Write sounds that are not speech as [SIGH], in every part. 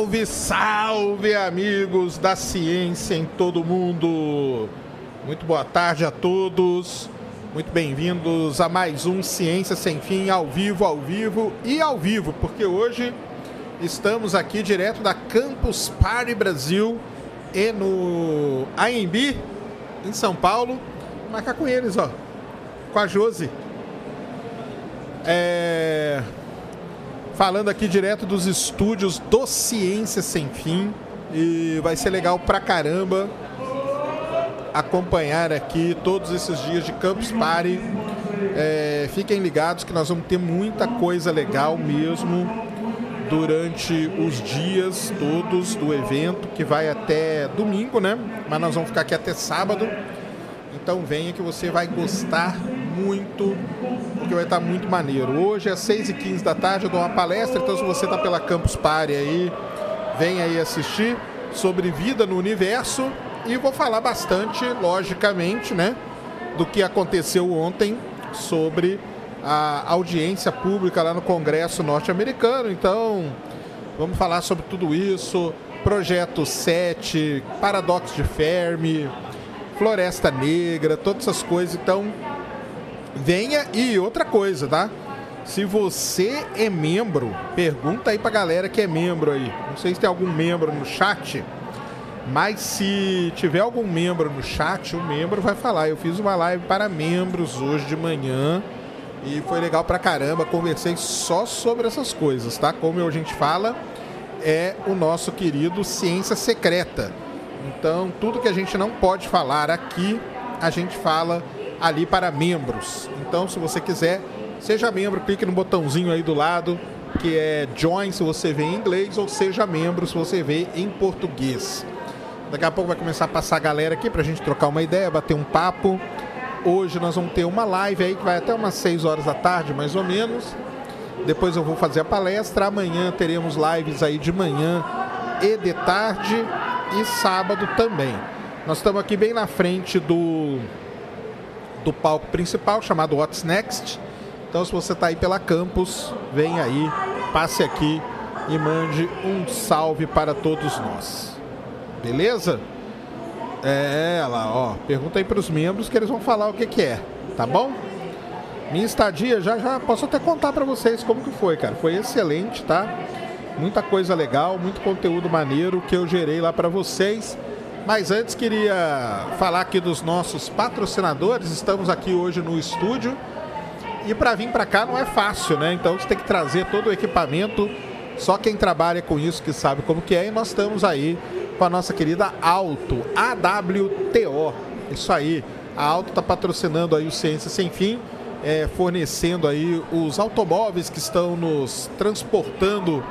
Salve, salve, amigos da ciência em todo mundo. Muito boa tarde a todos. Muito bem-vindos a mais um Ciência Sem Fim ao vivo, ao vivo e ao vivo, porque hoje estamos aqui direto da Campus Party Brasil e no AMB em São Paulo. Marcar com eles, ó. Com a Josi. É falando aqui direto dos estúdios do Ciência Sem Fim. E vai ser legal pra caramba acompanhar aqui todos esses dias de Campus Party. É, fiquem ligados que nós vamos ter muita coisa legal mesmo durante os dias todos do evento, que vai até domingo, né? Mas nós vamos ficar aqui até sábado. Então venha que você vai gostar muito, porque vai estar muito maneiro. Hoje às 6h15 da tarde eu dou uma palestra, então se você está pela Campus Party aí, vem aí assistir sobre vida no universo e vou falar bastante, logicamente, né, do que aconteceu ontem sobre a audiência pública lá no Congresso norte-americano. Então, vamos falar sobre tudo isso, projeto 7, paradoxo de Fermi, Floresta Negra, todas essas coisas. Então, venha e outra coisa, tá? Se você é membro, pergunta aí pra galera que é membro aí. Não sei se tem algum membro no chat, mas se tiver algum membro no chat, o membro vai falar. Eu fiz uma live para membros hoje de manhã e foi legal pra caramba. Conversei só sobre essas coisas, tá? Como a gente fala, é o nosso querido Ciência Secreta. Então, tudo que a gente não pode falar aqui, a gente fala ali para membros. Então, se você quiser, seja membro, clique no botãozinho aí do lado, que é Join se você vê em inglês, ou seja membro se você vê em português. Daqui a pouco vai começar a passar a galera aqui para a gente trocar uma ideia, bater um papo. Hoje nós vamos ter uma live aí que vai até umas 6 horas da tarde, mais ou menos. Depois eu vou fazer a palestra. Amanhã teremos lives aí de manhã e de tarde e sábado também. Nós estamos aqui bem na frente do do palco principal chamado What's Next. Então, se você está aí pela campus, vem aí, passe aqui e mande um salve para todos nós. Beleza? É, lá, ó. Pergunta aí para os membros que eles vão falar o que, que é, tá bom? Minha estadia, já já posso até contar para vocês como que foi, cara. Foi excelente, tá? Muita coisa legal, muito conteúdo maneiro que eu gerei lá para vocês. Mas antes queria falar aqui dos nossos patrocinadores. Estamos aqui hoje no estúdio e para vir para cá não é fácil, né? Então você tem que trazer todo o equipamento. Só quem trabalha com isso que sabe como que é. E nós estamos aí com a nossa querida Auto, AWTO. Isso aí. A Auto está patrocinando aí o Ciência Sem Fim, é, fornecendo aí os automóveis que estão nos transportando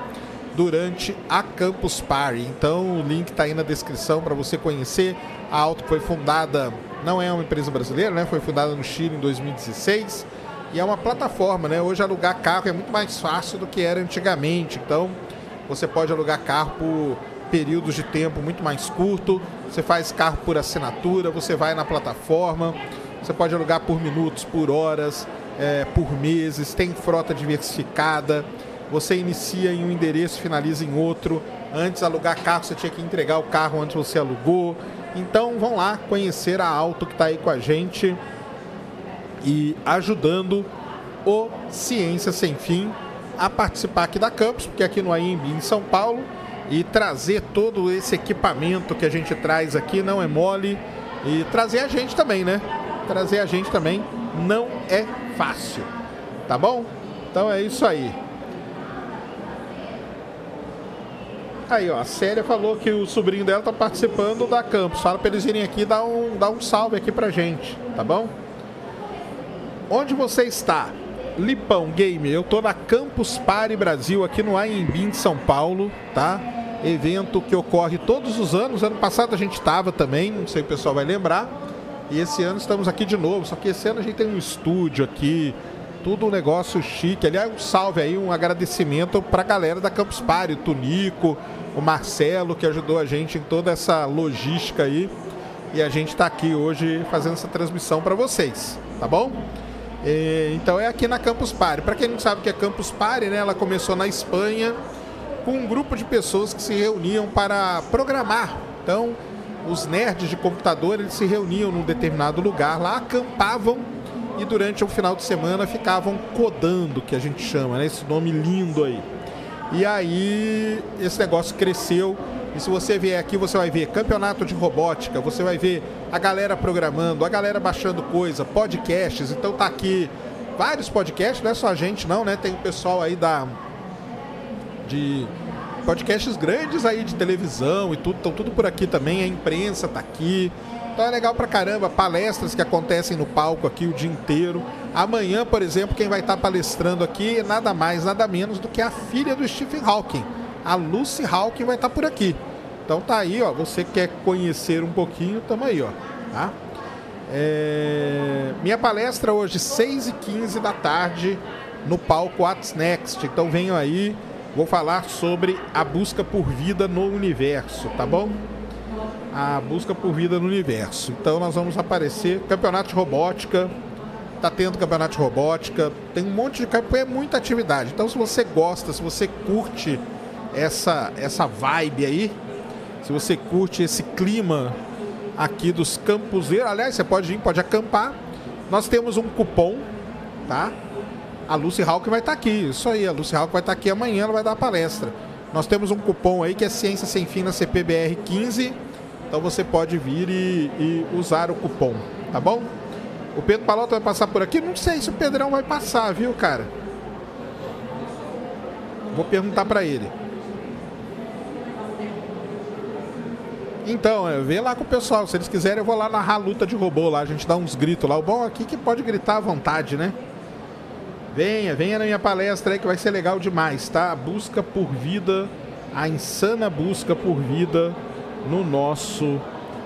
durante a Campus Party. Então o link está aí na descrição para você conhecer. A Auto foi fundada, não é uma empresa brasileira, né? Foi fundada no Chile em 2016 e é uma plataforma, né? Hoje alugar carro é muito mais fácil do que era antigamente. Então você pode alugar carro por períodos de tempo muito mais curto. Você faz carro por assinatura, você vai na plataforma, você pode alugar por minutos, por horas, é, por meses. Tem frota diversificada você inicia em um endereço, finaliza em outro. Antes alugar carro, você tinha que entregar o carro antes você alugou. Então vão lá conhecer a Auto que está aí com a gente e ajudando o Ciência Sem Fim a participar aqui da Campus, porque aqui no AIMB em São Paulo, e trazer todo esse equipamento que a gente traz aqui não é mole. E trazer a gente também, né? Trazer a gente também não é fácil. Tá bom? Então é isso aí. Aí, ó, a Célia falou que o sobrinho dela tá participando da campus. Fala para eles irem aqui dar um, dar um salve aqui pra gente, tá bom? Onde você está? Lipão Game, eu tô na Campus Party Brasil, aqui no AMB em São Paulo, tá? Evento que ocorre todos os anos. Ano passado a gente estava também, não sei se o pessoal vai lembrar. E esse ano estamos aqui de novo, só que esse ano a gente tem um estúdio aqui, tudo um negócio chique. Aliás, um salve aí, um agradecimento para a galera da Campus Party, o Tunico, o Marcelo, que ajudou a gente em toda essa logística aí. E a gente está aqui hoje fazendo essa transmissão para vocês, tá bom? E, então é aqui na Campus Party. Para quem não sabe o que é Campus Party, né? Ela começou na Espanha com um grupo de pessoas que se reuniam para programar. Então, os nerds de computador eles se reuniam num determinado lugar lá, acampavam e durante o final de semana ficavam codando, que a gente chama, né? Esse nome lindo aí. E aí esse negócio cresceu. E se você vier aqui, você vai ver campeonato de robótica, você vai ver a galera programando, a galera baixando coisa, podcasts. Então tá aqui vários podcasts, não é só a gente não, né? Tem o pessoal aí da de podcasts grandes aí de televisão e tudo, estão tudo por aqui também, a imprensa tá aqui. Então é legal pra caramba, palestras que acontecem no palco aqui o dia inteiro. Amanhã, por exemplo, quem vai estar palestrando aqui é nada mais, nada menos do que a filha do Stephen Hawking. A Lucy Hawking vai estar por aqui. Então tá aí, ó. Você quer conhecer um pouquinho, tamo aí, ó. Tá? É... Minha palestra hoje, 6 e 15 da tarde, no palco What's Next. Então venham aí, vou falar sobre a busca por vida no universo, tá bom? A busca por vida no universo. Então nós vamos aparecer campeonato de robótica, tá tendo campeonato de robótica, tem um monte de é muita atividade. Então se você gosta, se você curte essa essa vibe aí, se você curte esse clima aqui dos campos, aliás, você pode vir, pode acampar. Nós temos um cupom, tá? A Lucy Hawk vai estar tá aqui. Isso aí, a Lucy Hawk vai estar tá aqui amanhã, ela vai dar a palestra. Nós temos um cupom aí que é Ciência Sem Fim na CPBR 15 então você pode vir e, e usar o cupom, tá bom? O Pedro Palota vai passar por aqui? Não sei se o Pedrão vai passar, viu, cara? Vou perguntar para ele. Então, é, vê lá com o pessoal. Se eles quiserem, eu vou lá narrar a luta de robô lá. A gente dá uns gritos lá. O bom aqui é que pode gritar à vontade, né? Venha, venha na minha palestra aí que vai ser legal demais, tá? Busca por vida, a insana busca por vida no nosso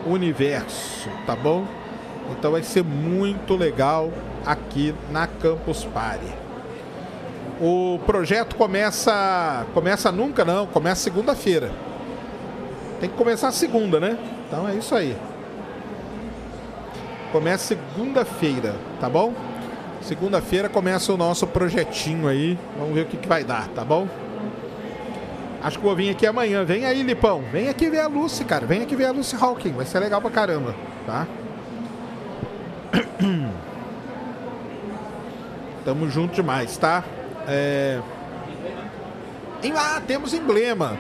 universo, tá bom? Então vai ser muito legal aqui na Campus Party. O projeto começa começa nunca não, começa segunda-feira. Tem que começar segunda, né? Então é isso aí. Começa segunda-feira, tá bom? Segunda-feira começa o nosso projetinho aí. Vamos ver o que, que vai dar, tá bom? Acho que vou vir aqui amanhã. Vem aí, Lipão. Vem aqui ver a Lucy, cara. Vem aqui ver a Lucy Hawking. Vai ser legal pra caramba, tá? [CLEARS THROAT] Tamo junto demais, tá? É... Ah, temos emblema.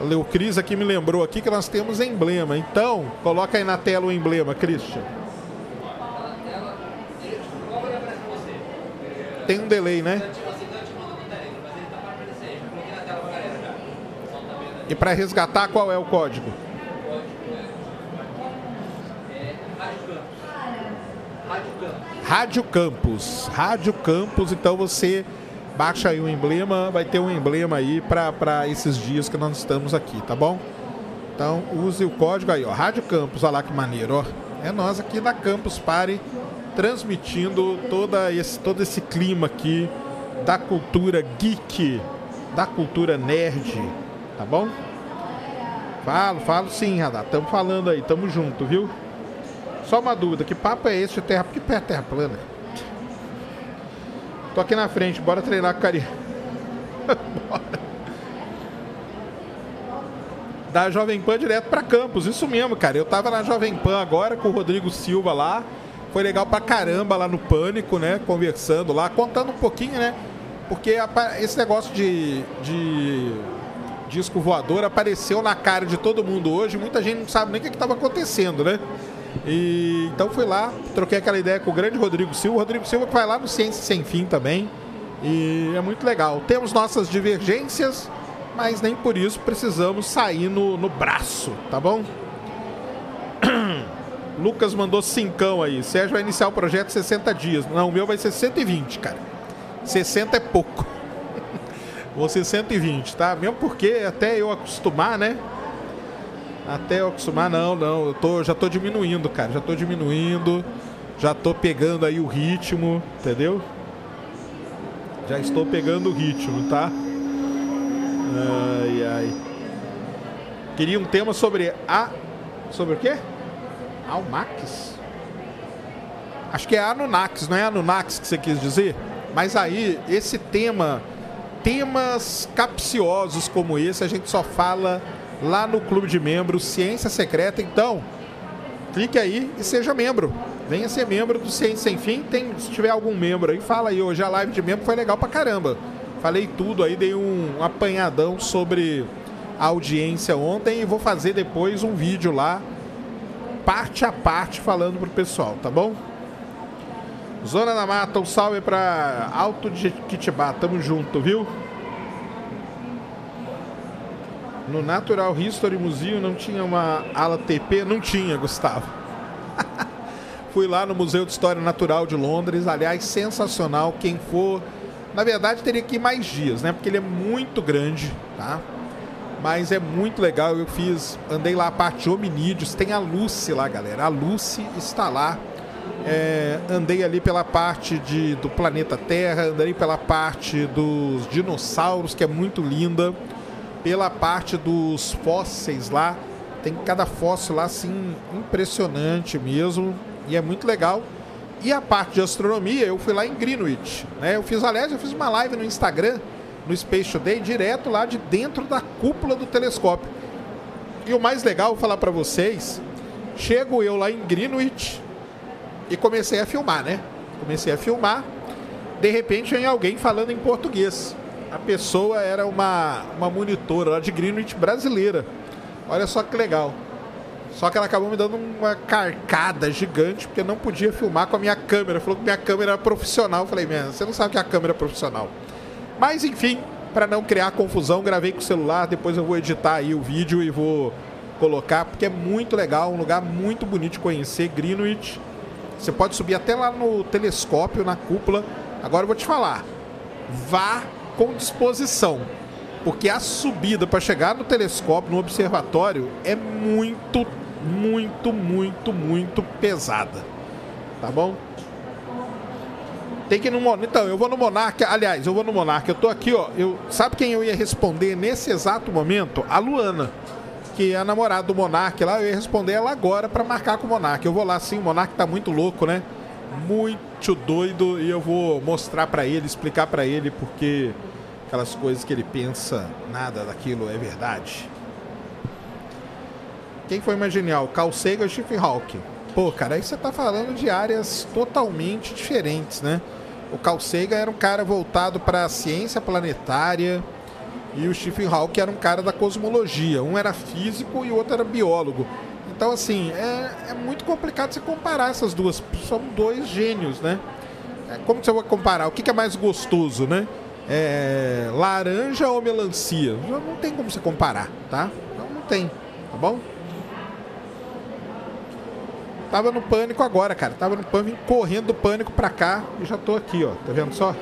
O Cris aqui me lembrou aqui que nós temos emblema. Então, coloca aí na tela o emblema, Christian. Tem um delay, né? E para resgatar, qual é o código? Rádio Campus. Rádio Campus, então você baixa aí o emblema, vai ter um emblema aí para esses dias que nós estamos aqui, tá bom? Então use o código aí, ó, Rádio Campus, olha lá que maneiro, ó. É nós aqui da Campus Party transmitindo toda esse, todo esse clima aqui da cultura geek, da cultura nerd, tá bom? Falo, falo sim, Radar. Estamos falando aí, tamo junto, viu? Só uma dúvida, que papo é esse de terra? Por que é terra plana? Tô aqui na frente, bora treinar com o Carinha. [LAUGHS] bora. Da Jovem Pan direto para Campos, isso mesmo, cara. Eu tava na Jovem Pan agora com o Rodrigo Silva lá. Foi legal pra caramba lá no Pânico, né? Conversando lá, contando um pouquinho, né? Porque esse negócio de, de disco voador apareceu na cara de todo mundo hoje. Muita gente não sabe nem o que estava acontecendo, né? E então fui lá, troquei aquela ideia com o grande Rodrigo Silva. O Rodrigo Silva que vai lá no Ciência Sem Fim também. E é muito legal. Temos nossas divergências, mas nem por isso precisamos sair no, no braço, tá bom? [CLEARS THROAT] Lucas mandou cincão aí. Sérgio vai iniciar o projeto 60 dias. Não, o meu vai ser 120, cara. 60 é pouco. Ser 120, tá? Mesmo porque até eu acostumar, né? Até eu acostumar, não, não. Eu tô, já tô diminuindo, cara. Já tô diminuindo. Já tô pegando aí o ritmo, entendeu? Já estou pegando o ritmo, tá? Ai, ai. Queria um tema sobre a. Sobre o quê? Almax? Acho que é Anunnakis, não é Anunnakis que você quis dizer? Mas aí, esse tema temas capciosos como esse a gente só fala lá no clube de membros Ciência Secreta. Então, clique aí e seja membro. Venha ser membro do Ciência Sem Fim. Tem, se tiver algum membro aí, fala aí. Hoje a live de membro foi legal pra caramba. Falei tudo aí, dei um, apanhadão sobre a audiência ontem e vou fazer depois um vídeo lá, parte a parte, falando pro pessoal, tá bom? Zona da Mata, um salve pra Alto de Quitibá, tamo junto, viu? No Natural History Museum não tinha uma ala TP? Não tinha, Gustavo. [LAUGHS] Fui lá no Museu de História Natural de Londres, aliás, sensacional. Quem for, na verdade, teria que ir mais dias, né? Porque ele é muito grande, tá? Mas é muito legal. Eu fiz, andei lá a parte de hominídeos. Tem a Lucy lá, galera. A Lucy está lá. É, andei ali pela parte de, do planeta Terra, andei pela parte dos dinossauros, que é muito linda pela parte dos fósseis lá. Tem cada fóssil lá assim impressionante mesmo e é muito legal. E a parte de astronomia, eu fui lá em Greenwich, né? Eu fiz, aliás, eu fiz uma live no Instagram, no Space Today, direto lá de dentro da cúpula do telescópio. E o mais legal, vou falar para vocês, chego eu lá em Greenwich e comecei a filmar, né? Comecei a filmar. De repente vem alguém falando em português. A pessoa era uma, uma monitora de Greenwich brasileira. Olha só que legal. Só que ela acabou me dando uma carcada gigante, porque não podia filmar com a minha câmera. Falou que minha câmera era profissional. Eu falei, você não sabe que a câmera é profissional. Mas enfim, para não criar confusão, gravei com o celular. Depois eu vou editar aí o vídeo e vou colocar, porque é muito legal, um lugar muito bonito de conhecer. Greenwich. Você pode subir até lá no telescópio, na cúpula. Agora eu vou te falar. Vá com disposição, porque a subida para chegar no telescópio, no observatório, é muito, muito, muito, muito pesada. Tá bom? Tem que ir no Monarca. Então, eu vou no Monarca. Aliás, eu vou no Monarca. Eu tô aqui, ó. Eu... Sabe quem eu ia responder nesse exato momento? A Luana, que é a namorada do Monarca lá. Eu ia responder ela agora para marcar com o Monarca. Eu vou lá sim, o Monarca tá muito louco, né? Muito doido. E eu vou mostrar para ele, explicar para ele porque aquelas coisas que ele pensa, nada daquilo é verdade. Quem foi mais genial? Carl ou Stephen Hawking? Pô, cara, aí você tá falando de áreas totalmente diferentes, né? O Carl Sagan era um cara voltado para a ciência planetária e o Stephen Hawking era um cara da cosmologia. Um era físico e o outro era biólogo. Então, assim, é, é muito complicado você comparar essas duas. São dois gênios, né? É, como você vai comparar? O que, que é mais gostoso, né? é, laranja ou melancia. Não tem como você comparar, tá? Não, não tem, tá bom? Tava no pânico agora, cara. Tava no pânico, correndo do pânico pra cá e já tô aqui, ó. Tá vendo só?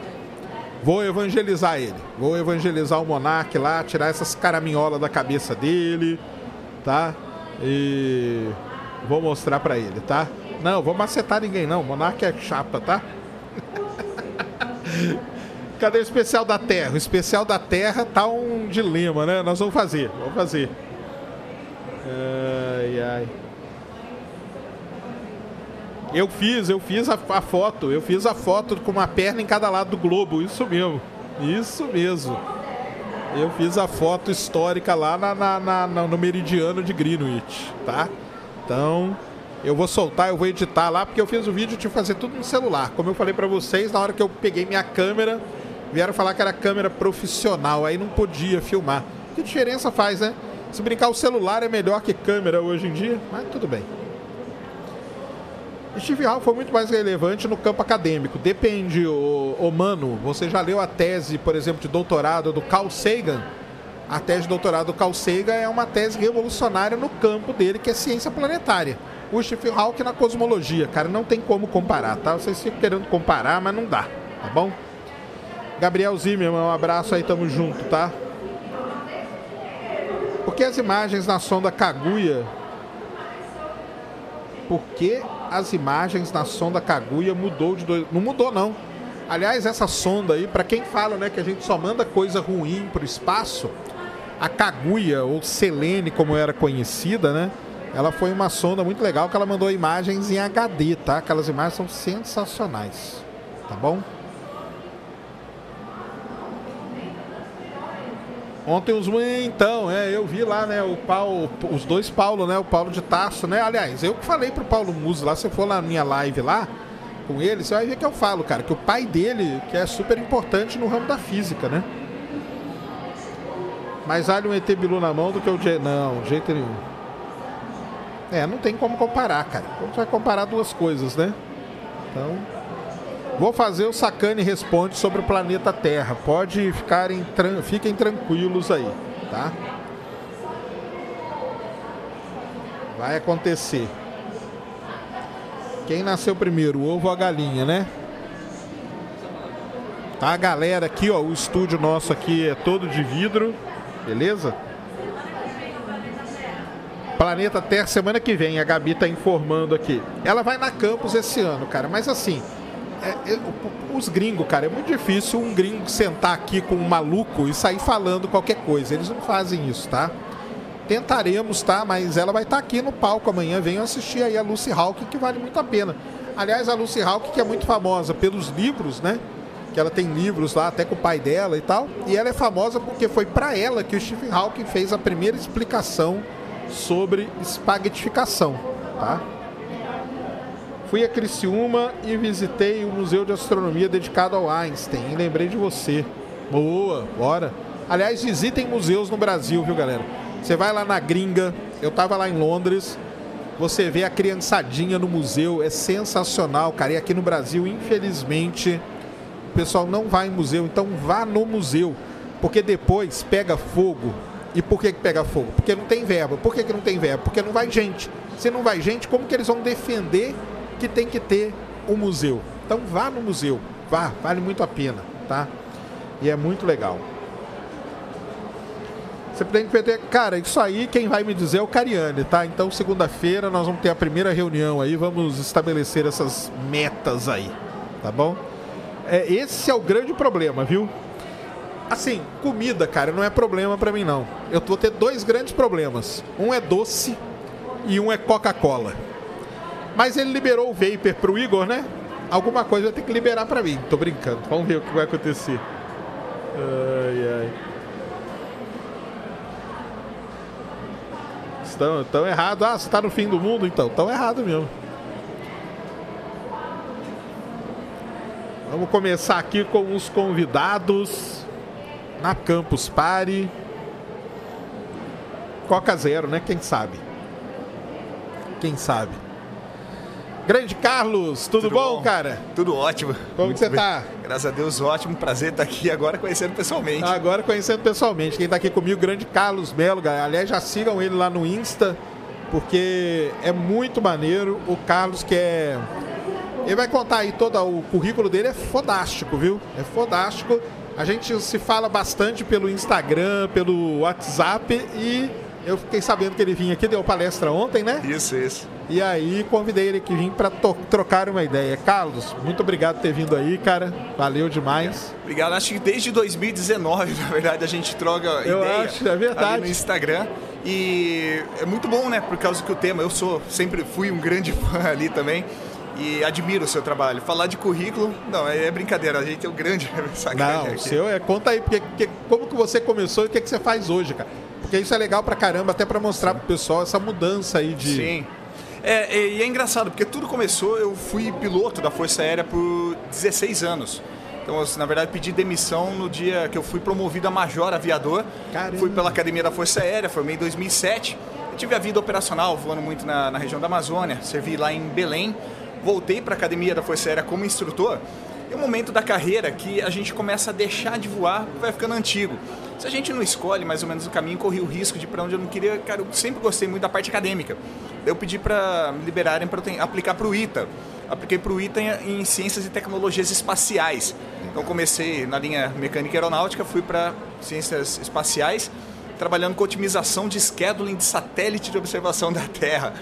Vou evangelizar ele. Vou evangelizar o monarca lá, tirar essas caraminholas da cabeça dele, tá? E vou mostrar pra ele, tá? Não, vou macetar ninguém não. Monarca é chapa, tá? [LAUGHS] Cadê o especial da Terra? O especial da Terra tá um dilema, né? Nós vamos fazer, vamos fazer. Ai, ai. Eu fiz, eu fiz a, a, foto, eu fiz a foto com uma perna em cada lado do globo, isso mesmo, isso mesmo. Eu fiz a foto histórica lá na, na, na, no meridiano de Greenwich, tá? Então, eu vou soltar, eu vou editar lá, porque eu fiz o vídeo de fazer tudo no celular. Como eu falei para vocês, na hora que eu peguei minha câmera, Vieram falar que era câmera profissional, aí não podia filmar. Que diferença faz, né? Se brincar, o celular é melhor que câmera hoje em dia, mas tudo bem. Steve Hall foi muito mais relevante no campo acadêmico. Depende, o mano. Você já leu a tese, por exemplo, de doutorado do Carl Sagan? A tese de doutorado do Carl Sagan é uma tese revolucionária no campo dele, que é ciência planetária. O Steve Hawking na cosmologia, cara, não tem como comparar, tá? Vocês ficam querendo comparar, mas não dá, tá bom? Gabriel Zimmermann, um abraço aí, tamo junto, tá? Por que as imagens na sonda Kaguya? Por que as imagens na sonda Kaguya mudou de dois... Não mudou, não. Aliás, essa sonda aí, para quem fala né, que a gente só manda coisa ruim pro espaço, a Kaguya, ou Selene, como era conhecida, né? Ela foi uma sonda muito legal que ela mandou imagens em HD, tá? Aquelas imagens são sensacionais, tá bom? Ontem os então, é, eu vi lá, né, o Paulo, os dois Paulo, né, o Paulo de Taço, né? Aliás, eu que falei pro Paulo Muso lá, se for na minha live lá com ele, você vai ver que eu falo, cara, que o pai dele, que é super importante no ramo da física, né? Mais vale um ET Bilu na mão do que o J... Não, de jeito nenhum. É, não tem como comparar, cara. Como você vai comparar duas coisas, né? Então, vou fazer o Sacane Responde sobre o planeta Terra. Pode ficarem, fiquem tranquilos aí, tá? Vai acontecer. Quem nasceu primeiro, o ovo ou a galinha, né? Tá a galera aqui, ó, o estúdio nosso aqui é todo de vidro, beleza? Planeta Terra semana que vem, a Gabi tá informando aqui. Ela vai na campus esse ano, cara, mas assim, é, é, os gringos, cara, é muito difícil um gringo sentar aqui com um maluco e sair falando qualquer coisa. Eles não fazem isso, tá? Tentaremos, tá? Mas ela vai estar tá aqui no palco amanhã. Venham assistir aí a Lucy Hawk, que vale muito a pena. Aliás, a Lucy Hawk, que é muito famosa pelos livros, né? Que ela tem livros lá, até com o pai dela e tal. E ela é famosa porque foi para ela que o Stephen Hawking fez a primeira explicação sobre espaguetificação, tá? Fui a Criciúma e visitei o Museu de Astronomia dedicado ao Einstein. E lembrei de você. Boa, bora. Aliás, visitem museus no Brasil, viu, galera? Você vai lá na gringa, eu tava lá em Londres, você vê a criançadinha no museu, é sensacional, cara. E aqui no Brasil, infelizmente, o pessoal não vai em museu, então vá no museu, porque depois pega fogo e por que, que pega fogo? Porque não tem verba. Por que, que não tem verba? Porque não vai gente. Se não vai gente, como que eles vão defender que tem que ter um museu? Então vá no museu. Vá, vale muito a pena, tá? E é muito legal. Você tem que ter. Cara, isso aí quem vai me dizer é o Cariani, tá? Então segunda-feira nós vamos ter a primeira reunião aí, vamos estabelecer essas metas aí, tá bom? É, esse é o grande problema, viu? Assim, comida, cara, não é problema para mim não. Eu vou ter dois grandes problemas. Um é doce e um é Coca-Cola. Mas ele liberou o Vapor pro Igor, né? Alguma coisa vai ter que liberar para mim. Tô brincando. Vamos ver o que vai acontecer. Ai, ai. Estão, estão errado. Ah, você tá no fim do mundo? Então, estão errado mesmo. Vamos começar aqui com os convidados na Campus Party. Coca Zero, né? Quem sabe? Quem sabe? Grande Carlos, tudo, tudo bom, bom, cara? Tudo ótimo. Como você tá? Graças a Deus, ótimo. Prazer estar aqui agora conhecendo pessoalmente. Agora conhecendo pessoalmente. Quem está aqui comigo, grande Carlos Melo, galera. Aliás, já sigam ele lá no Insta, porque é muito maneiro. O Carlos que é. Ele vai contar aí todo o currículo dele, é fodástico, viu? É fodástico. A gente se fala bastante pelo Instagram, pelo WhatsApp e eu fiquei sabendo que ele vinha aqui, deu palestra ontem, né? Isso, isso. E aí convidei ele aqui vir para trocar uma ideia. Carlos, muito obrigado por ter vindo aí, cara. Valeu demais. Obrigado. Acho que desde 2019, [LAUGHS] na verdade, a gente troca eu ideia. Acho, é verdade. no Instagram. E é muito bom, né? Por causa que o tema, eu sou, sempre fui um grande [LAUGHS] fã ali também e admiro o seu trabalho. Falar de currículo, não, é, é brincadeira, a gente é o grande [LAUGHS] Não, o seu é. Conta aí, porque, porque, como que você começou e o que, que você faz hoje, cara? Porque isso é legal pra caramba, até para mostrar pro pessoal essa mudança aí de. Sim. É, é, e é engraçado, porque tudo começou, eu fui piloto da Força Aérea por 16 anos. Então, eu, na verdade, pedi demissão no dia que eu fui promovido a major aviador. Caramba. Fui pela Academia da Força Aérea, formei em 2007. Eu tive a vida operacional, voando muito na, na região da Amazônia, servi lá em Belém voltei para a academia da Força Aérea como instrutor, é um momento da carreira que a gente começa a deixar de voar, vai ficando antigo. Se a gente não escolhe mais ou menos o caminho, corri o risco de para onde eu não queria. Cara, eu sempre gostei muito da parte acadêmica. Eu pedi para me liberarem para aplicar para o ITA. Apliquei para o ITA em, em Ciências e Tecnologias Espaciais. Então comecei na linha mecânica aeronáutica, fui para Ciências Espaciais, trabalhando com otimização de scheduling de satélite de observação da Terra.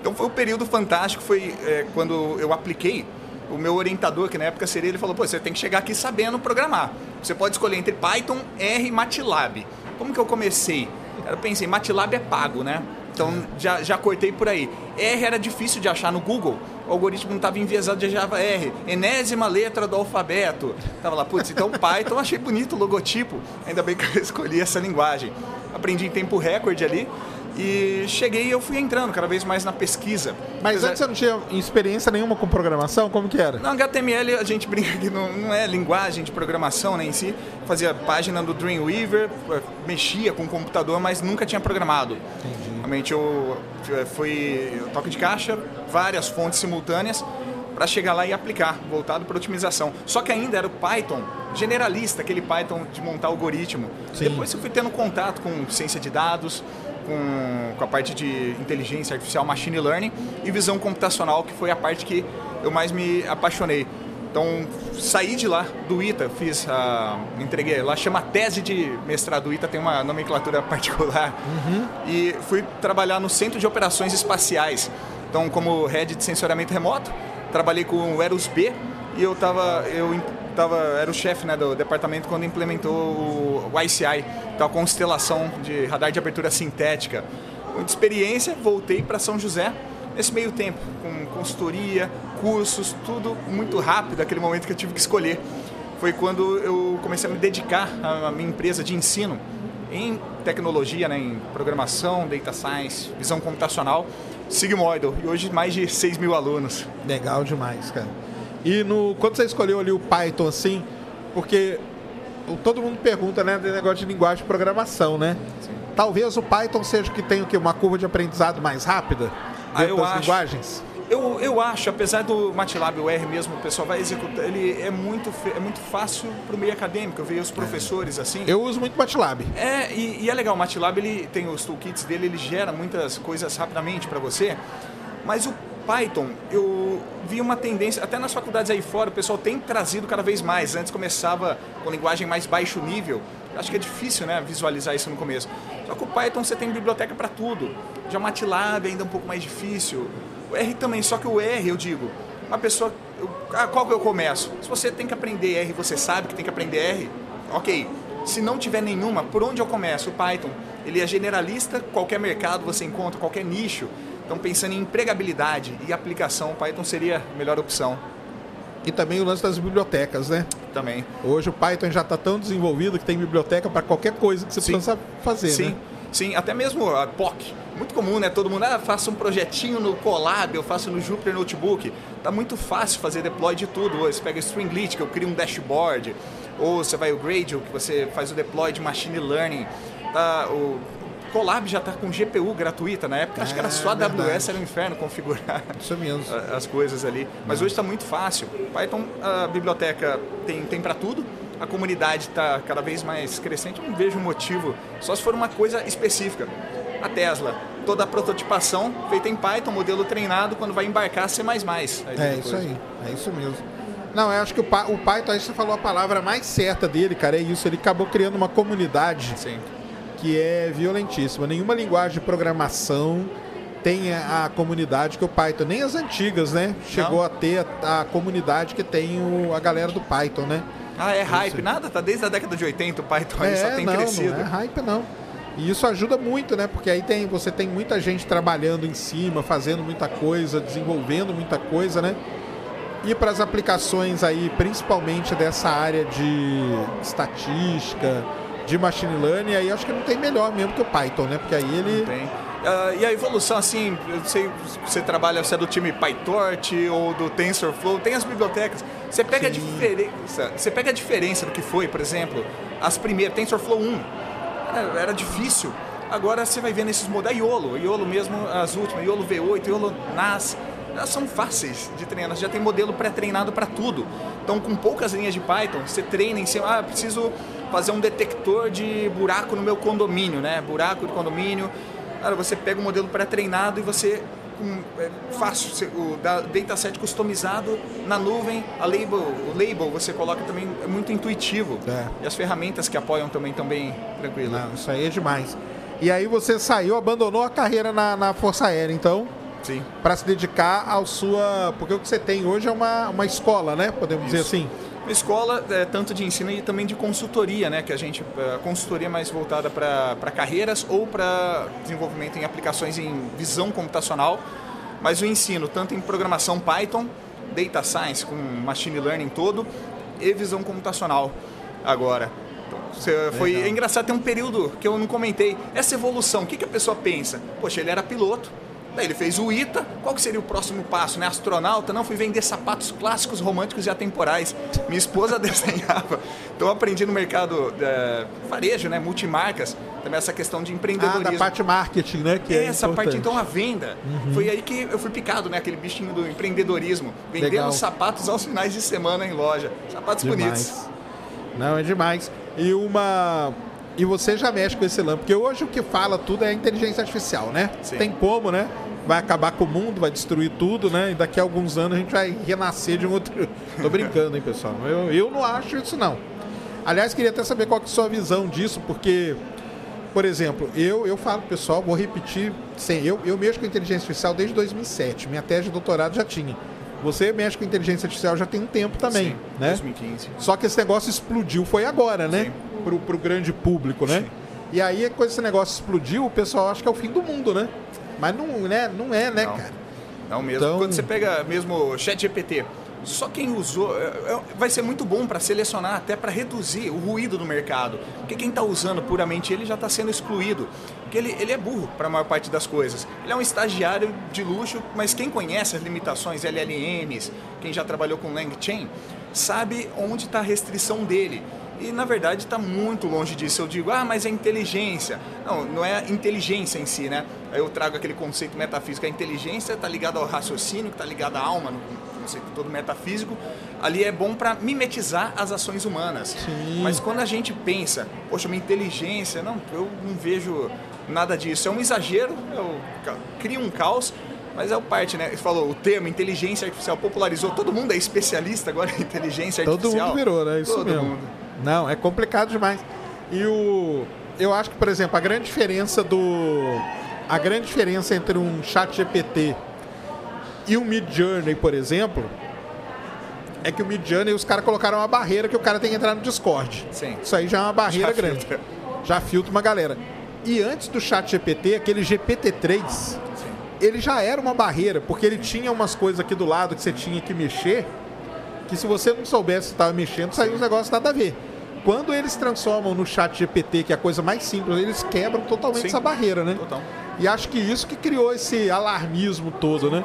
Então foi um período fantástico, foi é, quando eu apliquei, o meu orientador, que na época seria, ele falou, pô, você tem que chegar aqui sabendo programar. Você pode escolher entre Python, R e MATLAB. Como que eu comecei? Eu pensei, MATLAB é pago, né? Então já, já cortei por aí. R era difícil de achar no Google. O algoritmo não estava enviesado de Java R. Enésima letra do alfabeto. Tava lá, putz, então Python achei bonito o logotipo. Ainda bem que eu [LAUGHS] escolhi essa linguagem. Aprendi em tempo recorde ali. E cheguei e eu fui entrando cada vez mais na pesquisa. Mas antes você não tinha experiência nenhuma com programação? Como que era? No HTML a gente [LAUGHS] brinca que não, não é linguagem de programação né, em si. Fazia página do Dreamweaver, eh, mexia com o computador, mas nunca tinha programado. Entendi. Realmente eu, eu fui toque de caixa, várias fontes simultâneas para chegar lá e aplicar, voltado para otimização. Só que ainda era o Python generalista, aquele Python de montar algoritmo. Sim. Depois eu fui tendo contato com ciência de dados, com, com a parte de inteligência artificial, machine learning e visão computacional, que foi a parte que eu mais me apaixonei. Então, saí de lá, do ITA, fiz a. entreguei, lá chama tese de mestrado. O ITA tem uma nomenclatura [LAUGHS] particular. Uhum. E fui trabalhar no Centro de Operações Espaciais. Então, como head de sensoramento remoto, trabalhei com o Eros B e eu tava. Eu tava, era o chefe né, do departamento quando implementou o, o ICI, a constelação de radar de abertura sintética. Muita experiência, voltei para São José nesse meio tempo, com consultoria, cursos, tudo muito rápido, aquele momento que eu tive que escolher. Foi quando eu comecei a me dedicar à minha empresa de ensino em tecnologia, né, em programação, data science, visão computacional, Sigmoidal, e hoje mais de 6 mil alunos. Legal demais, cara. E no, quando você escolheu ali o Python, assim, porque todo mundo pergunta, né, de negócio de linguagem de programação, né? Sim. Talvez o Python seja que tem o quê? Uma curva de aprendizado mais rápida ah, eu das acho. linguagens? Eu, eu acho, apesar do MATLAB, o R mesmo, o pessoal vai executar, ele é muito, é muito fácil para o meio acadêmico, eu vejo os professores é. assim. Eu uso muito MATLAB. É, e, e, é legal, o MATLAB ele tem os toolkits dele, ele gera muitas coisas rapidamente para você, mas o Python, eu vi uma tendência, até nas faculdades aí fora, o pessoal tem trazido cada vez mais. Antes começava com linguagem mais baixo nível. Acho que é difícil né, visualizar isso no começo. Só que o Python você tem biblioteca para tudo. Já o MATLAB ainda é um pouco mais difícil. O R também, só que o R, eu digo, uma pessoa. Ah, qual que eu começo? Se você tem que aprender R, você sabe que tem que aprender R, ok. Se não tiver nenhuma, por onde eu começo? O Python. Ele é generalista, qualquer mercado você encontra, qualquer nicho. Então, pensando em empregabilidade e aplicação, o Python seria a melhor opção. E também o lance das bibliotecas, né? Também. Hoje o Python já está tão desenvolvido que tem biblioteca para qualquer coisa que você Sim. precisa fazer, Sim. né? Sim, até mesmo a POC. Muito comum, né? Todo mundo, ah, faça um projetinho no Colab, eu faço no Jupyter Notebook. Tá muito fácil fazer deploy de tudo. Você pega Stringlit, que eu crio um dashboard. Ou você vai o Gradle, que você faz o deploy de Machine Learning. Tá, o Colab já está com GPU gratuita. Na época, é, acho que era só a AWS, era um inferno configurar [LAUGHS] Isso mesmo. as coisas ali. Mas hoje está muito fácil. Python, a biblioteca tem, tem para tudo. A comunidade está cada vez mais crescente. Eu não vejo motivo, só se for uma coisa específica. A Tesla, toda a prototipação feita em Python, modelo treinado, quando vai embarcar C++. Aí é isso aí, é isso mesmo. Não, eu acho que o, o Python, aí você falou a palavra mais certa dele, cara, é isso. Ele acabou criando uma comunidade. Sim que é violentíssima. Nenhuma linguagem de programação tem a, comunidade que o Python, nem as antigas, né? Chegou não. a ter a, a, comunidade que tem o, a galera do Python, né? Ah, é hype? Isso. Nada, tá desde a década de 80 o Python é, só tem não, crescido. Não é hype não. E isso ajuda muito, né? Porque aí tem, você tem muita gente trabalhando em cima, fazendo muita coisa, desenvolvendo muita coisa, né? E para as aplicações aí, principalmente dessa área de estatística, de machine learning, aí acho que não tem melhor mesmo que o Python, né? Porque aí ele. tem. Uh, e a evolução, assim, eu sei você trabalha, você é do time PyTorch ou do TensorFlow, tem as bibliotecas. Você pega Sim. a diferença. Você pega a diferença do que foi, por exemplo, as primeiras, TensorFlow 1. Era, era difícil. Agora você vai ver nesses modelos, IOLO, IOLO mesmo, as últimas, IOLO V8, IOLO NAS, elas são fáceis de treinar, já tem modelo pré-treinado para tudo. Então, com poucas linhas de Python, você treina em cima, ah, preciso fazer um detector de buraco no meu condomínio, né? Buraco de condomínio. Cara, você pega o um modelo pré-treinado e você um, é fácil, o dataset customizado na nuvem, a label, o label você coloca também, é muito intuitivo. É. E as ferramentas que apoiam também estão bem tranquilas. isso aí é demais. E aí você saiu, abandonou a carreira na, na Força Aérea, então? Sim. Para se dedicar ao sua. Porque o que você tem hoje é uma, uma escola, né? Podemos Isso. dizer assim. Uma escola é, tanto de ensino e também de consultoria, né? Que a gente a consultoria mais voltada para carreiras ou para desenvolvimento em aplicações em visão computacional, mas o ensino tanto em programação Python, data science com machine learning todo e visão computacional agora. Então, foi é engraçado, tem um período que eu não comentei. Essa evolução, o que, que a pessoa pensa? Poxa, ele era piloto, Daí ele fez o ITA. Qual que seria o próximo passo? Né? Astronauta? Não, fui vender sapatos clássicos, românticos e atemporais. Minha esposa [LAUGHS] desenhava. Então eu aprendi no mercado é, varejo, né? multimarcas, também essa questão de empreendedorismo. Ah, da parte marketing, né? Que é essa importante. parte, então, a venda. Uhum. Foi aí que eu fui picado, né? Aquele bichinho do empreendedorismo. Vendendo Legal. sapatos aos finais de semana em loja. Sapatos demais. bonitos. Não, é demais. E uma e você já mexe com esse lance, porque hoje o que fala tudo é a inteligência artificial, né? Sim. Tem como, né? Vai acabar com o mundo, vai destruir tudo, né? E daqui a alguns anos a gente vai renascer de um outro. Tô brincando, hein, pessoal? Eu, eu não acho isso, não. Aliás, queria até saber qual é a sua visão disso, porque, por exemplo, eu, eu falo, pessoal, vou repetir, sim, eu, eu mexo com inteligência artificial desde 2007. Minha tese de doutorado já tinha. Você mexe com inteligência artificial já tem um tempo também, Sim, né? 2015. Só que esse negócio explodiu foi agora, né? Sim pro, pro grande público, né? Sim. E aí, quando esse negócio explodiu, o pessoal acha que é o fim do mundo, né? Mas não, né? não é, né, não. cara? Não mesmo. Então... Quando você pega mesmo o chat GPT, só quem usou é, é, vai ser muito bom para selecionar, até para reduzir o ruído do mercado. Porque quem está usando puramente ele já está sendo excluído. Porque ele, ele é burro para a maior parte das coisas. Ele é um estagiário de luxo, mas quem conhece as limitações LLMs, quem já trabalhou com LangChain, sabe onde está a restrição dele. E na verdade está muito longe disso. Eu digo, ah, mas é inteligência. Não, não é inteligência em si, né? Aí eu trago aquele conceito metafísico. A inteligência está ligada ao raciocínio, está ligada à alma, conceito todo metafísico. Ali é bom para mimetizar as ações humanas. Sim. Mas quando a gente pensa, poxa, uma inteligência, não, eu não vejo nada disso. É um exagero, eu crio um caos mas é o parte, né? Você falou, o termo inteligência artificial popularizou, todo mundo é especialista agora em inteligência artificial. Todo mundo virou, né? Isso todo mesmo. Mundo. Não, é complicado demais. E o eu acho que, por exemplo, a grande diferença do a grande diferença entre um chat GPT e um Mid Journey, por exemplo, é que o Mid Journey os caras colocaram uma barreira que o cara tem que entrar no Discord. Sim. Isso aí já é uma barreira já grande. Filtra. Já filtra uma galera. E antes do chat GPT, aquele GPT-3, Sim. ele já era uma barreira, porque ele tinha umas coisas aqui do lado que você tinha que mexer, que se você não soubesse que estava mexendo, saiu uns negócios nada a ver. Quando eles transformam no chat GPT, que é a coisa mais simples, eles quebram totalmente Sim, essa barreira, né? Total. E acho que isso que criou esse alarmismo todo, né?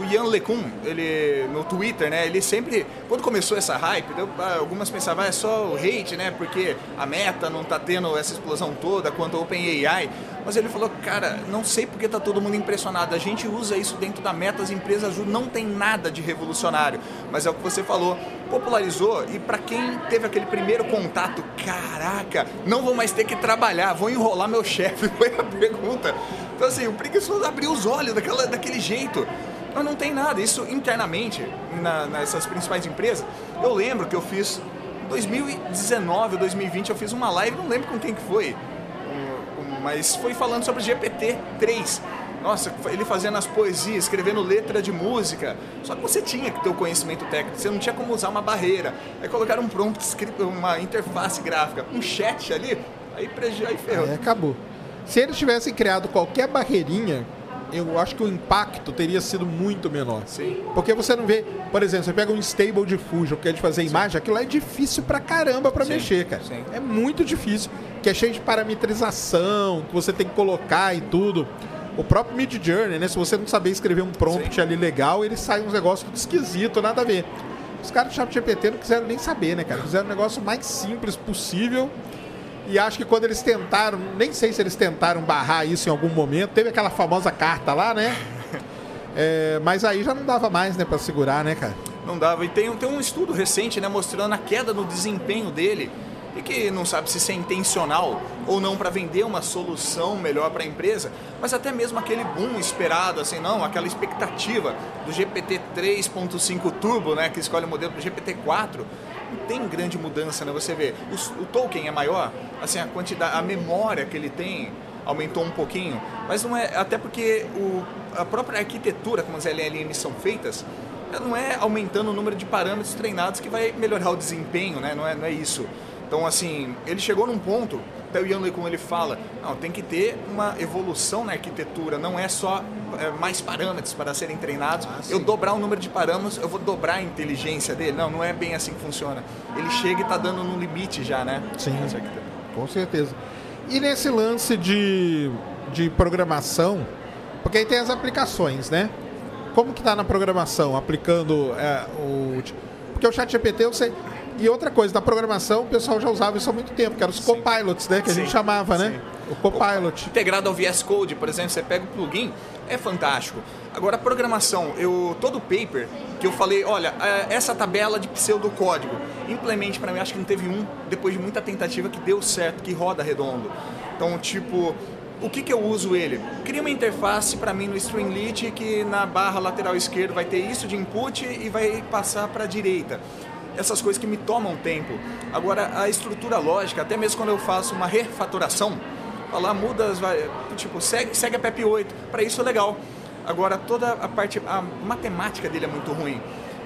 O Ian LeCun, ele no Twitter, né? Ele sempre, quando começou essa hype, ah, algumas pensavam, ah, é só o hate, né? Porque a Meta não tá tendo essa explosão toda quanto ao OpenAI. Mas ele falou, cara, não sei porque tá todo mundo impressionado. A gente usa isso dentro da Meta, as empresas não tem nada de revolucionário. Mas é o que você falou, popularizou e para quem teve aquele primeiro contato, caraca, não vou mais ter que trabalhar, vou enrolar meu chefe, [LAUGHS] foi a pergunta. Então assim, o preguiçoso abriu os olhos daquela, daquele jeito. Mas não tem nada. Isso internamente, na, nessas principais empresas, eu lembro que eu fiz em 2019 ou 2020, eu fiz uma live, não lembro com quem que foi, mas foi falando sobre GPT-3. Nossa, ele fazendo as poesias, escrevendo letra de música. Só que você tinha que ter o conhecimento técnico, você não tinha como usar uma barreira. Aí colocaram um prompt, uma interface gráfica, um chat ali, aí, aí ferrou. Aí acabou. Se eles tivessem criado qualquer barreirinha eu acho que o impacto teria sido muito menor. Sim. Porque você não vê, por exemplo, você pega um stable de Fusion, que é de fazer Sim. imagem, aquilo lá é difícil pra caramba pra Sim. mexer, cara. Sim. É muito difícil, que é cheio de parametrização, que você tem que colocar e tudo. O próprio Mid Journey, né? Se você não saber escrever um prompt Sim. ali legal, ele sai uns negócios tudo esquisito, nada a ver. Os caras do ChatGPT não quiseram nem saber, né, cara? Fizeram o negócio mais simples possível e acho que quando eles tentaram, nem sei se eles tentaram barrar isso em algum momento, teve aquela famosa carta lá, né? É, mas aí já não dava mais, né, para segurar, né, cara? Não dava. E tem, tem um estudo recente, né, mostrando a queda no desempenho dele e que não sabe se isso é intencional ou não para vender uma solução melhor para a empresa, mas até mesmo aquele boom esperado, assim, não, aquela expectativa do GPT 3.5 Turbo, né, que escolhe o modelo do GPT 4, tem grande mudança, né? Você vê, o, o token é maior, assim, a quantidade, a memória que ele tem aumentou um pouquinho, mas não é, até porque o, a própria arquitetura como as LLMs são feitas, não é aumentando o número de parâmetros treinados que vai melhorar o desempenho, né? Não é, não é isso. Então, assim, ele chegou num ponto, até o Yanley, como ele fala, não, tem que ter uma evolução na arquitetura, não é só é, mais parâmetros para serem treinados. Ah, eu dobrar o número de parâmetros, eu vou dobrar a inteligência dele. Não, não é bem assim que funciona. Ele chega e está dando no limite já, né? Sim, com certeza. E nesse lance de, de programação, porque aí tem as aplicações, né? Como que está na programação, aplicando é, o... Porque o chat GPT, eu sei... E outra coisa, na programação o pessoal já usava isso há muito tempo, que eram os Sim. copilots, né? Que Sim. a gente chamava, né? O copilot. Integrado ao VS Code, por exemplo, você pega o plugin, é fantástico. Agora, a programação, eu todo o paper que eu falei, olha, é, essa tabela de pseudocódigo, implemente para mim, acho que não teve um, depois de muita tentativa, que deu certo, que roda redondo. Então, tipo, o que, que eu uso ele? Cria uma interface para mim no Streamlit que na barra lateral esquerda vai ter isso de input e vai passar para a direita essas coisas que me tomam tempo. Agora, a estrutura lógica, até mesmo quando eu faço uma refatoração, lá muda, tipo, segue, segue a PEP 8, para isso é legal. Agora, toda a parte, a matemática dele é muito ruim.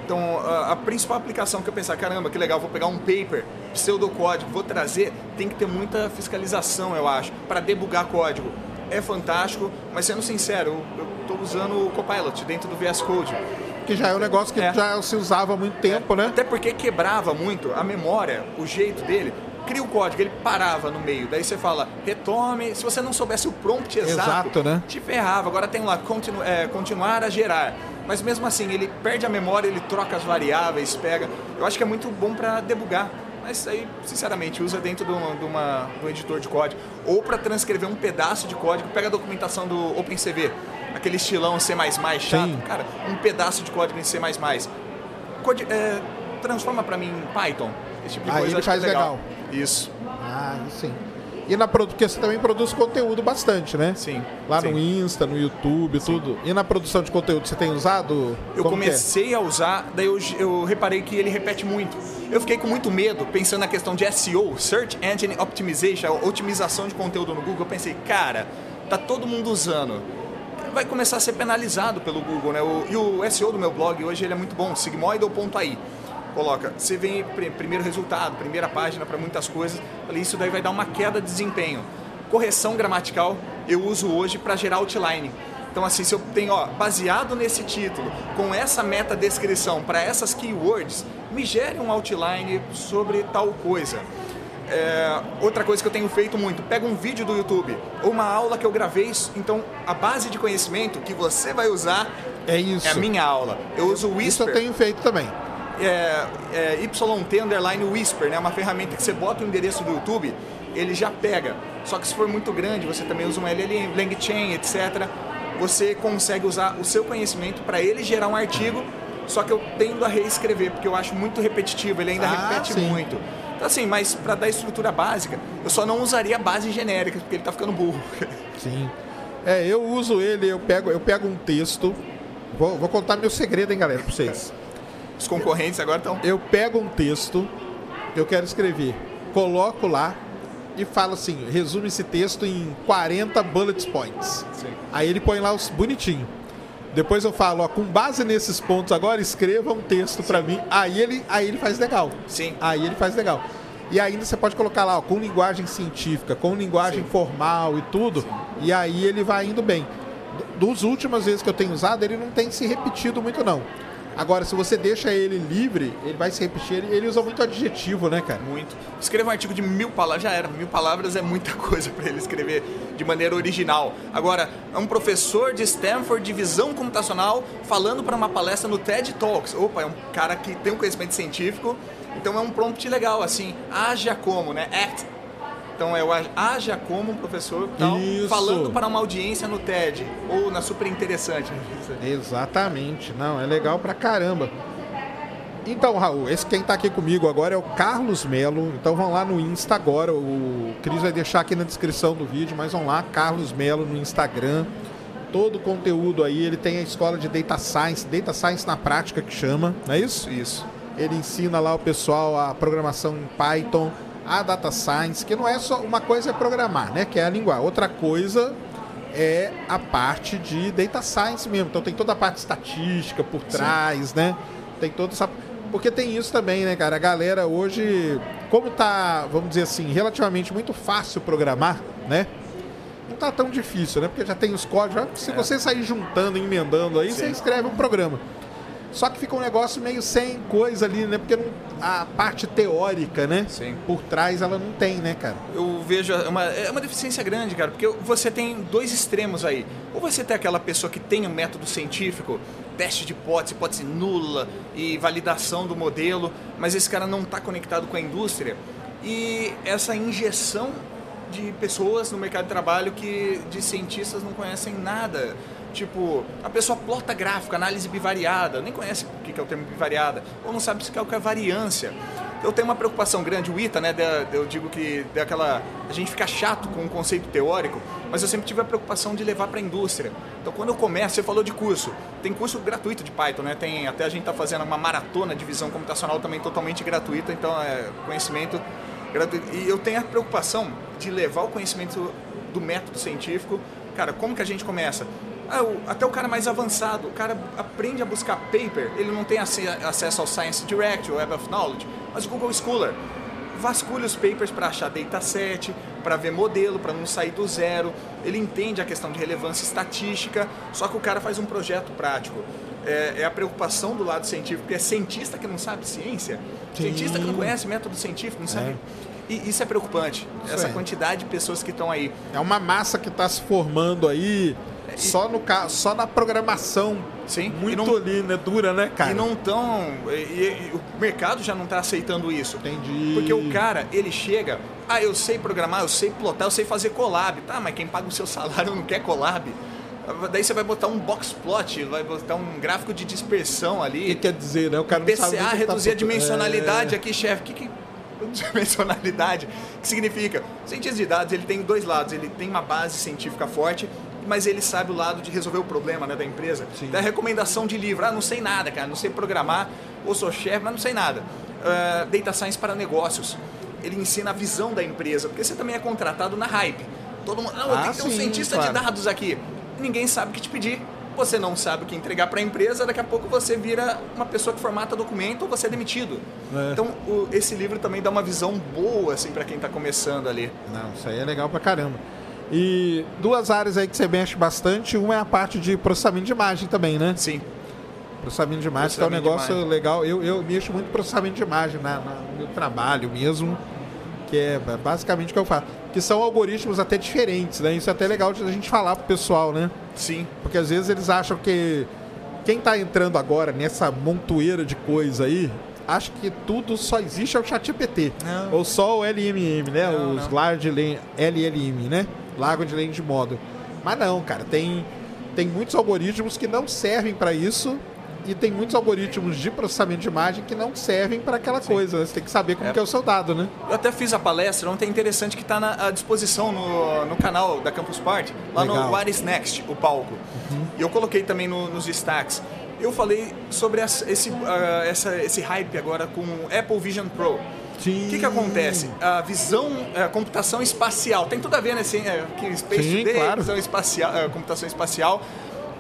Então, a, a, principal aplicação que eu pensar, caramba, que legal, vou pegar um paper, pseudocódigo, vou trazer, tem que ter muita fiscalização, eu acho, para debugar código. É fantástico, mas sendo sincero, eu estou usando o Copilot dentro do VS Code que já é um negócio que é. já se usava há muito tempo, né? Até porque quebrava muito a memória, o jeito dele. Cria o código, ele parava no meio. Daí você fala, retome. Se você não soubesse o prompt exato, exato né? te ferrava. Agora tem lá, continu, é, continuar a gerar. Mas mesmo assim, ele perde a memória, ele troca as variáveis, pega. Eu acho que é muito bom para debugar. Mas aí, sinceramente, usa dentro de, uma, de, uma, de um editor de código. Ou para transcrever um pedaço de código, pega a documentação do OpenCV aquele estilão C++ chato, Sim. cara, um pedaço de código em C++. Code, é, transforma para mim em Python. Esse tipo de Aí coisa ele faz é legal. legal. Isso. Ah, sim. E na porque você também produz conteúdo bastante, né? Sim. Lá sim. no Insta, no YouTube, sim. tudo. E na produção de conteúdo você tem usado? Eu é? comecei é? a usar, daí eu, eu reparei que ele repete muito. Eu fiquei com muito medo, pensando na questão de SEO, Search Engine Optimization, otimização de conteúdo no Google. Eu pensei, cara, tá todo mundo usando vai começar a ser penalizado pelo Google, né? O, e o SEO do meu blog hoje ele é muito bom, sigmoidal.ai. Coloca, você vem primeiro resultado, primeira página para muitas coisas, isso daí vai dar uma queda de desempenho. Correção gramatical eu uso hoje para gerar outline. Então, assim, se eu tenho, ó, baseado nesse título, com essa meta descrição para essas keywords, me gere um outline sobre tal coisa. É, outra coisa que eu tenho feito muito, pega um vídeo do YouTube ou uma aula que eu gravei, então a base de conhecimento que você vai usar é isso. É a minha aula. Eu uso o Whisper. Isso eu tenho feito também. É, é YT underline Whisper, né? Uma ferramenta que você bota o endereço do YouTube, ele já pega. Só que se for muito grande, você também usa um LLM, LangChain, etc. Você consegue usar o seu conhecimento para ele gerar um artigo, só que eu tendo a reescrever, porque eu acho muito repetitivo, ele ainda ah, repete sim. muito. Então, assim, mas para dar estrutura básica, eu só não usaria base genérica, porque ele está ficando burro. [LAUGHS] Sim. É, eu uso ele, eu pego, eu pego um texto. Vou, vou contar meu segredo, hein, galera, para vocês. Os concorrentes agora estão. Eu pego um texto, eu quero escrever, coloco lá e falo assim: resume esse texto em 40 bullet points. Sim. Aí ele põe lá os bonitinho. Depois eu falo, ó, com base nesses pontos agora, escreva um texto para mim. Aí ele, aí ele faz legal. Sim. Aí ele faz legal. E ainda você pode colocar lá, ó, com linguagem científica, com linguagem Sim. formal e tudo. Sim. E aí ele vai indo bem. Dos últimas vezes que eu tenho usado, ele não tem se repetido muito não. Agora, se você deixa ele livre, ele vai se repetir. Ele, usa muito adjetivo, né, cara? Muito. Escreva um artigo de mil palavras, já era. Mil palavras é muita [LAUGHS] coisa para ele escrever de maneira original. Agora, é um professor de Stanford de visão computacional falando para uma palestra no TED Talks. Opa, é um cara que tem um conhecimento científico, então é um prompt legal, assim. Haja como, né? Act então é o haja como um professor tal, falando para uma audiência no TED ou na super interessante. Exatamente. Não, é legal pra caramba. Então, Raul, esse quem está aqui comigo agora é o Carlos Melo. Então vão lá no Insta agora. O Cris vai deixar aqui na descrição do vídeo, mas vão lá, Carlos Melo no Instagram. Todo o conteúdo aí, ele tem a escola de Data Science, Data Science na prática que chama, não é isso? Isso. Ele ensina lá o pessoal a programação em Python, a data science, que não é só uma coisa é programar, né, que é a língua. Outra coisa é a parte de data science mesmo. Então tem toda a parte estatística por trás, Sim. né? Tem toda essa porque tem isso também, né, cara? A galera hoje, como tá, vamos dizer assim, relativamente muito fácil programar, né? Não tá tão difícil, né? Porque já tem os códigos. Se é. você sair juntando, emendando aí, Sim. você escreve um programa. Só que fica um negócio meio sem coisa ali, né? Porque não, a parte teórica, né? Sim. Por trás ela não tem, né, cara? Eu vejo uma, é uma deficiência grande, cara, porque você tem dois extremos aí. Ou você tem aquela pessoa que tem um método científico, teste de hipótese, hipótese nula e validação do modelo, mas esse cara não está conectado com a indústria. E essa injeção de pessoas no mercado de trabalho que de cientistas não conhecem nada Tipo, a pessoa plota gráfico, análise bivariada, nem conhece o que é o termo bivariada, ou não sabe o que é variância. Eu tenho uma preocupação grande, o ITA, né, eu digo que daquela, a gente fica chato com o conceito teórico, mas eu sempre tive a preocupação de levar para a indústria. Então, quando eu começo, você falou de curso, tem curso gratuito de Python, né? Tem, até a gente está fazendo uma maratona de visão computacional também totalmente gratuita, então é conhecimento gratuito. E eu tenho a preocupação de levar o conhecimento do método científico. Cara, como que a gente começa? Ah, até o cara mais avançado, o cara aprende a buscar paper, ele não tem acesso ao Science Direct, ou Web of Knowledge, mas o Google Scholar vasculha os papers para achar dataset, para ver modelo, para não sair do zero. Ele entende a questão de relevância estatística, só que o cara faz um projeto prático. É, é a preocupação do lado científico, porque é cientista que não sabe ciência, Sim. cientista que não conhece método científico, não sabe. É. E isso é preocupante, isso essa é. quantidade de pessoas que estão aí. É uma massa que está se formando aí só, no, só na programação. Sim. Muito não, ali, né? Dura, né, cara? E não estão. E, e, o mercado já não está aceitando isso. Entendi. Porque o cara, ele chega. Ah, eu sei programar, eu sei plotar, eu sei fazer collab. Tá, mas quem paga o seu salário não quer collab. Daí você vai botar um box plot, vai botar um gráfico de dispersão ali. O que quer dizer, né? O cara PCA, não sabe reduzir tá... a dimensionalidade é... aqui, chefe. [LAUGHS] O que, que dimensionalidade, que significa, cientista de dados ele tem dois lados, ele tem uma base científica forte mas ele sabe o lado de resolver o problema né, da empresa. Sim. Da recomendação de livro, ah, não sei nada, cara, não sei programar, ou sou chefe, mas não sei nada. Uh, data Science para negócios. Ele ensina a visão da empresa, porque você também é contratado na hype. Todo mundo, não, eu ah, tenho que ter um cientista claro. de dados aqui. Ninguém sabe o que te pedir. Você não sabe o que entregar para a empresa, daqui a pouco você vira uma pessoa que formata documento ou você é demitido. É. Então, o, esse livro também dá uma visão boa assim para quem está começando ali. Não, isso aí é legal para caramba. E duas áreas aí que você mexe bastante, uma é a parte de processamento de imagem também, né? Sim. Processamento de imagem, que é um negócio legal. Eu, eu mexo muito em processamento de imagem na, na, no meu trabalho mesmo, que é basicamente o que eu faço. Que são algoritmos até diferentes, né? Isso é até legal de a gente falar pro pessoal, né? Sim. Porque às vezes eles acham que quem está entrando agora nessa montoeira de coisa aí, acha que tudo só existe ao ChatGPT. Ou só o LMM, né? Não, Os não. Large LLM, né? Lago de Land Model. Mas não, cara, tem, tem muitos algoritmos que não servem para isso e tem muitos algoritmos de processamento de imagem que não servem para aquela Sim. coisa. Né? Você tem que saber como é. que é o seu dado, né? Eu até fiz a palestra, ontem é interessante que está à disposição no, no canal da Campus Party, lá Legal. no What is Next, o palco. Uhum. E eu coloquei também no, nos destaques. Eu falei sobre essa, esse, uh, essa, esse hype agora com o Apple Vision Pro. O que, que acontece? A visão, a computação espacial, tem tudo a ver, né? Assim, é, que Space Sim, Today, claro. visão espacial, é, computação espacial,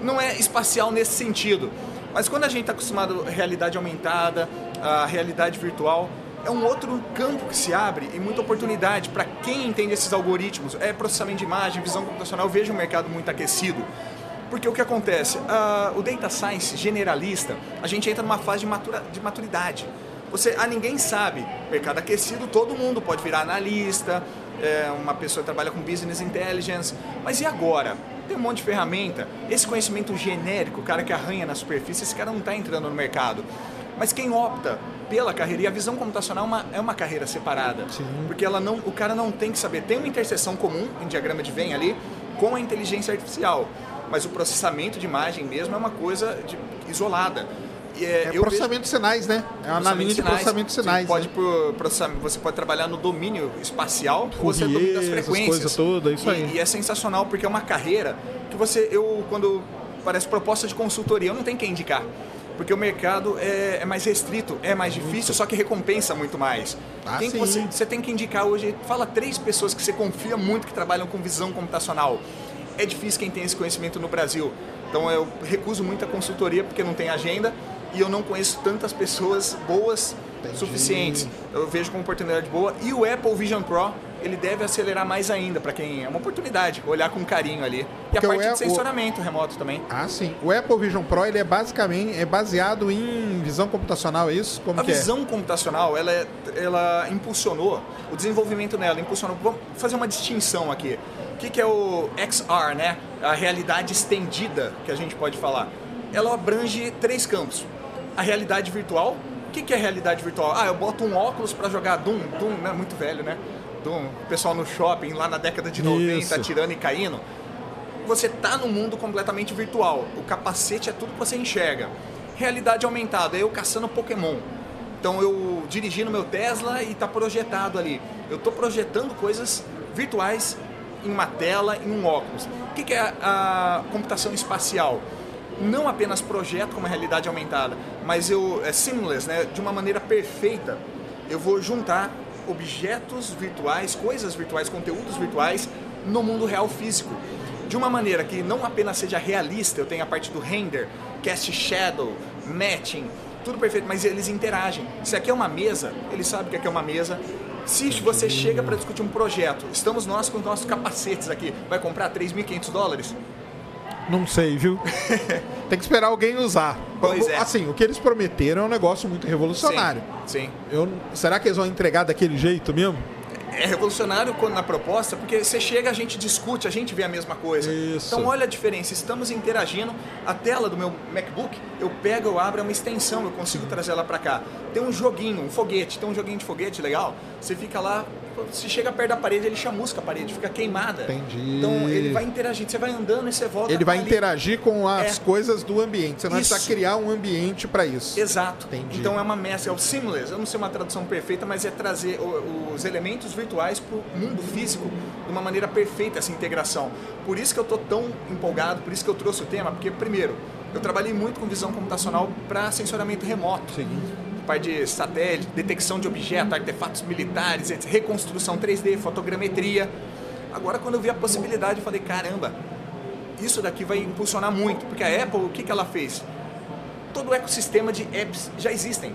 não é espacial nesse sentido. Mas quando a gente está acostumado à realidade aumentada, à realidade virtual, é um outro campo que se abre e muita oportunidade para quem entende esses algoritmos. É processamento de imagem, visão computacional, eu vejo um mercado muito aquecido. Porque o que acontece? Uh, o data science generalista, a gente entra numa fase de, matura, de maturidade. Você, ah, ninguém sabe. Mercado aquecido, todo mundo pode virar analista, é, uma pessoa que trabalha com business intelligence. Mas e agora? Tem um monte de ferramenta. Esse conhecimento genérico, o cara que arranha na superfície, esse cara não está entrando no mercado. Mas quem opta pela carreira, e a visão computacional é uma, é uma carreira separada. Sim. Porque ela não, o cara não tem que saber. Tem uma interseção comum em diagrama de Venn ali com a inteligência artificial. Mas o processamento de imagem mesmo é uma coisa de, isolada. É, é processamento de sinais, né? É na linha de processamento de sinais. Pode né? Você pode trabalhar no domínio espacial ou você domina as frequências. Toda, isso aí. E, e, é sensacional porque é uma carreira que você, eu, quando parece proposta de consultoria, eu não tenho que indicar. Porque o mercado é, é mais restrito, é mais difícil, muito. só que recompensa muito mais. Ah, Quem você, você tem que indicar hoje? Fala três pessoas que você confia muito que trabalham com visão computacional é difícil quem tem esse conhecimento no Brasil. Então eu recuso muita consultoria porque não tem agenda e eu não conheço tantas pessoas boas Entendi. suficientes. Eu vejo como oportunidade boa. E o Apple Vision Pro, ele deve acelerar mais ainda para quem é uma oportunidade, olhar com carinho ali. E Porque a parte de sensoramento o... remoto também. Ah, sim. O Apple Vision Pro, ele é basicamente é baseado em visão computacional, é isso? Como a visão é? computacional, ela, é, ela impulsionou o desenvolvimento nela, impulsionou. Vamos fazer uma distinção aqui. O que, que é o XR, né? A realidade estendida, que a gente pode falar. Ela abrange três campos a realidade virtual. O que, que é realidade virtual? Ah, eu boto um óculos para jogar Doom. Doom, né? Muito velho, né? Doom. O pessoal no shopping, lá na década de 90, Isso. atirando e caindo. Você tá no mundo completamente virtual. O capacete é tudo que você enxerga. Realidade aumentada, eu caçando Pokémon. Então eu dirigindo meu Tesla e tá projetado ali. Eu tô projetando coisas virtuais em uma tela, em um óculos. O que, que é a computação espacial? Não apenas projeto como realidade aumentada, mas eu é seamless, né, de uma maneira perfeita. Eu vou juntar objetos virtuais, coisas virtuais, conteúdos virtuais no mundo real físico. De uma maneira que não apenas seja realista, eu tenho a parte do render, cast shadow, matching, tudo perfeito, mas eles interagem. Se aqui é uma mesa, ele sabe que aqui é uma mesa. Se você chega para discutir um projeto, estamos nós com os nossos capacetes aqui, vai comprar 3.500 dólares? Não sei, viu? [LAUGHS] Tem que esperar alguém usar. Pois é. Assim, o que eles prometeram é um negócio muito revolucionário. Sim. sim. Eu, será que eles vão entregar daquele jeito mesmo? é revolucionário quando na proposta, porque você chega, a gente discute, a gente vê a mesma coisa. Isso. Então olha a diferença, estamos interagindo, a tela do meu MacBook, eu pego, eu abro, é uma extensão, eu consigo trazer ela para cá. Tem um joguinho, um foguete, tem um joguinho de foguete legal, você fica lá, se chega perto da parede, ele chamusca a parede, fica queimada. Entendi. Então ele vai interagir, você vai andando e você volta. Ele vai ali. interagir com as é. coisas do ambiente, você não vai precisar criar um ambiente para isso. Exato. Entendi. Então é uma mescla, é o seamless, eu não sei uma tradução perfeita, mas é trazer os elementos virtuais para o mundo físico de uma maneira perfeita essa integração. Por isso que eu estou tão empolgado, por isso que eu trouxe o tema, porque primeiro, eu trabalhei muito com visão computacional para sensoramento remoto. Sim parte de satélite, detecção de objetos, artefatos militares, reconstrução 3D, fotogrametria. Agora, quando eu vi a possibilidade, eu falei: caramba, isso daqui vai impulsionar muito, porque a Apple, o que, que ela fez? Todo o ecossistema de apps já existem.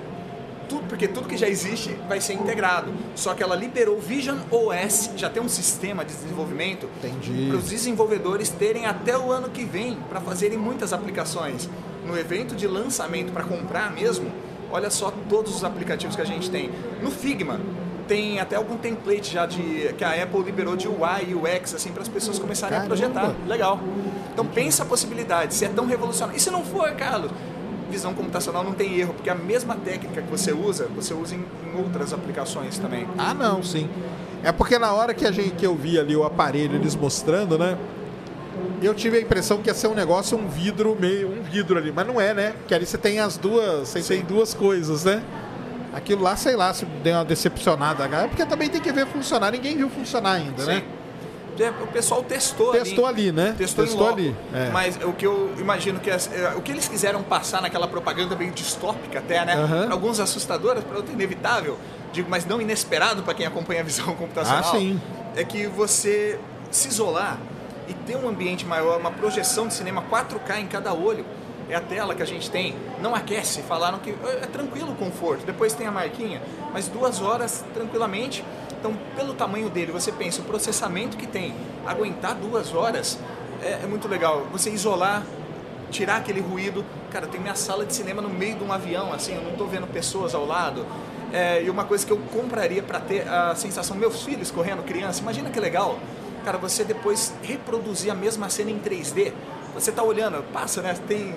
Tudo, porque tudo que já existe vai ser integrado. Só que ela liberou o Vision OS, já tem um sistema de desenvolvimento para os desenvolvedores terem até o ano que vem para fazerem muitas aplicações. No evento de lançamento para comprar mesmo, olha só todos os aplicativos que a gente tem. No Figma, tem até algum template já de que a Apple liberou de UI e UX assim para as pessoas começarem Caramba. a projetar. Legal. Então pensa a possibilidade, se é tão revolucionário. E se não for, Carlos, visão computacional não tem erro, porque a mesma técnica que você usa, você usa em, em outras aplicações também. Ah, não, sim. É porque na hora que a gente que eu vi ali o aparelho eles mostrando, né? Eu tive a impressão que ia ser um negócio, um vidro meio, um vidro ali, mas não é, né? Que ali você tem as duas, você Sim. tem duas coisas, né? Aquilo lá, sei lá, se deu uma decepcionada, porque também tem que ver funcionar, ninguém viu funcionar ainda, Sim. né? É, o pessoal testou, testou ali, ali né? Testou, testou ali. É. Mas o que eu imagino que as, é, o que eles quiseram passar naquela propaganda bem distópica até, né? Uhum. Alguns assustadoras, para outro inevitável, digo, mas não inesperado para quem acompanha a visão [LAUGHS] computacional. Ah, sim. É que você se isolar e ter um ambiente maior, uma projeção de cinema 4K em cada olho. É a tela que a gente tem, não aquece, falaram que é tranquilo o conforto. Depois tem a marquinha, mas duas horas tranquilamente. Então, pelo tamanho dele, você pensa, o processamento que tem, aguentar duas horas é, é muito legal. Você isolar, tirar aquele ruído. Cara, tem minha sala de cinema no meio de um avião, assim, eu não estou vendo pessoas ao lado. É, e uma coisa que eu compraria para ter a sensação, meus filhos correndo, criança, imagina que legal cara, você depois reproduzir a mesma cena em 3D, você tá olhando, passa, né? Tem.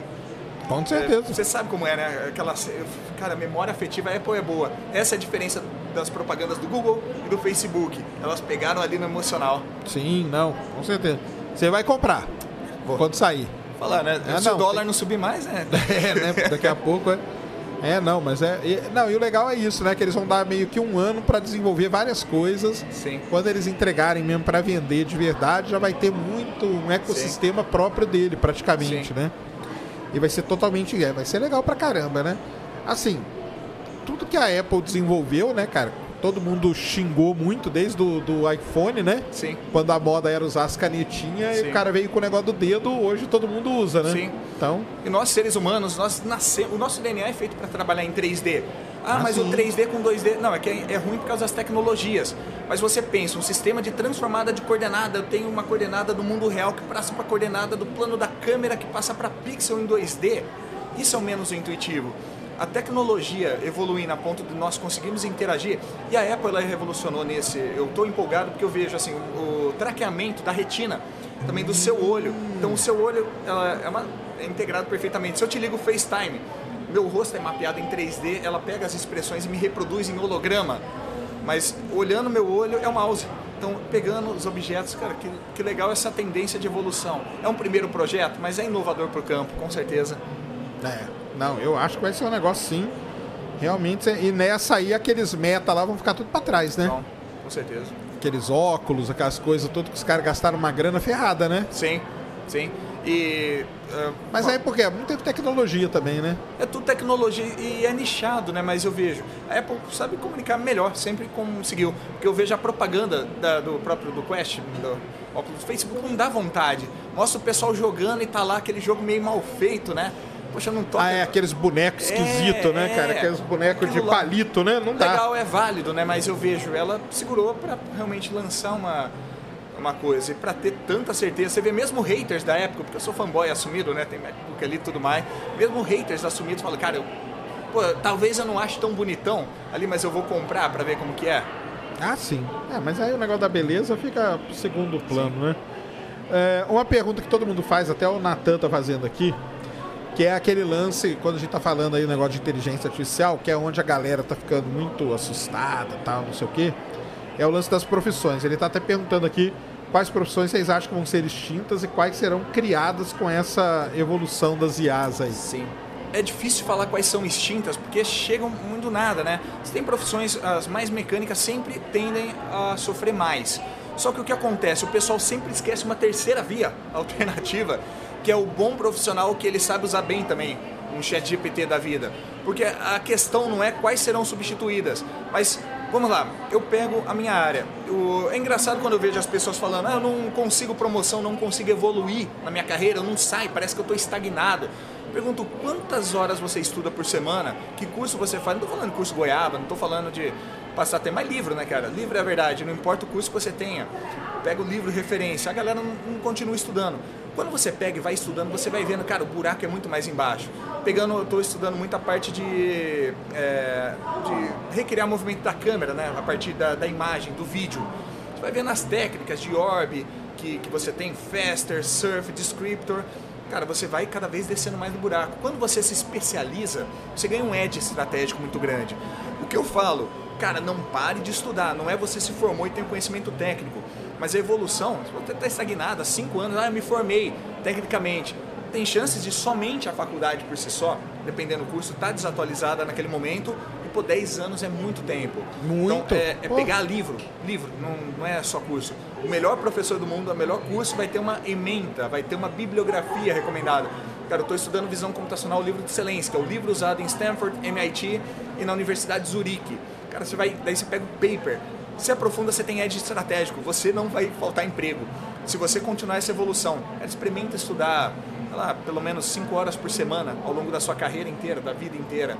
Com certeza. É, você sabe como é, né? Aquela. Cara, memória afetiva, a Apple é boa. Essa é a diferença das propagandas do Google e do Facebook. Elas pegaram ali no emocional. Sim, não, com certeza. Você vai comprar Vou. quando sair. Falar, né? É, Se não, o dólar tem... não subir mais, né? [LAUGHS] É, né? Daqui a pouco é. É, não, mas é. E, não, e o legal é isso, né? Que eles vão dar meio que um ano para desenvolver várias coisas. Sim. Quando eles entregarem mesmo para vender de verdade, já vai ter muito um ecossistema Sim. próprio dele, praticamente, Sim. né? E vai ser totalmente. É, vai ser legal pra caramba, né? Assim, tudo que a Apple desenvolveu, né, cara? Todo mundo xingou muito desde do, do iPhone, né? Sim. Quando a moda era usar as canetinhas e o cara veio com o negócio do dedo, hoje todo mundo usa, né? Sim. Então. E nós, seres humanos, nós nascemos. O nosso DNA é feito para trabalhar em 3D. Ah, mas o 3D com 2D. Não, é que é, é ruim por causa das tecnologias. Mas você pensa, um sistema de transformada de coordenada, eu tenho uma coordenada do mundo real que passa para a coordenada do plano da câmera que passa para pixel em 2D. Isso é o menos intuitivo. A tecnologia evoluindo a ponto de nós conseguirmos interagir, e a Apple ela revolucionou nesse. Eu estou empolgado porque eu vejo assim o, traqueamento da retina, também do seu olho. Então o seu olho ela é, uma, é integrado perfeitamente. Se eu te ligo FaceTime, meu rosto é mapeado em 3D, ela pega as expressões e me reproduz em holograma. Mas olhando meu olho é o mouse. Então, pegando os objetos, cara, que, que legal essa tendência de evolução. É um primeiro projeto, mas é inovador para o campo, com certeza. É, não, eu acho que vai ser um negócio sim. Realmente, e nessa aí, aqueles meta lá vão ficar tudo para trás, né? Não, com certeza. Aqueles óculos, aquelas coisas, tudo que os caras gastaram uma grana ferrada, né? Sim, sim. E. Uh, Mas aí porque é muito tecnologia também, né? É tudo tecnologia e é nichado, né? Mas eu vejo. A Apple sabe comunicar melhor, sempre conseguiu. Porque eu vejo a propaganda da, do próprio do Quest, do óculos Facebook, não dá vontade. Mostra o pessoal jogando e tá lá aquele jogo meio mal feito, né? Poxa, não toca. Ah, é aqueles bonecos esquisitos, é, né, cara? Aqueles bonecos de palito, né? Não dá. Legal, é válido, né? Mas eu vejo, ela segurou para realmente lançar uma uma coisa. E para ter tanta certeza, você vê mesmo haters da época, porque eu sou fanboy assumido, né? Tem MacBook ali e tudo mais. Mesmo haters assumidos falam, cara, eu, pô, talvez eu não ache tão bonitão ali, mas eu vou comprar para ver como que é. Ah, sim. É, mas aí o negócio da beleza fica segundo plano, sim. né? É, uma pergunta que todo mundo faz, até o Natan tá fazendo aqui, que é aquele lance, quando a gente tá falando aí o negócio de inteligência artificial, que é onde a galera tá ficando muito assustada, tal, não sei o quê, é o lance das profissões. Ele tá até perguntando aqui quais profissões vocês acham que vão ser extintas e quais serão criadas com essa evolução das IAs aí? Sim. É difícil falar quais são extintas porque chegam muito nada, né? Você tem profissões, as mais mecânicas sempre tendem a sofrer mais. Só que o que acontece? O pessoal sempre esquece uma terceira via [LAUGHS] alternativa, que é o bom profissional que ele sabe usar bem também, um chat GPT da vida. Porque a questão não é quais serão substituídas, mas Vamos lá, eu pego a minha área. É engraçado quando eu vejo as pessoas falando, ah, eu não consigo promoção, não consigo evoluir na minha carreira, eu não saio, parece que eu estou estagnado. pergunto quantas horas você estuda por semana, que curso você faz. Não estou falando curso goiaba, não estou falando de passar tempo, mas livro, né, cara? Livro é a verdade, não importa o curso que você tenha. Pega o livro referência, a galera não, não continua estudando. Quando você pega e vai estudando, você vai vendo, cara, o buraco é muito mais embaixo. Pegando, eu estou estudando muita parte de, é, de recriar o movimento da câmera, né? A partir da, da imagem, do vídeo. Você vai vendo as técnicas de orb que, que você tem, faster, surf, descriptor. Cara, você vai cada vez descendo mais no buraco. Quando você se especializa, você ganha um edge estratégico muito grande. O que eu falo, cara, não pare de estudar. Não é você se formou e tem conhecimento técnico. Mas a evolução, você está estagnado há cinco anos, ah, eu me formei tecnicamente. Tem chances de somente a faculdade por si só, dependendo do curso, estar tá desatualizada naquele momento e por 10 anos é muito tempo. Muito. Então, é, é pegar livro, livro, não, não é só curso. O melhor professor do mundo, o melhor curso vai ter uma ementa, vai ter uma bibliografia recomendada. Cara, eu estou estudando visão computacional, o livro de excelência, que é o livro usado em Stanford, MIT e na Universidade de Zurique. Cara, você vai, daí você pega o paper, se aprofunda, você tem edge estratégico, você não vai faltar emprego. Se você continuar essa evolução, experimenta estudar, lá, pelo menos 5 horas por semana ao longo da sua carreira inteira, da vida inteira.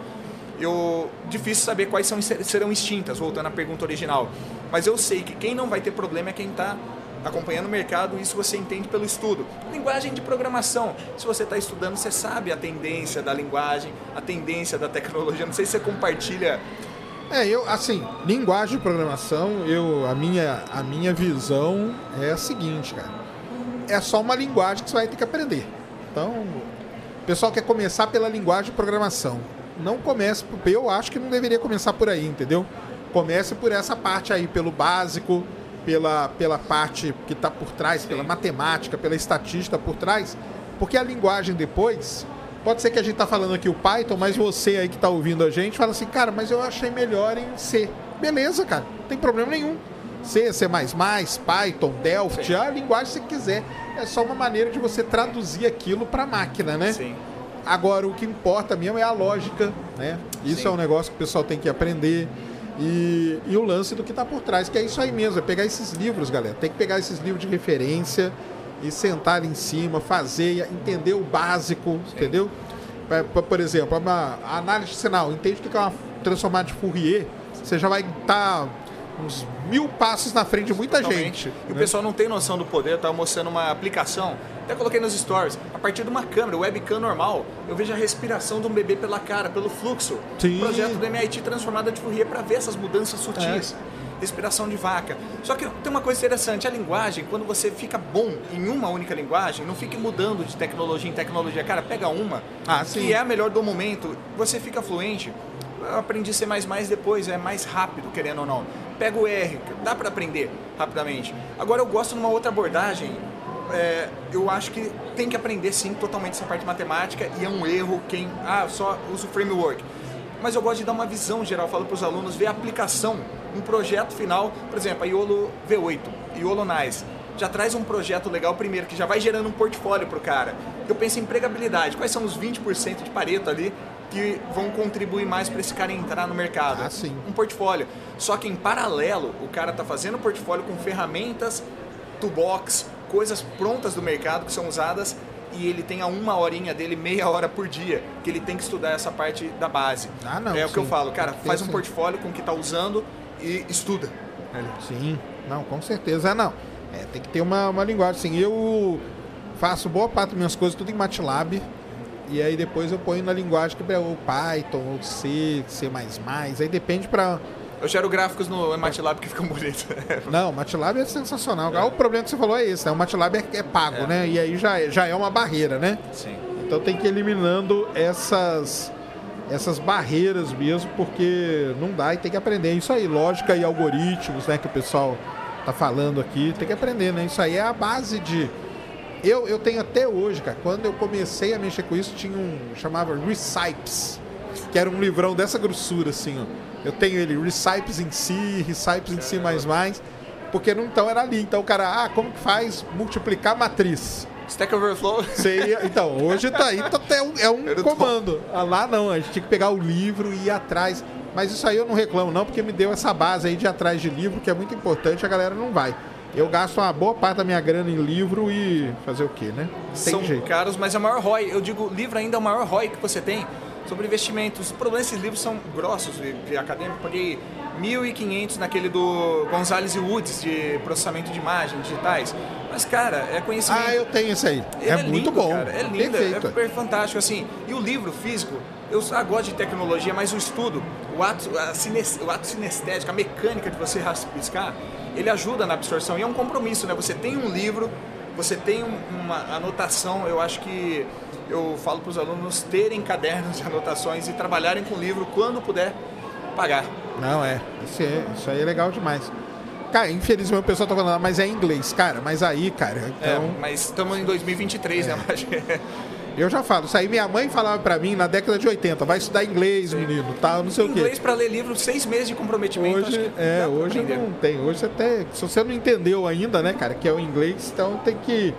Eu difícil saber quais são, serão extintas, voltando à pergunta original. Mas eu sei que quem não vai ter problema é quem está acompanhando o mercado, isso você entende pelo estudo. Linguagem de programação. Se você está estudando, você sabe a tendência da linguagem, a tendência da tecnologia. Não sei se você compartilha é, eu, assim, linguagem de programação, eu, a, minha, a minha visão é a seguinte, cara. É só uma linguagem que você vai ter que aprender. Então, o pessoal quer começar pela linguagem de programação. Não comece, eu acho que não deveria começar por aí, entendeu? Comece por essa parte aí, pelo básico, pela, pela parte que está por trás, pela matemática, pela estatística por trás, porque a linguagem depois Pode ser que a gente tá falando aqui o Python, mas você aí que tá ouvindo a gente fala assim, cara, mas eu achei melhor em C. Beleza, cara, não tem problema nenhum. C, C++, Python, Delphi, Sim. a linguagem que você quiser. É só uma maneira de você traduzir aquilo para a máquina, né? Sim. Agora, o que importa mesmo é a lógica, né? Isso Sim. é um negócio que o pessoal tem que aprender. E, e o lance do que está por trás, que é isso aí mesmo, é pegar esses livros, galera. Tem que pegar esses livros de referência e sentar ali em cima, fazer, entender o básico, Sim. entendeu? Por exemplo, uma análise sinal, entende o que é uma transformada de Fourier, você já vai estar tá uns mil passos na frente de muita Totalmente. gente. E né? o pessoal não tem noção do poder, eu estava mostrando uma aplicação, até coloquei nos stories, a partir de uma câmera, webcam normal, eu vejo a respiração de um bebê pela cara, pelo fluxo. Sim. projeto do MIT transformada de Fourier para ver essas mudanças sutis. É. Respiração de vaca. Só que tem uma coisa interessante, a linguagem, quando você fica bom em uma única linguagem, não fique mudando de tecnologia em tecnologia. Cara, pega uma, ah, que é a melhor do momento, você fica fluente. Eu aprendi C++ depois, é mais rápido, querendo ou não pega o R, dá para aprender rapidamente. Agora eu gosto de uma outra abordagem, é, eu acho que tem que aprender sim totalmente essa parte matemática e é um erro quem ah, só usa o framework. Mas eu gosto de dar uma visão geral, falo para os alunos, ver a aplicação, um projeto final, por exemplo, a IOLO V8, IOLO NICE, já traz um projeto legal primeiro, que já vai gerando um portfólio para o cara. Eu penso em empregabilidade, quais são os 20% de pareto ali que vão contribuir mais para esse cara entrar no mercado. Ah, sim. Um portfólio. Só que em paralelo, o cara está fazendo portfólio com ferramentas, toolbox, coisas prontas do mercado que são usadas e ele tem a uma horinha dele, meia hora por dia, que ele tem que estudar essa parte da base. Ah, não, é sim. o que eu falo, cara, faz um portfólio com o que está usando e estuda. Sim, não, com certeza. É, não, é, tem que ter uma, uma linguagem. Assim, eu faço boa parte das minhas coisas tudo em MATLAB. E aí depois eu ponho na linguagem que é o Python, ou C, C++. Aí depende para eu gero gráficos no MATLAB que ficam bonitos. [LAUGHS] Não, o MATLAB é sensacional. É. O problema que você falou é esse, né? O MATLAB é, é pago, é. né? E aí já, é, já é uma barreira, né? Sim. Então tem que ir eliminando essas, essas barreiras mesmo, porque não dá e tem que aprender. Isso aí, lógica e algoritmos, né? Que o pessoal tá falando aqui, tem que aprender, né? Isso aí é a base de eu, eu tenho até hoje, cara, quando eu comecei a mexer com isso, tinha um. chamava Recipes, que era um livrão dessa grossura, assim, ó. Eu tenho ele, Recipes em si, Recipes em si mais mais, porque não, então era ali. Então o cara, ah, como que faz multiplicar matriz? Stack Overflow? Sei, então, hoje tá aí, é um, é um comando. Ah, lá não, a gente tinha que pegar o livro e ir atrás. Mas isso aí eu não reclamo, não, porque me deu essa base aí de atrás de livro, que é muito importante, a galera não vai. Eu gasto uma boa parte da minha grana em livro e fazer o quê, né? Tem São jeito. caros, mas é o maior ROI. Eu digo, livro ainda é o maior ROI que você tem sobre investimentos. O problema é que esses livros são grossos de, acadêmico. Paguei 1.500 naquele do Gonzalez e Woods de processamento de imagens digitais. Mas, cara, é conhecimento. Ah, eu tenho esse aí. É, é, muito lindo, bom. Cara. É lindo, Perfeito. é fantástico. Assim, e o livro físico, eu ah, gosto de tecnologia, mas o estudo, o ato, a o ato sinestésico, a mecânica de você raspiscar, ele ajuda na absorção. E é um compromisso, né? Você tem um livro, você tem uma anotação, eu acho que eu falo para os alunos terem cadernos de [LAUGHS] anotações e trabalharem com o livro quando puder pagar. Não, é. Isso, é, isso aí é legal demais. Cara, infelizmente o pessoal tá falando, ah, mas é inglês, cara. Mas aí, cara. É, então... É, mas estamos em 2023, né, é. né? [LAUGHS] Eu já falo, isso aí minha mãe falava para mim na década de 80, vai estudar inglês, menino, tá? Não sei inglês o quê. Inglês para ler livro, seis meses de comprometimento. Hoje, é, hoje não tem. Hoje até, se você não entendeu ainda, né, cara, que é o inglês, então tem que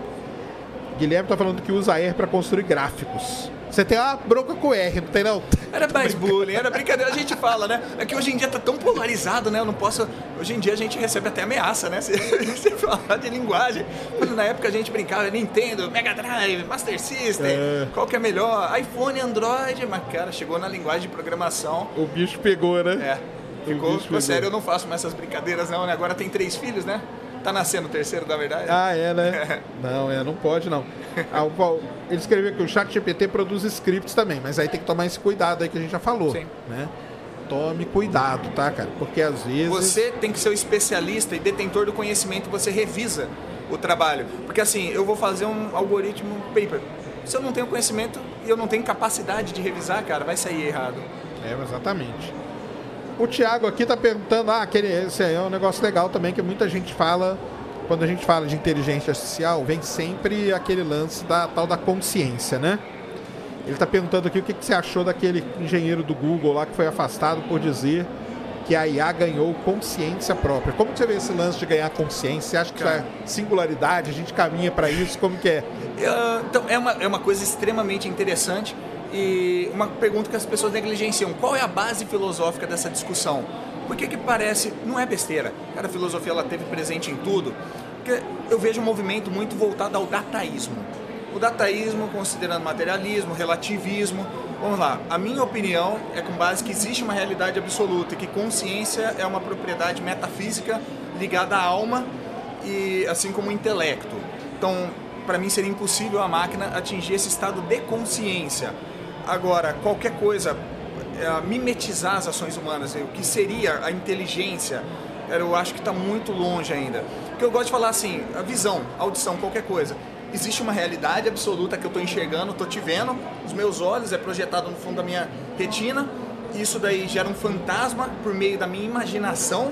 Guilherme tá falando que usa R para construir gráficos. Você tem uma bronca com R, não tem não? Era mais bullying, era brincadeira, a gente fala, né? É que hoje em dia tá tão polarizado, né? Eu não posso. Hoje em dia a gente recebe até ameaça, né? [LAUGHS] Se você falar de linguagem. Quando na época a gente brincava, Nintendo, Mega Drive, Master System, é. qual que é melhor? iPhone, Android, mas cara, chegou na linguagem de programação. O bicho pegou, né? É. Ficou, ficou sério, eu não faço mais essas brincadeiras, não, né? Agora tem três filhos, né? Tá nascendo o terceiro, da verdade? Ah, é, né? [LAUGHS] não, é, não pode não. Ah, o, ele escreveu que o chat GPT produz scripts também, mas aí tem que tomar esse cuidado aí que a gente já falou. Sim. Né? Tome cuidado, tá, cara? Porque às vezes. Você tem que ser o especialista e detentor do conhecimento, você revisa o trabalho. Porque assim, eu vou fazer um algoritmo paper. Se eu não tenho conhecimento e eu não tenho capacidade de revisar, cara, vai sair errado. É, exatamente. O Thiago aqui está perguntando, ah, aquele, esse aí é um negócio legal também, que muita gente fala, quando a gente fala de inteligência artificial, vem sempre aquele lance da tal da consciência, né? Ele está perguntando aqui o que, que você achou daquele engenheiro do Google lá que foi afastado por dizer que a IA ganhou consciência própria. Como você vê esse lance de ganhar consciência? Você acha que Cara, isso é singularidade? A gente caminha para isso? Como que é? Uh, então, é uma, é uma coisa extremamente interessante e uma pergunta que as pessoas negligenciam: qual é a base filosófica dessa discussão? Por que que parece? Não é besteira. Cara, a filosofia ela teve presente em tudo. Porque eu vejo um movimento muito voltado ao dataísmo. O dataísmo considerando materialismo, relativismo. Vamos lá, a minha opinião é com base que existe uma realidade absoluta que consciência é uma propriedade metafísica ligada à alma e assim como o intelecto. Então, para mim seria impossível a máquina atingir esse estado de consciência. Agora, qualquer coisa, é, mimetizar as ações humanas, o que seria a inteligência, eu acho que está muito longe ainda. Porque eu gosto de falar assim, a visão, audição, qualquer coisa. Existe uma realidade absoluta que eu estou enxergando, estou te vendo, os meus olhos é projetado no fundo da minha retina, isso daí gera um fantasma por meio da minha imaginação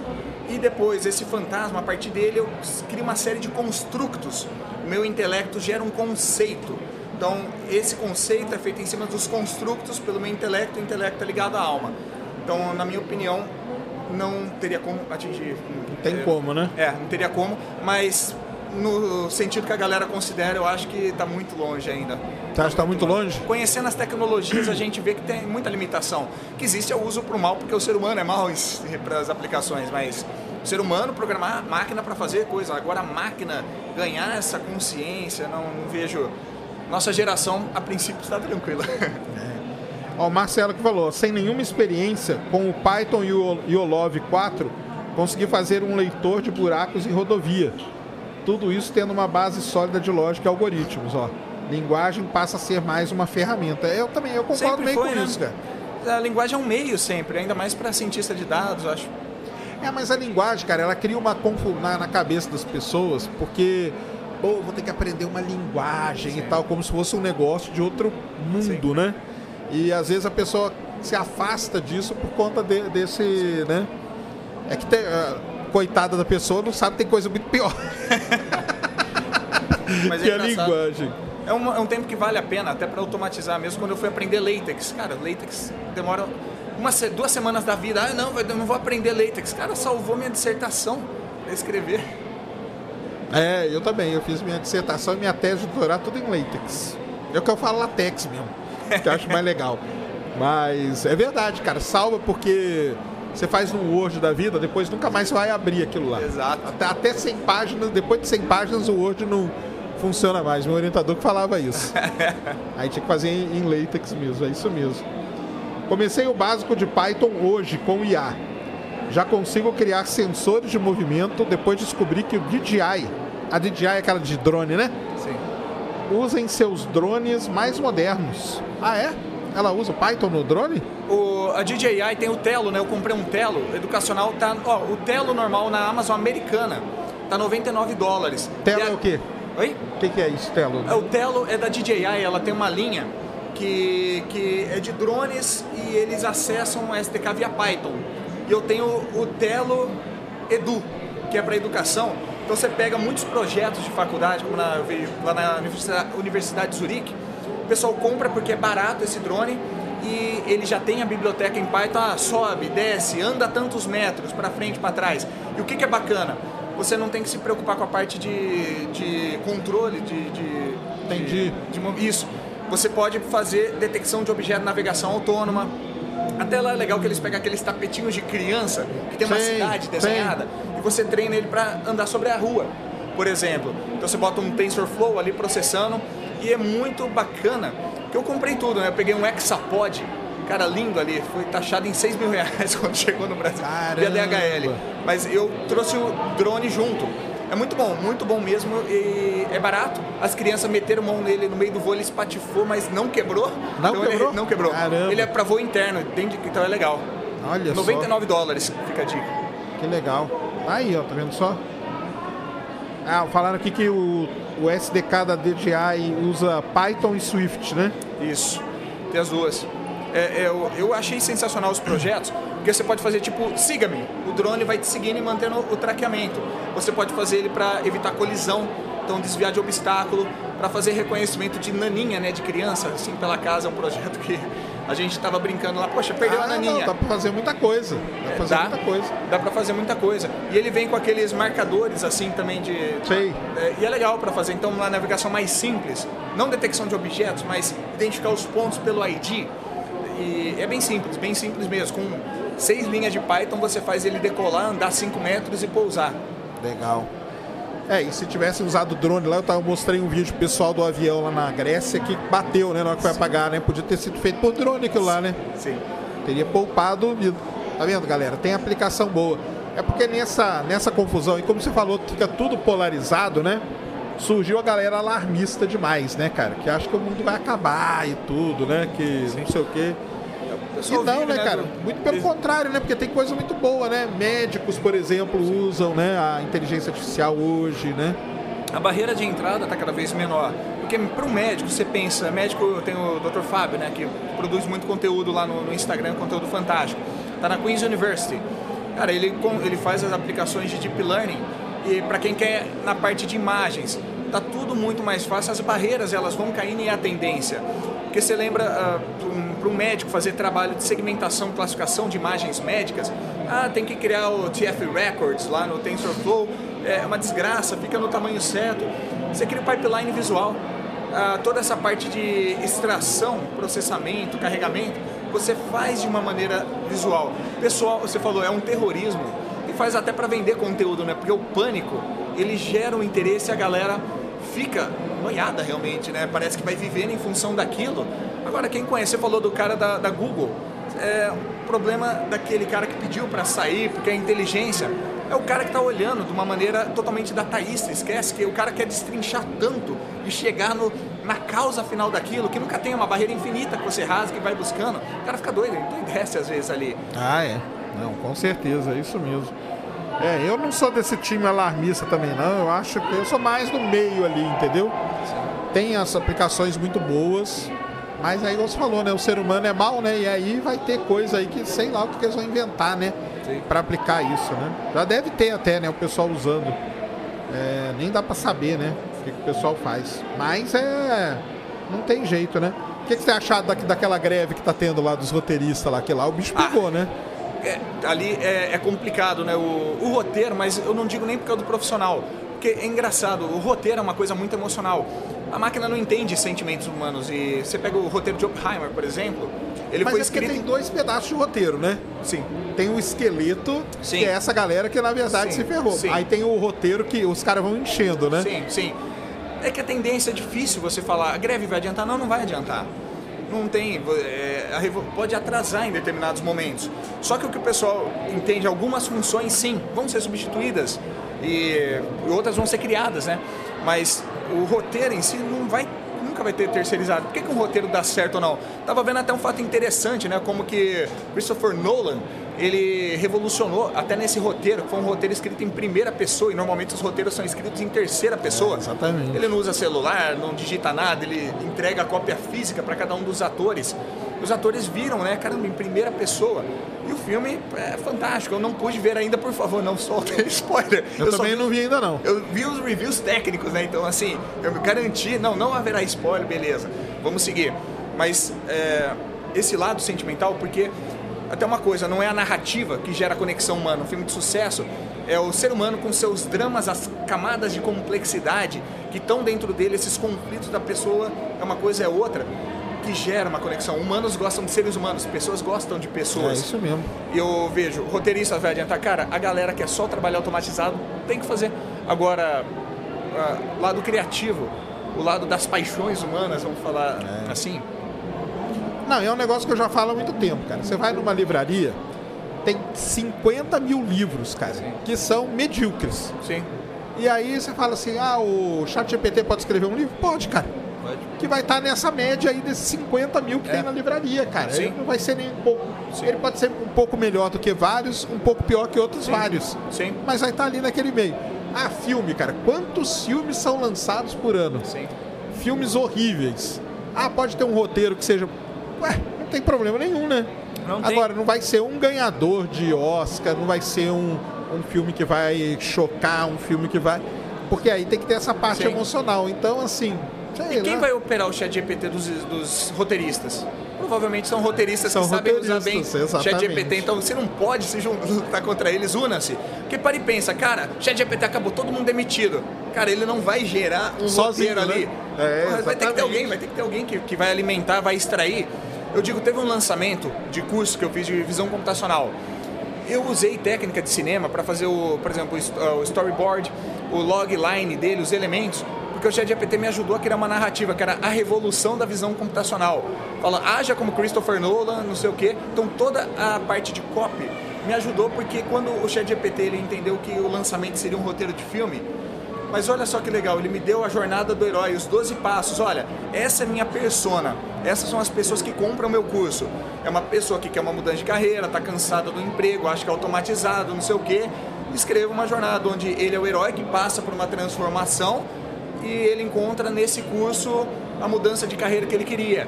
e depois esse fantasma, a partir dele eu crio uma série de construtos. O meu intelecto gera um conceito. Então, esse conceito é feito em cima dos construtos pelo meu intelecto, o intelecto é ligado à alma. Então, na minha opinião, não teria como atingir. Não tem é, como, né? É, não teria como, mas no sentido que a galera considera, eu acho que está muito longe ainda. Você acha que está muito longe? Conhecendo as tecnologias, a gente vê que tem muita limitação. Que existe é o uso para o mal, porque o ser humano é mal [LAUGHS] para as aplicações, mas o ser humano programar a máquina para fazer coisa. Agora a máquina ganhar essa consciência, não, não vejo. Nossa geração, a princípio, está tranquila. É. Ó, o Marcelo que falou, sem nenhuma experiência com o Python e o Yolov 4, consegui fazer um leitor de buracos em rodovia tudo isso tendo uma base sólida de lógica e algoritmos, ó. Linguagem passa a ser mais uma ferramenta. Eu também, eu concordo sempre meio foi, com né? isso, cara. A linguagem é um meio sempre, ainda mais para cientista de dados, acho. É, mas a linguagem, cara, ela cria uma confusão na, na cabeça das pessoas, porque pô, vou ter que aprender uma linguagem Sim. e tal, como se fosse um negócio de outro mundo, Sim. né? E às vezes a pessoa se afasta disso por conta de, desse, né? É que tem, uh, coitada da pessoa não sabe tem coisa muito pior. [LAUGHS] Mas é [LAUGHS] que é a linguagem. É um, é um tempo que vale a pena, até para automatizar. Mesmo quando eu fui aprender latex. Cara, latex demora duas semanas da vida. Ah, não, eu não vou aprender latex. Cara, salvou minha dissertação para escrever. É, eu também. Eu fiz minha dissertação e minha tese de doutorado tudo em latex. É o que eu falo latex mesmo, que eu acho mais legal. Mas é verdade, cara. Salva porque você faz no Word da vida, depois nunca mais vai abrir aquilo lá. Exato. Até, até 100 páginas, depois de 100 páginas o Word não funciona mais. Meu orientador que falava isso. [LAUGHS] Aí tinha que fazer em, em latex mesmo, é isso mesmo. Comecei o básico de Python hoje com IA. Já consigo criar sensores de movimento depois descobri que o DJI, a DJI é aquela de drone, né? Sim. Usem seus drones mais modernos. Ah, é? Ela usa Python no drone? O, a DJI tem o Telo, né? Eu comprei um Telo educacional. Tá, ó, o Telo normal na Amazon americana tá 99 dólares. Telo é o quê? Oi? O que, que, é isso, Telo? É, o Telo é da DJI, ela tem uma linha que, que é de drones e eles acessam o SDK via Python. E eu tenho o Telo Edu, que é para educação. Então você pega muitos projetos de faculdade, como na, lá na Universidade, de Zurique, pessoal compra porque é barato esse drone e ele já tem a biblioteca em Python, ah, sobe, desce, anda tantos metros para frente, para trás. E o que, que, é bacana? Você não tem que se preocupar com a parte de, de controle, de, de, Entendi. De, de, isso. Você pode fazer detecção de objeto, navegação autônoma. Até lá é legal que eles pegam aqueles tapetinhos de criança que tem uma sim, cidade desenhada sim. E você treina ele para andar sobre a rua, por exemplo. Então você bota um TensorFlow ali processando e é muito bacana, que eu comprei tudo, né? Eu peguei um Exapod, cara lindo ali, foi taxado em 6 mil reais [LAUGHS] quando chegou no Brasil, Caramba. via DHL. Mas eu trouxe o drone junto. É muito bom, muito bom mesmo e é barato. As crianças meteram mão nele no meio do voo, ele espatifou, mas não quebrou. Não então quebrou? Ele, não quebrou. Caramba. Ele é para voo interno, então é legal. Olha 99 só. dólares, fica a dica. Que legal. Aí, ó, tá vendo só? Ah, falaram aqui que o, o SDK da DJI usa Python e Swift, né? Isso, tem as duas. É, é, eu, eu achei sensacional os projetos, porque você pode fazer tipo, siga-me, o drone vai te seguindo e mantendo o traqueamento. Você pode fazer ele para evitar colisão, então desviar de obstáculo, para fazer reconhecimento de naninha, né, de criança, assim pela casa, é um projeto que a gente estava brincando lá, poxa, perdeu ah, a naninha. Não, dá para fazer muita coisa. Dá pra fazer dá, muita coisa. Dá para fazer muita coisa. E ele vem com aqueles marcadores assim também de. Sei. É, e é legal para fazer então uma navegação mais simples, não detecção de objetos, mas identificar os pontos pelo ID. E é bem simples, bem simples mesmo, com seis linhas de Python você faz ele decolar, andar 5 metros e pousar. Legal. É, e se tivesse usado drone lá, eu tava, mostrei um vídeo pessoal do avião lá na Grécia que bateu, né? Na hora que foi apagar, né? Podia ter sido feito por drone aquilo lá, né? Sim. Teria poupado vida. Tá vendo, galera? Tem aplicação boa. É porque nessa, nessa confusão, e como você falou, fica tudo polarizado, né? Surgiu a galera alarmista demais, né, cara? Que acha que o mundo vai acabar e tudo, né? Que Sim. não sei o quê. E não, vive, né, né, cara? Do... Muito pelo contrário, né? Porque tem coisa muito boa, né? Médicos, por exemplo, Sim. usam né, a inteligência artificial hoje, né? A barreira de entrada está cada vez menor. Porque para um médico, você pensa, médico tem o Dr. Fábio, né? Que produz muito conteúdo lá no, no Instagram, conteúdo fantástico. Está na Queen's University. Cara, ele, ele faz as aplicações de Deep Learning e para quem quer na parte de imagens, tá tudo muito mais fácil, as barreiras elas vão caindo e a tendência. Porque você lembra, uh, para um médico fazer trabalho de segmentação, classificação de imagens médicas, ah, tem que criar o TF Records lá no TensorFlow, é uma desgraça, fica no tamanho certo. Você cria o pipeline visual. Ah, toda essa parte de extração, processamento, carregamento, você faz de uma maneira visual. Pessoal, você falou, é um terrorismo e faz até para vender conteúdo, né? Porque o pânico, ele gera um interesse e a galera fica noiada realmente, né? Parece que vai vivendo em função daquilo. Agora, quem conhece, falou do cara da, da Google. É o problema daquele cara que pediu para sair, porque a inteligência é o cara que está olhando de uma maneira totalmente dataísta. Esquece que o cara quer destrinchar tanto e chegar no, na causa final daquilo, que nunca tem uma barreira infinita que você rasga e vai buscando. O cara fica doido, desce às vezes ali. Ah, é. Não, com certeza, é isso mesmo. É, eu não sou desse time alarmista também, não. Eu acho que eu sou mais do meio ali, entendeu? Tem as aplicações muito boas, mas aí você falou, né? O ser humano é mal, né? E aí vai ter coisa aí que sei lá o que eles vão inventar, né? Para aplicar isso, né? Já deve ter até, né? O pessoal usando. É, nem dá para saber, né? O que, que, o pessoal faz. Mas é. Não tem jeito, né? O que, que você acha da, daquela greve que tá tendo lá dos roteiristas lá? Que lá o bicho pegou, ah. né? É, ali é, é, complicado, né? O, o, roteiro, mas eu não digo nem por causa do profissional. Porque é engraçado, o roteiro é uma coisa muito emocional. A máquina não entende sentimentos humanos. E você pega o roteiro de Oppenheimer, por exemplo, ele mas foi é escrito. tem dois pedaços de roteiro, né? Sim. Tem o esqueleto, sim. que é essa galera que na verdade sim, se ferrou. Sim. Aí tem o roteiro que os caras vão enchendo, né? Sim, sim. É que a tendência é difícil você falar, a greve vai adiantar? Não, não vai adiantar não tem. É, pode atrasar em determinados momentos. Só que o que o pessoal entende, algumas funções sim vão ser substituídas e outras vão ser criadas, né? Mas o roteiro em si não vai nunca vai ter terceirizado. Por que, que um roteiro dá certo ou não? Tava vendo até um fato interessante, né? Como que Christopher Nolan ele revolucionou até nesse roteiro, que foi um roteiro escrito em primeira pessoa, e normalmente os roteiros são escritos em terceira pessoa. É, exatamente. Ele não usa celular, não digita nada, ele entrega a cópia física para cada um dos atores. Os atores viram, né, caramba, em primeira pessoa. E o filme é fantástico. Eu não pude ver ainda, por favor, não solta [LAUGHS] spoiler. Eu, eu também vi, não vi ainda não. Eu vi os reviews técnicos, né? Então, assim, eu garanti, não, não haverá spoiler, beleza. Vamos seguir. Mas é, esse lado sentimental, porque até uma coisa, não é a narrativa que gera conexão humana. Um filme de sucesso é o ser humano com seus dramas, as camadas de complexidade que estão dentro dele, esses conflitos da pessoa, é uma coisa, é outra, que gera uma conexão. Humanos gostam de seres humanos, pessoas gostam de pessoas. É isso mesmo. E eu vejo, roteirista vai adiantar, cara, a galera que é só trabalhar automatizado tem que fazer. Agora, uh, lado criativo, o lado das paixões humanas, vamos falar é. assim, não, é um negócio que eu já falo há muito tempo, cara. Você vai numa livraria, tem 50 mil livros, cara, Sim. que são medíocres. Sim. E aí você fala assim, ah, o ChatGPT pode escrever um livro? Pode, cara. Que vai estar nessa média aí desses 50 mil que é. tem na livraria, cara. Sim. Ele não vai ser nem um pouco. Sim. Ele pode ser um pouco melhor do que vários, um pouco pior que outros Sim. vários. Sim. Mas vai estar ali naquele meio. Ah, filme, cara. Quantos filmes são lançados por ano? Sim. Filmes horríveis. Ah, pode ter um roteiro que seja Ué, não tem problema nenhum, né? Não Agora, não vai ser um ganhador de Oscar, não vai ser um, um filme que vai chocar, um filme que vai. Porque aí tem que ter essa parte Sim. emocional. Então, assim. E quem vai operar o chat GPT dos, dos roteiristas? Provavelmente são roteiristas são que sabem usar bem o chat GPT. Então você não pode se juntar contra eles, una-se. Porque para e pensa, cara, chat GPT acabou, todo mundo demitido. Cara, ele não vai gerar um Sozinho, roteiro né? ali. É, vai ter que ter alguém, vai ter que ter alguém que, que vai alimentar, vai extrair. Eu digo, teve um lançamento de curso que eu fiz de visão computacional. Eu usei técnica de cinema para fazer, o, por exemplo, o storyboard, o logline dele, os elementos, porque o ChatGPT me ajudou a criar uma narrativa, que era a revolução da visão computacional. Fala, haja como Christopher Nolan, não sei o quê. Então toda a parte de copy me ajudou porque quando o ChatGPT ele entendeu que o lançamento seria um roteiro de filme, mas olha só que legal, ele me deu a jornada do herói, os 12 passos. Olha, essa é minha persona. Essas são as pessoas que compram meu curso. É uma pessoa que quer uma mudança de carreira, está cansada do emprego, acha que é automatizado, não sei o quê. Escreva uma jornada onde ele é o herói que passa por uma transformação e ele encontra nesse curso a mudança de carreira que ele queria.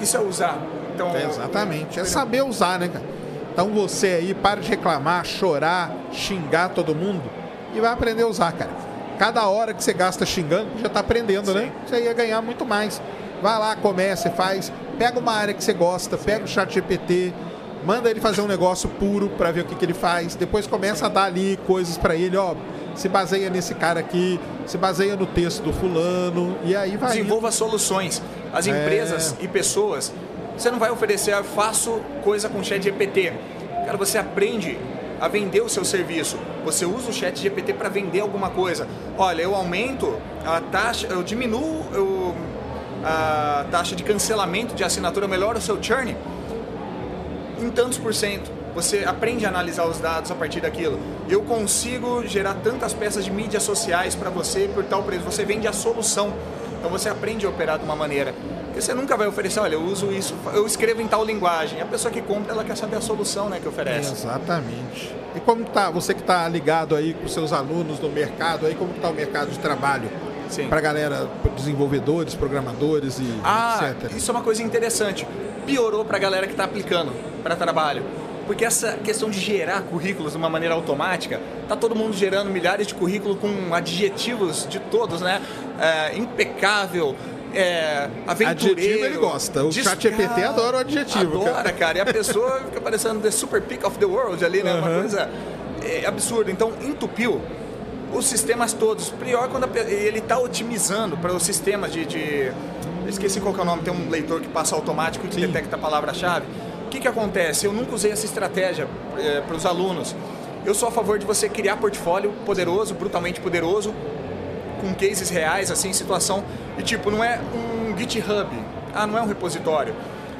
Isso é usar. Então, é exatamente. É saber usar, né, cara? Então você aí, para de reclamar, chorar, xingar todo mundo e vai aprender a usar, cara cada hora que você gasta xingando, já está aprendendo, né? Sim. né? Você ia ganhar muito mais. Vai lá, comece, faz. Pega uma área que você gosta, Sim. pega o chat GPT, manda ele fazer um negócio puro para ver o que, que ele faz. Depois começa a dar ali coisas para ele, ó. Se baseia nesse cara aqui, se baseia no texto do fulano, e aí vai. Desenvolva indo. soluções. As é. empresas é... e pessoas, você não vai oferecer, faço coisa com chat GPT. Cara, você aprende a vender o seu serviço. Você usa o chat GPT para vender alguma coisa. Olha, eu aumento a taxa, eu diminuo eu, a taxa de cancelamento de assinatura, melhora o seu churn em tantos por cento. Você aprende a analisar os dados a partir daquilo. Eu consigo gerar tantas peças de mídias sociais para você por tal preço. Você vende a solução. Então você aprende a operar de uma maneira. Porque você nunca vai oferecer, olha, eu uso isso, eu escrevo em tal linguagem. A pessoa que compra, ela quer saber a solução né, que oferece. Exatamente. E como tá, você que está ligado aí com seus alunos no mercado, aí como está o mercado de trabalho? Para a galera, desenvolvedores, programadores e ah, etc. Isso é uma coisa interessante. Piorou para a galera que está aplicando para trabalho. Porque essa questão de gerar currículos de uma maneira automática, tá todo mundo gerando milhares de currículos com adjetivos de todos, né? É, impecável, é, aventureiro. Adjetivo ele gosta. O chat GPT adora o adjetivo. Adora, cara. cara. E a pessoa [LAUGHS] fica parecendo The Super Peak of the World ali, né? Uhum. Uma coisa é, absurda. Então, entupiu os sistemas todos. Pior quando a, ele está otimizando para os sistemas de, de... Esqueci qual é o nome. Tem um leitor que passa automático e que detecta a palavra-chave. Que, que acontece? Eu nunca usei essa estratégia é, para os alunos. Eu sou a favor de você criar portfólio poderoso, brutalmente poderoso, com cases reais, assim, situação. E tipo, não é um GitHub, ah, não é um repositório.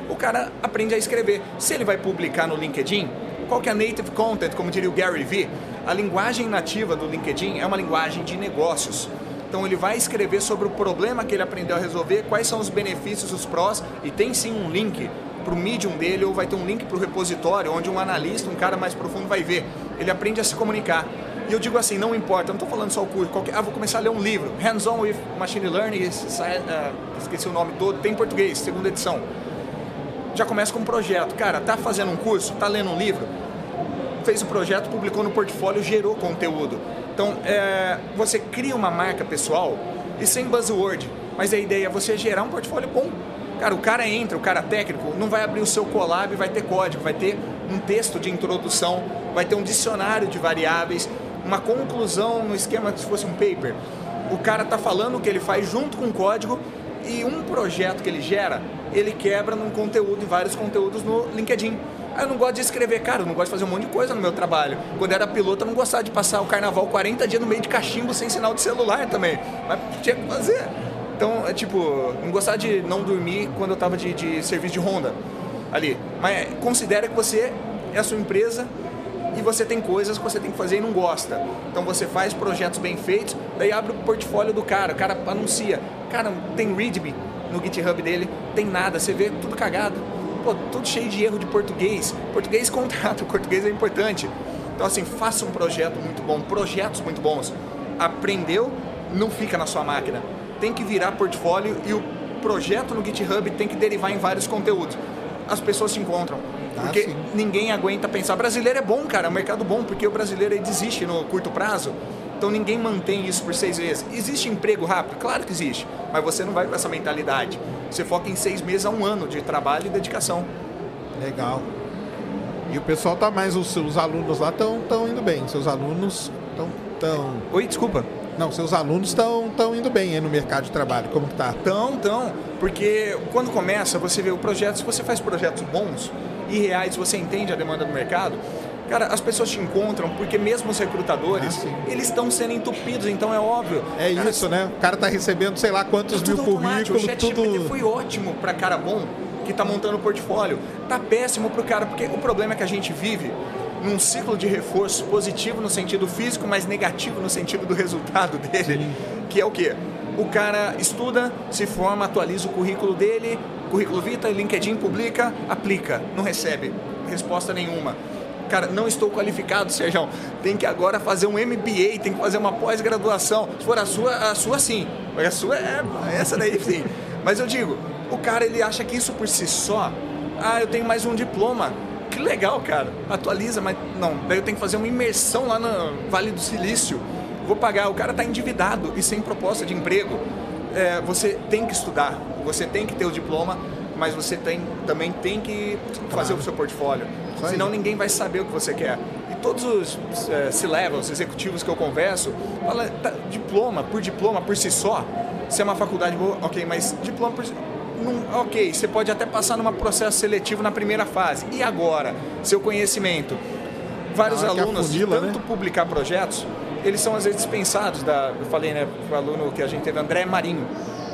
O cara aprende a escrever. Se ele vai publicar no LinkedIn, qual que é a native content, como diria o Gary Vee? A linguagem nativa do LinkedIn é uma linguagem de negócios. Então ele vai escrever sobre o problema que ele aprendeu a resolver, quais são os benefícios, os prós, e tem sim um link para o Medium dele ou vai ter um link para o repositório, onde um analista, um cara mais profundo vai ver. Ele aprende a se comunicar. E eu digo assim, não importa, eu não estou falando só o curso, qualquer, ah, vou começar a ler um livro, Hands-on with Machine Learning, uh, esqueci o nome todo, tem em português, segunda edição. Já começa com um projeto. Cara, tá fazendo um curso, tá lendo um livro, fez o projeto, publicou no portfólio, gerou conteúdo. Então, é, você cria uma marca pessoal e sem buzzword, mas a ideia é você gerar um portfólio bom. Cara, o cara entra, o cara técnico, não vai abrir o seu collab, vai ter código, vai ter um texto de introdução, vai ter um dicionário de variáveis, uma conclusão no esquema se fosse um paper. O cara está falando o que ele faz junto com o código e um projeto que ele gera, ele quebra num conteúdo, em vários conteúdos no LinkedIn. Eu não gosto de escrever, cara, eu não gosto de fazer um monte de coisa no meu trabalho. Quando era piloto, eu não gostava de passar o carnaval 40 dias no meio de cachimbo sem sinal de celular também. Mas tinha que fazer. Então, é tipo, não gostava de não dormir quando eu estava de, de serviço de Honda ali. Mas considera que você é a sua empresa e você tem coisas que você tem que fazer e não gosta. Então você faz projetos bem feitos, daí abre o portfólio do cara, o cara anuncia. Cara, tem README no GitHub dele, tem nada, você vê tudo cagado. Pô, tudo cheio de erro de português. Português [LAUGHS] contrato, português é importante. Então assim, faça um projeto muito bom, projetos muito bons. Aprendeu, não fica na sua máquina. Tem que virar portfólio e o projeto no GitHub tem que derivar em vários conteúdos. As pessoas se encontram ah, porque sim. ninguém aguenta pensar. Brasileiro é bom, cara, é um mercado bom, porque o brasileiro desiste no curto prazo. Então ninguém mantém isso por seis meses. Existe emprego rápido? Claro que existe. Mas você não vai com essa mentalidade. Você foca em seis meses a um ano de trabalho e dedicação. Legal. E o pessoal tá mais, os, os alunos lá estão tão indo bem. Seus alunos estão. Tão... Oi, desculpa. Não, seus alunos estão indo bem aí no mercado de trabalho, como que tá? Estão, estão, porque quando começa, você vê o projeto, se você faz projetos bons e reais, você entende a demanda do mercado, Cara, as pessoas te encontram porque mesmo os recrutadores, ah, eles estão sendo entupidos, então é óbvio. É cara, isso, né? O cara tá recebendo, sei lá, quantos mil currículos, o chat tudo... foi ótimo para cara bom que tá montando o portfólio. Tá péssimo pro cara, porque o problema é que a gente vive num ciclo de reforço positivo no sentido físico, mas negativo no sentido do resultado dele, Sim. que é o quê? O cara estuda, se forma, atualiza o currículo dele, currículo Vita, LinkedIn publica, aplica, não recebe resposta nenhuma cara, não estou qualificado, Sérgio, tem que agora fazer um MBA, tem que fazer uma pós-graduação. Se for a sua, a sua sim. A sua é essa daí sim. Mas eu digo, o cara ele acha que isso por si só, ah, eu tenho mais um diploma. Que legal, cara. Atualiza, mas não, daí eu tenho que fazer uma imersão lá no Vale do Silício. Vou pagar, o cara está endividado e sem proposta de emprego. É, você tem que estudar, você tem que ter o diploma, mas você tem, também tem que fazer claro. o seu portfólio. Senão ninguém vai saber o que você quer. E todos os é, C-levels, executivos que eu converso, falam, tá, diploma, por diploma, por si só, se é uma faculdade boa, ok, mas diploma por si não, ok, você pode até passar num processo seletivo na primeira fase. E agora? Seu conhecimento. Vários ah, alunos, de tanto né? publicar projetos, eles são às vezes dispensados. Da, eu falei, né, o aluno que a gente teve, André Marinho.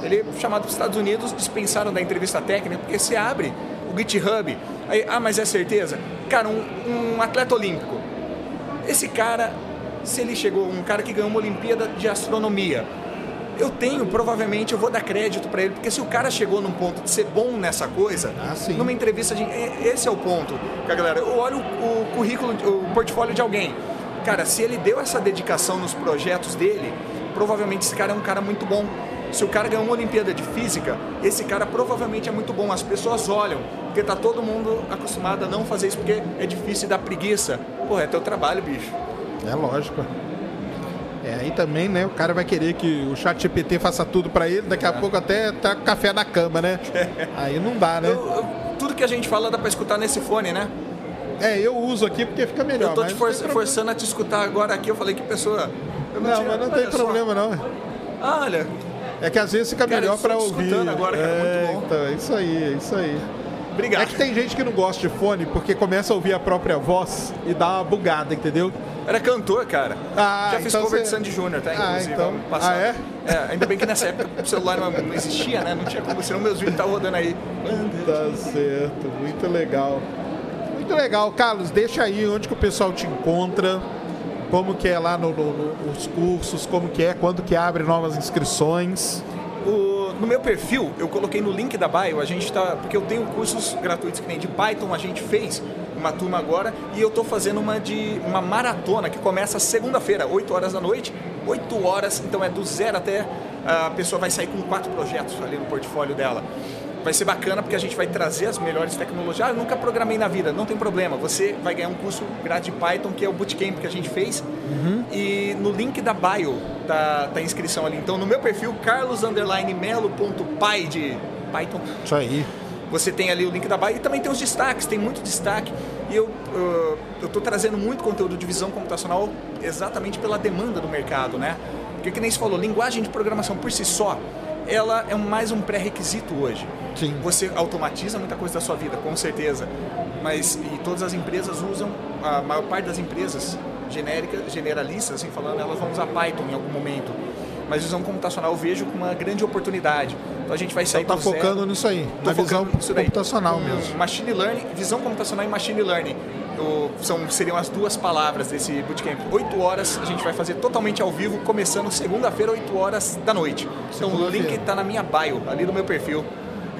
Ele chamado para os Estados Unidos, dispensaram da entrevista técnica, porque se abre o GitHub. Aí, ah, mas é certeza? Cara, um, um atleta olímpico. Esse cara, se ele chegou, um cara que ganhou uma Olimpíada de Astronomia, eu tenho, provavelmente, eu vou dar crédito para ele, porque se o cara chegou num ponto de ser bom nessa coisa, ah, numa entrevista de. Esse é o ponto, que a galera. Eu olho o, o currículo, o portfólio de alguém. Cara, se ele deu essa dedicação nos projetos dele, provavelmente esse cara é um cara muito bom. Se o cara ganhou uma Olimpíada de Física, esse cara provavelmente é muito bom. As pessoas olham, porque tá todo mundo acostumado a não fazer isso porque é difícil e dá preguiça. Pô, é teu trabalho, bicho. É lógico. É, aí também, né, o cara vai querer que o chat GPT faça tudo para ele, daqui a é. pouco até tá com café na cama, né? É. [LAUGHS] Aí não dá, né? Eu, eu, tudo que a gente fala dá para escutar nesse fone, né? É, eu uso aqui porque fica melhor. Eu tô te for forçando a te escutar agora aqui, eu falei que pessoa... não, não tinha, mas não tem problema só. não. Ah, olha, é que às vezes fica cara, melhor para ouvir. agora, cara, é, muito bom. Então, é isso aí, é isso aí. Obrigado. É que tem gente que não gosta de fone porque começa a ouvir a própria voz e dá uma bugada, entendeu? Era cantor, cara. Ah, Já fiz então cover você... de Sandy Júnior, tá? Ah, Inclusive, então... Ah, é? é? Ainda bem que nessa época o celular não, existia, né? Não tinha como, senão meus vídeos estavam rodando aí. Tá certo, muito legal. Muito legal. Carlos, deixa aí onde que o pessoal te encontra como que é lá no, no, nos cursos, como que é, quando que abre novas inscrições. O, no meu perfil, eu coloquei no link da bio, a gente tá. Porque eu tenho cursos gratuitos que nem de Python, a gente fez uma turma agora, e eu estou fazendo uma de uma maratona que começa segunda-feira, 8 horas da noite, 8 horas, então é do zero até a pessoa vai sair com quatro projetos ali no portfólio dela vai ser bacana porque a gente vai trazer as melhores tecnologias. Ah, eu nunca programei na vida, não tem problema. Você vai ganhar um curso grátis de Python, que é o Bootcamp que a gente fez. Uhum. E no link da bio tá, tá a inscrição ali. Então no meu perfil, carlos_melo.py de Python. Isso aí. Você tem ali o link da bio e também tem os destaques, tem muito destaque. E eu uh, estou trazendo muito conteúdo de visão computacional exatamente pela demanda do mercado, né? Porque que nem se falou, linguagem de programação por si só, ela é mais um pré-requisito hoje. Sim. Você automatiza muita coisa da sua vida, com certeza. Mas e todas as empresas usam, a maior parte das empresas genéricas, generalistas, assim falando, elas vão usar Python em algum momento. Mas visão computacional eu vejo como uma grande oportunidade. Então a gente vai sair então, tá focando nisso aí, Tô na visão computacional mesmo. Machine learning, visão computacional e machine learning. O, são, seriam as duas palavras desse bootcamp. Oito horas, a gente vai fazer totalmente ao vivo, começando segunda-feira, 8 horas da noite. Então o link está na minha bio, ali no meu perfil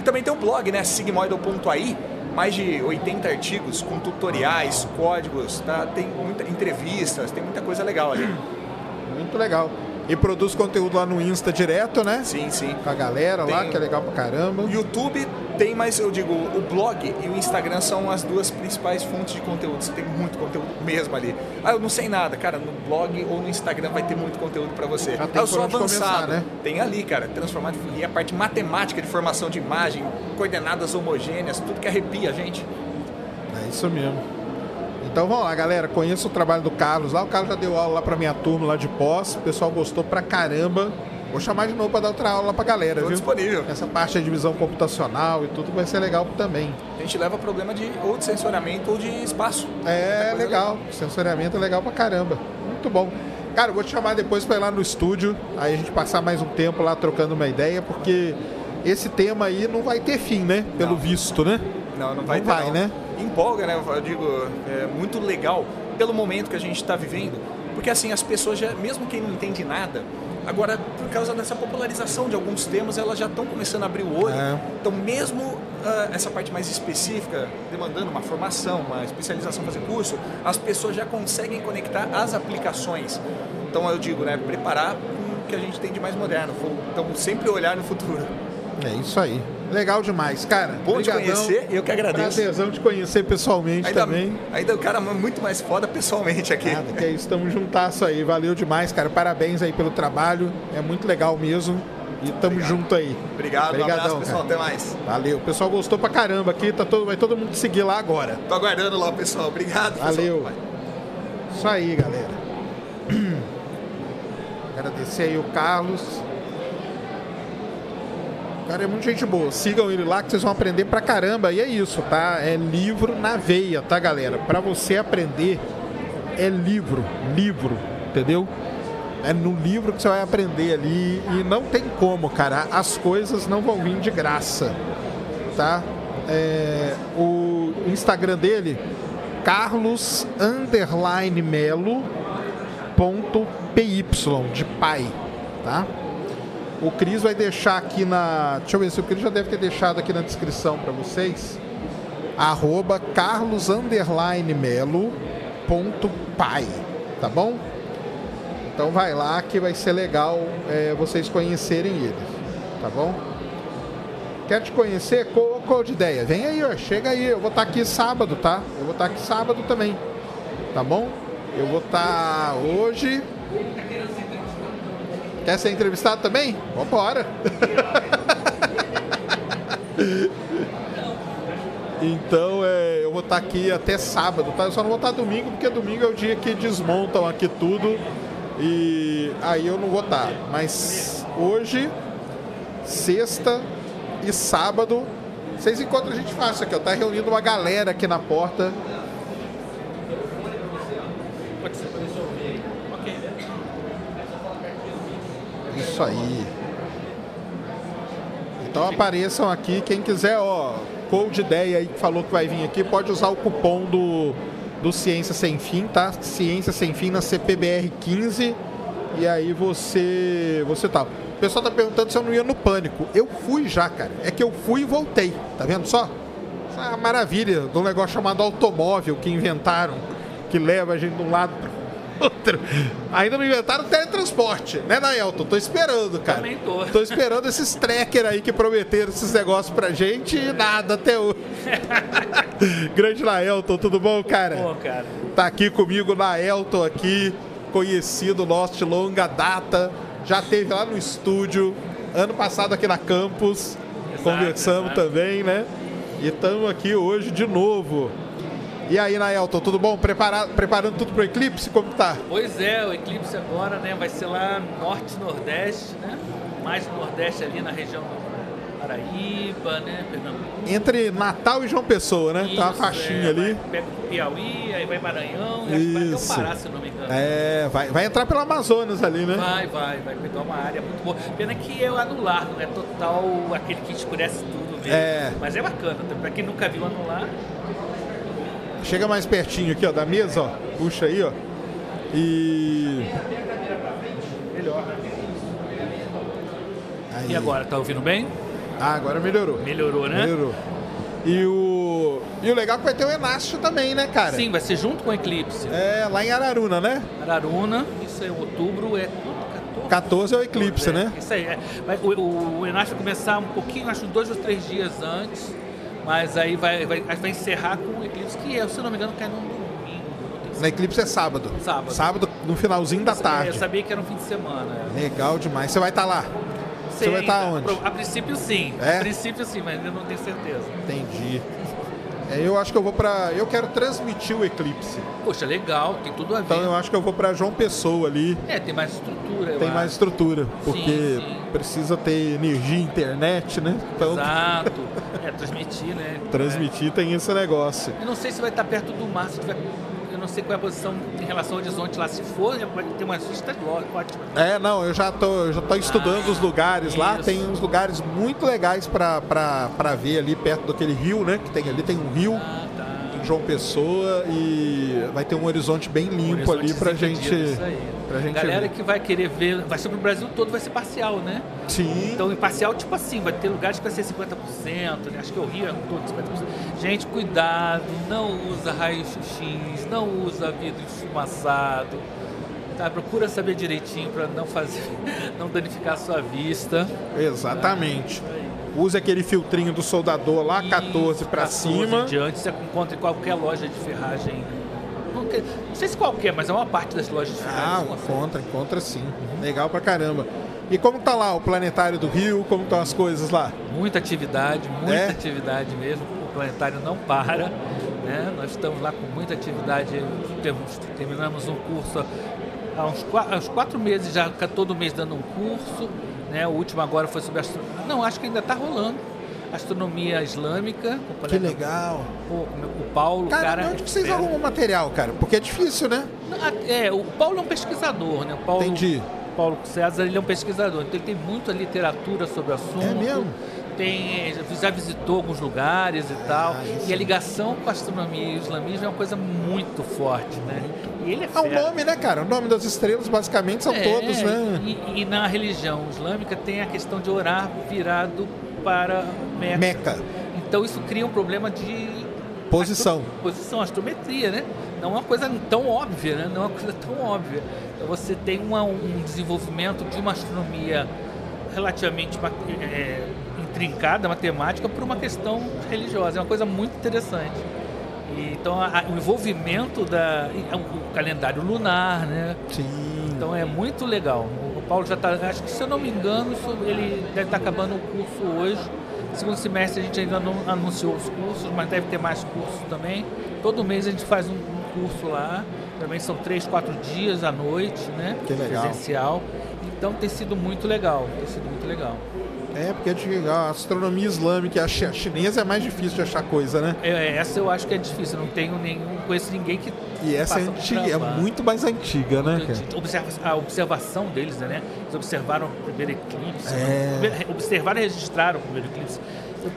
também tem o blog, né? sigmoidal.ai, mais de 80 artigos com tutoriais, códigos, tá? tem muita, entrevistas, tem muita coisa legal ali. [CLEARS THROAT] Muito legal. E produz conteúdo lá no Insta direto, né? Sim, sim. Com a galera tem... lá, que é legal pra caramba. YouTube tem, mas eu digo, o blog e o Instagram são as duas principais fontes de conteúdo. Você tem muito conteúdo mesmo ali. Ah, eu não sei nada. Cara, no blog ou no Instagram vai ter muito conteúdo para você. Ah, eu sou avançado. Começar, né? Tem ali, cara, transformar e a parte matemática de formação de imagem, coordenadas homogêneas, tudo que arrepia a gente. É isso mesmo. Então vamos lá, galera. Conheço o trabalho do Carlos lá. O Carlos já deu aula lá pra minha turma lá de pós. O pessoal gostou pra caramba. Vou chamar de novo para dar outra aula pra galera, Tô viu? disponível. Essa parte de visão computacional e tudo vai ser legal também. A gente leva problema de ou de sensoriamento ou de espaço. É legal. Sensoriamento é legal pra caramba. Muito bom. Cara, eu vou te chamar depois para ir lá no estúdio, aí a gente passar mais um tempo lá trocando uma ideia, porque esse tema aí não vai ter fim, né? Pelo Não. visto, né? Não, não vai Não ter, vai, não. né? Empolga, né? Eu digo, é muito legal pelo momento que a gente está vivendo. Porque assim, as pessoas já, mesmo quem não entende nada, agora por causa dessa popularização de alguns temas, elas já estão começando a abrir o olho. É. Então mesmo ah, essa parte mais específica, demandando uma formação, uma especialização, fazer curso, as pessoas já conseguem conectar as aplicações. Então eu digo, né? Preparar com o que a gente tem de mais moderno. Então sempre olhar no futuro. É isso aí. Legal demais, cara. Bom te Obrigadão. conhecer, eu que agradeço. Prazerzão te conhecer pessoalmente Ainda, também. ainda o cara é muito mais foda pessoalmente aqui. Nada, que é isso, tamo juntasso aí. Valeu demais, cara. Parabéns aí pelo trabalho. É muito legal mesmo. E tamo junto aí. Obrigado, um Obrigadão, abraço, pessoal. cara. Até mais. Valeu. O pessoal gostou pra caramba aqui. Tá todo, vai todo mundo seguir lá agora. Tô aguardando lá, pessoal. Obrigado. pessoal. Valeu. Vai. Isso aí, galera. [CLEARS THROAT] Agradecer aí o Carlos. Cara é muito gente boa. Sigam ele lá que vocês vão aprender pra caramba. E é isso, tá? É livro na veia, tá, galera? Pra você aprender, é livro. Livro, entendeu? É no livro que você vai aprender ali. E não tem como, cara. As coisas não vão vir de graça, tá? É, o Instagram dele, Carlos Underline Melo ponto PY de pai, tá? O Cris vai deixar aqui na. Deixa eu ver se o Cris já deve ter deixado aqui na descrição para vocês. Arroba Carlos Underline Melo ponto pai, tá bom? Então vai lá que vai ser legal é, vocês conhecerem ele, tá bom? Quer te conhecer? Qual, de ideia? Vem aí, ó, chega aí. Eu vou estar aqui sábado, tá? Eu vou estar aqui sábado também, tá bom? Eu vou estar hoje. Quer ser entrevistado também? Vambora! Então é, eu vou estar aqui até sábado, tá? Eu só não vou estar domingo, porque domingo é o dia que desmontam aqui tudo e aí eu não vou estar. Mas hoje, sexta e sábado, vocês encontram a gente fácil aqui, ó. Tá reunindo uma galera aqui na porta. Isso aí. Então apareçam aqui, quem quiser, ó, Code Ideia aí que falou que vai vir aqui, pode usar o cupom do, do Ciência Sem Fim, tá? Ciência Sem Fim na CPBR 15 e aí você você tá. O pessoal tá perguntando se eu não ia no pânico. Eu fui já, cara. É que eu fui e voltei. Tá vendo só? Essa é maravilha do negócio chamado automóvel que inventaram, que leva a gente de um lado outro. Ainda não inventaram teletransporte, né, Naelton? Tô esperando, cara. Também tô. Tô esperando esses tracker aí que prometeram esses negócios pra gente e nada até hoje. [LAUGHS] Grande Naelton, tudo bom, cara? Pô, cara. Tá aqui comigo Naelton aqui, conhecido nosso de longa data. Já teve lá no estúdio, ano passado aqui na campus. Conversamos exato. também, né? E estamos aqui hoje de novo. E aí, Naelton, tudo bom? Prepara- preparando tudo pro eclipse? Como tá? Pois é, o eclipse agora, né, vai ser lá norte nordeste, né? Mais no nordeste ali na região do Paraíba, né, Pernambuco. Entre Natal e João Pessoa, né? tá uma Isso, faixinha é, ali. Vai, pega o Piauí, aí vai Maranhão, e vai até Isso. o Pará, se eu não me engano. É, vai, vai entrar pelo Amazonas ali, né? Vai, vai, vai pegar uma área muito boa. Pena que é o anular, não é total aquele que escurece tudo mesmo. É. Mas é bacana, pra quem nunca viu anular, Chega mais pertinho aqui, ó, da mesa, ó. Puxa aí, ó. E. melhor. Aí. E agora, tá ouvindo bem? Ah, agora melhorou. Melhorou, né? Melhorou. E o. E o legal é que vai ter o Enácio também, né, cara? Sim, vai ser junto com o eclipse. É, lá em Araruna, né? Araruna, isso é outubro, é 14. 14 é o eclipse, É, né? Isso aí. é. O, o, o começar um pouquinho, acho dois ou três dias antes, mas aí vai, vai, vai encerrar com o eclipse, que, é, se eu não me engano, cai num domingo. Na eclipse é sábado. Sábado. Sábado, no finalzinho da tarde. Eu sabia que era um fim de semana. Legal demais. Você vai estar lá? Você Sei vai estar ainda. onde? A princípio sim. É? A princípio sim, mas eu não tenho certeza. Entendi. É, eu acho que eu vou para. Eu quero transmitir o eclipse. Poxa, legal, tem tudo a ver. Então eu acho que eu vou para João Pessoa ali. É, tem mais estrutura. Tem mais estrutura, porque Sim, sim. precisa ter energia, internet, né? Então Exato. [LAUGHS] É, transmitir, né? transmitir tem esse negócio. É. Eu não sei se vai estar perto do mar, se tiver. Não sei qual é a posição em relação ao horizonte lá. Se for, vai ter uma vista ótima. É, não, eu já tô, eu já tô estudando Ah, os lugares lá. isso. Tem uns lugares muito legais para ver ali perto daquele rio, né? Que tem ali, tem um rio Ah, João Pessoa e vai ter um horizonte bem limpo ali pra gente. Desimpedido, isso aí. Pra gente Galera ver. que vai querer ver, vai ser pro Brasil todo, vai ser parcial, né? Sim. Então, em parcial, tipo assim, vai ter lugares que vai ser 50%, né? acho que o Rio é todo 50%. Gente, cuidado, não usa raio-x, não usa vidro esfumaçado. Tá? Procura saber direitinho para não fazer, [LAUGHS] não danificar a sua vista. Exatamente. Use aquele filtrinho do soldador lá, 14 para 14 cima. diante, você encontra em qualquer loja de ferragem. Não, sei se qualquer, mas é uma parte das lojas de ferragem. Ah, você consegue. encontra, encontra sim. Legal pra caramba. E como tá lá o planetário do Rio? Como estão as coisas lá? Muita atividade, muita É? atividade mesmo. O planetário não para. Né? Nós estamos lá com muita atividade. Temos- terminamos um curso há uns, há uns quatro meses, já ca- todo mês dando um curso. Né? O último agora foi sobre astronomia. Não, acho que ainda está rolando. Astronomia Islâmica. o Que legal. Com o Paulo, Cara, cara. onde que vocês arrumam material, cara? Porque é difícil, né? É, o Paulo é um pesquisador, né? O Paulo, Entendi. Paulo César, ele é um pesquisador, então ele tem muita literatura sobre o assunto. É mesmo? Tem, já visitou alguns lugares e tal. Ah, e a ligação com a astronomia e o islamismo é uma coisa muito forte, né? E ele é É fera. nome, né, cara? O nome das estrelas basicamente são É, todos, né? E, e na religião islâmica tem a questão de orar virado para Meca. Meca. Então isso cria um problema de Posição. astro- posição, astrometria, né? Não é uma coisa tão óbvia, né? Não é uma coisa tão óbvia. Então você tem uma- um desenvolvimento de uma astronomia relativamente é, intrincada, matemática, por uma questão religiosa. É uma coisa muito interessante. E, então a- o envolvimento da é, o calendário lunar, né? Sim. Então é muito legal. O Paulo já está, acho que se eu não me engano, isso- ele deve estar acabando o curso hoje. Segundo semestre a gente ainda não anunciou os cursos, mas deve ter mais cursos também. Todo mês a gente faz um, um curso lá. Também são três, quatro dias à noite, né? Que legal. Presencial. Então tem sido muito legal. Tem sido muito legal. É, porque a astronomia islâmica a chi- a chinesa é mais difícil de achar coisa, né? É, essa eu acho que é difícil. Não tenho nenhum, conheço ninguém que E essa é, antiga, é muito mais antiga, né? Observa- a observação deles, né? Eles observaram o primeiro eclipse. É. Observaram e registraram o primeiro eclipse.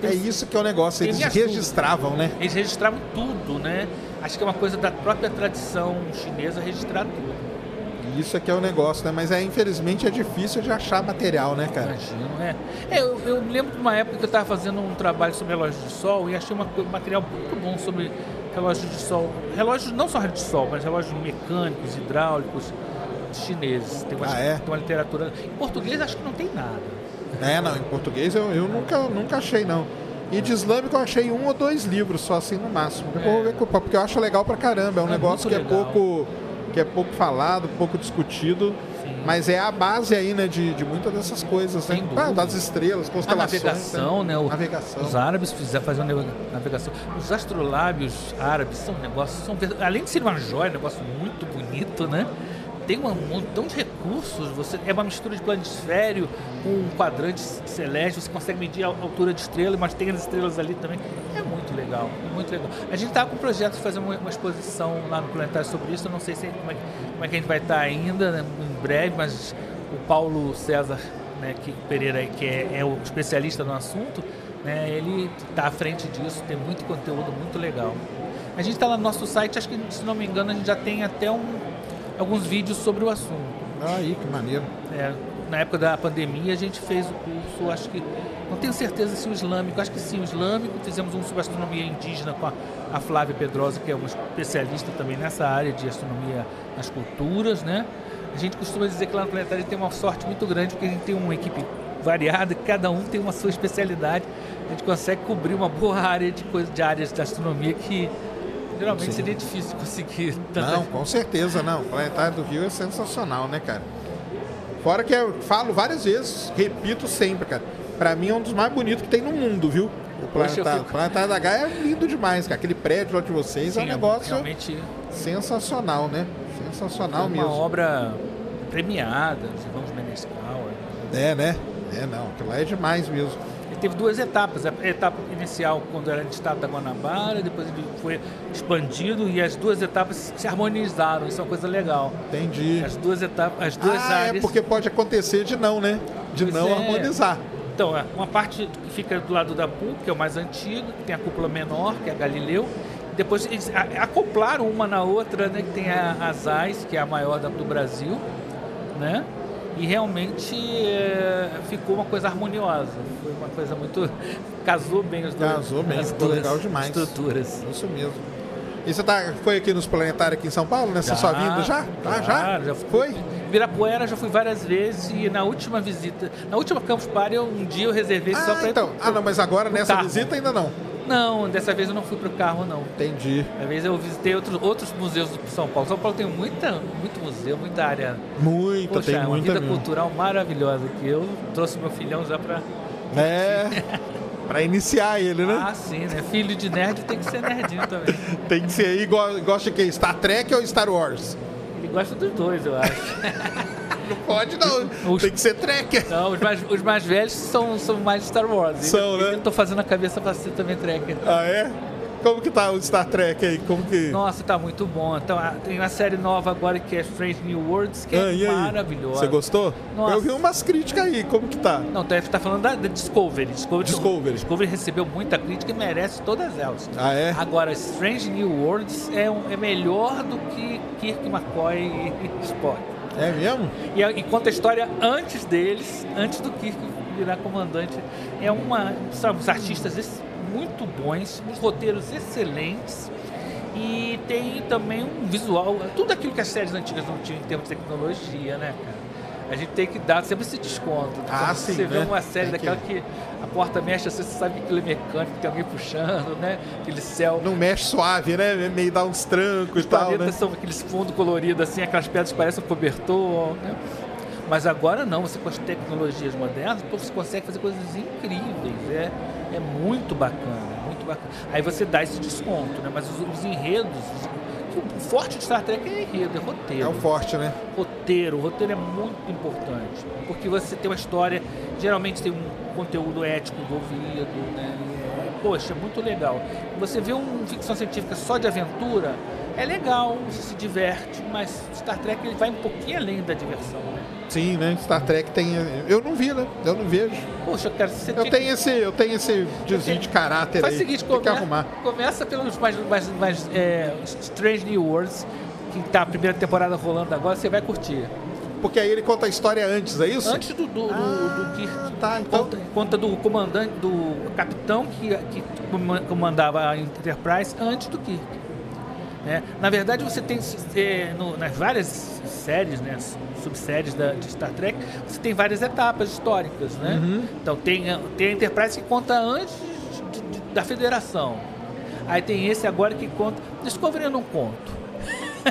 É isso que é o negócio, eles registravam, né? Eles registravam tudo, né? Acho que é uma coisa da própria tradição chinesa registrar tudo. Isso é que é o negócio, né? Mas é, infelizmente é difícil de achar material, né, cara? Imagino, né? É, eu, eu lembro de uma época que eu estava fazendo um trabalho sobre relógios de sol e achei uma um material muito bom sobre relógios de sol. Relógios, não só de sol, mas relógios mecânicos, hidráulicos chineses. Tem uma, Ah, é? tem uma literatura. Em português acho que não tem nada. É, não, em português eu, eu nunca, nunca achei, não. E de islâmico eu achei um ou dois livros, só assim no máximo. Eu vou ver com- porque eu acho legal pra caramba. É um É negócio que é legal. pouco que é pouco falado, pouco discutido. Sim. Mas é a base aí, né, de, de muitas dessas coisas, né? Ah, das estrelas, A constelações. navegação, né? O- Navegação. Os árabes fizeram fazer uma navegação. Os astrolábios árabes são um negócio, são, além de ser uma joia, um negócio muito bonito, né? Tem um montão de recursos. Você é uma mistura de planisfério com um quadrante celeste. Você consegue medir a altura de estrela, mas tem as estrelas ali também. É muito legal, muito legal. A gente está com um projeto de fazer uma, uma exposição lá no Planetário sobre isso. Eu não sei se, como, é, como é que a gente vai estar ainda, né, em breve, mas o Paulo César né, que Pereira, que é, é o especialista no assunto, né, ele está à frente disso, tem muito conteúdo muito legal. A gente está lá no nosso site, acho que se não me engano, a gente já tem até um, alguns vídeos sobre o assunto. Aí, que maneiro. É, na época da pandemia a gente fez o curso, acho que. Não tenho certeza se o islâmico, acho que sim, o islâmico. Fizemos um sobre astronomia indígena com a, a Flávia Pedrosa, que é uma especialista também nessa área de astronomia nas culturas, né? A gente costuma dizer que lá no planetário tem uma sorte muito grande, porque a gente tem uma equipe variada, cada um tem uma sua especialidade. A gente consegue cobrir uma boa área de, coisa, de áreas da astronomia que geralmente Sim. seria difícil conseguir. tanta- Não, com certeza não. O Planetário do Rio é sensacional, né, cara? Fora que eu falo várias vezes, repito sempre, cara. Pra mim é um dos mais bonitos que tem no mundo, viu? O planetário, fico... planetário da Gaia é lindo demais, cara. Aquele prédio lá de vocês Sim, é um negócio realmente... sensacional, né? Sensacional uma mesmo. Uma obra premiada, vamos Menescal. É, né? É, não. Aquilo lá é demais mesmo teve duas etapas. A etapa inicial, quando era de estado da Guanabara, depois ele foi expandido e as duas etapas se harmonizaram. Isso é uma coisa legal. Entendi. As duas etapas, as duas ah, é áreas. É porque pode acontecer de não, né? De pois não é. harmonizar. Então, é, uma parte que fica do lado da PUC, que é o mais antigo, que tem a cúpula menor, que é a Galileu. Depois eles acoplaram uma na outra, né? Que tem a, a ZAIS, que é a maior do Brasil, né? E realmente é, ficou uma coisa harmoniosa. Foi uma coisa muito. [LAUGHS] casou bem os dois. Casou bem, ficou legal demais. Estruturas. Isso mesmo. E você tá, foi aqui nos planetários aqui em São Paulo, nessa já, sua vinda já? Ah, já? já foi? Virapuera já fui várias vezes e na última visita, na última Campus Party, um dia eu reservei ah, só para então. ah, não, mas agora nessa carro. visita ainda não. Não, dessa vez eu não fui para o carro, não. Entendi. Às vezes eu visitei outros, outros museus do São Paulo. São Paulo tem muita, muito museu, muita área. Muita, Poxa, tem é uma muita vida mesmo. cultural maravilhosa que eu trouxe meu filhão já para... É... [LAUGHS] Pra iniciar ele, né? Ah, sim, né? Filho de nerd tem que ser nerdinho também. [LAUGHS] tem que ser aí, gosta de quê? Star Trek ou Star Wars? Ele gosta dos dois, eu acho. [LAUGHS] não pode não, os, tem que ser Trekker. Não, os mais, os mais velhos são, são mais Star Wars. São, né? Eu tô fazendo a cabeça pra ser também Trekker. Ah, é? Como que tá o Star Trek aí? Como que... Nossa, tá muito bom. Então, tem uma série nova agora que é Strange New Worlds, que é ah, maravilhosa. Você gostou? Nossa. Eu vi umas críticas aí, como que tá? Não, tá, tá falando da, da Discovery. Discovery. Discovery. Discovery recebeu muita crítica e merece todas elas. Ah, é? Agora, Strange New Worlds é, um, é melhor do que Kirk, McCoy e [LAUGHS] Spock. É mesmo? E, e, conta a história antes deles, antes do Kirk virar comandante. É uma. São os artistas muito bons, uns roteiros excelentes e tem também um visual, tudo aquilo que as séries antigas não tinham em termos de tecnologia, né, cara? A gente tem que dar sempre esse desconto. Ah, sim, você né? vê uma série daquela que... que... a porta mexe, você sabe que aquilo é mecânico, tem alguém puxando, né? Aquele céu. Não mexe suave, né? Meio dá uns trancos e tal. Né? são aqueles fundos coloridos, assim, aquelas pedras que parecem um cobertor, né? Mas agora não, você com as tecnologias modernas, você consegue fazer coisas incríveis. É, é muito bacana, muito bacana. Aí você dá esse desconto, né? Mas os, os enredos, o forte de Star Trek é enredo, é roteiro. É o forte, né? Roteiro, o roteiro é muito importante. Porque você tem uma história, geralmente tem um conteúdo ético envolvido, né? É, poxa, é muito legal. Você vê uma ficção científica só de aventura, é legal, você se diverte, mas Star Trek ele vai um pouquinho além da diversão, né? Sim, né? Star Trek tem. Eu não vi, né? Eu não vejo. Poxa, cara, você eu tenho que... esse Eu tenho esse desvio de caráter Faz aí. Faz o seguinte, come... que arrumar. começa pelos mais, mais, mais é, Strange New Worlds, que tá a primeira temporada rolando agora, você vai curtir. Porque aí ele conta a história antes, é isso? Antes do, do, ah, do, tá, então... conta, conta, do comandante, do capitão que, que comandava a Enterprise antes do Kirk. Né? Na verdade, você tem é, no, nas várias séries, né, subséries da, de Star Trek, você tem várias etapas históricas. Né? Uhum. Então, tem, tem a Enterprise que conta antes de, de, da Federação. Aí tem esse agora que conta. Discovery eu não conto.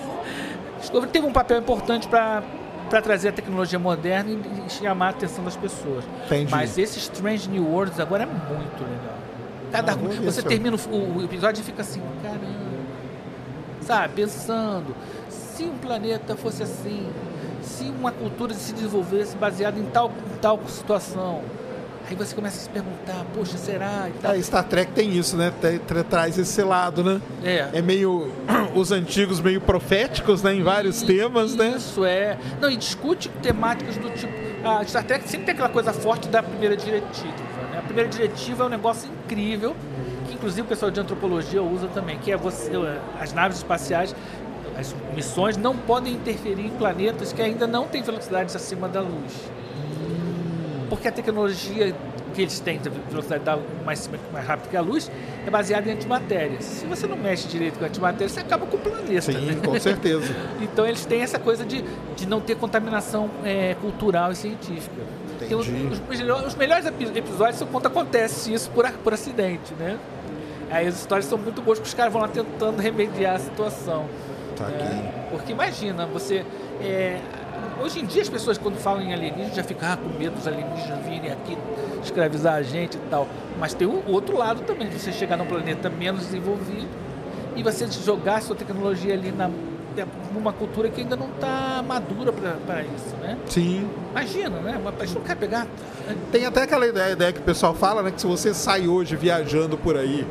[LAUGHS] Discovery teve um papel importante para para trazer a tecnologia moderna e chamar a atenção das pessoas. Entendi. Mas esse Strange New Worlds agora é muito legal. Cada, ah, você termina o, o, episódio e fica assim, caramba sabe? Pensando, se um planeta fosse assim, se uma cultura se desenvolvesse baseada em tal, tal situação. Aí você começa a se perguntar, poxa, será? E tal. É, Star Trek tem isso, né? Traz esse lado, né? É. É meio. [CLEARS THROAT] Os antigos meio proféticos, né? Em vários e, temas, isso, né? Isso é. Não, e discute temáticas do tipo. A Star Trek sempre tem aquela coisa forte da primeira diretiva. Né? A primeira diretiva é um negócio incrível inclusive o pessoal de antropologia usa também, que é você, as naves espaciais, as missões não podem interferir em planetas que ainda não têm velocidades acima da luz. Porque a tecnologia que eles têm, a velocidade mais, mais rápida que a luz, é baseada em antimatéria. Se você não mexe direito com a antimatéria, você acaba com o planeta. Sim, né? com certeza. [LAUGHS] então eles têm essa coisa de, de não ter contaminação é, cultural e científica. Os, os, os, melhores episódios são quando acontece isso por, por acidente, né? Aí as histórias são muito boas, porque os caras vão lá tentando remediar a situação. Tá né? Porque imagina, você. É, hoje em dia as pessoas quando falam em alienígenas já ficam ah, com medo dos alienígenas virem aqui escravizar a gente e tal. Mas tem o outro lado também, de você chegar num planeta menos desenvolvido e você jogar sua tecnologia ali na, numa cultura que ainda não está madura para isso, né? Sim. Imagina, né? Mas a gente não quer pegar. Tem até aquela ideia, ideia que o pessoal fala, né? Que se você sai hoje viajando por aí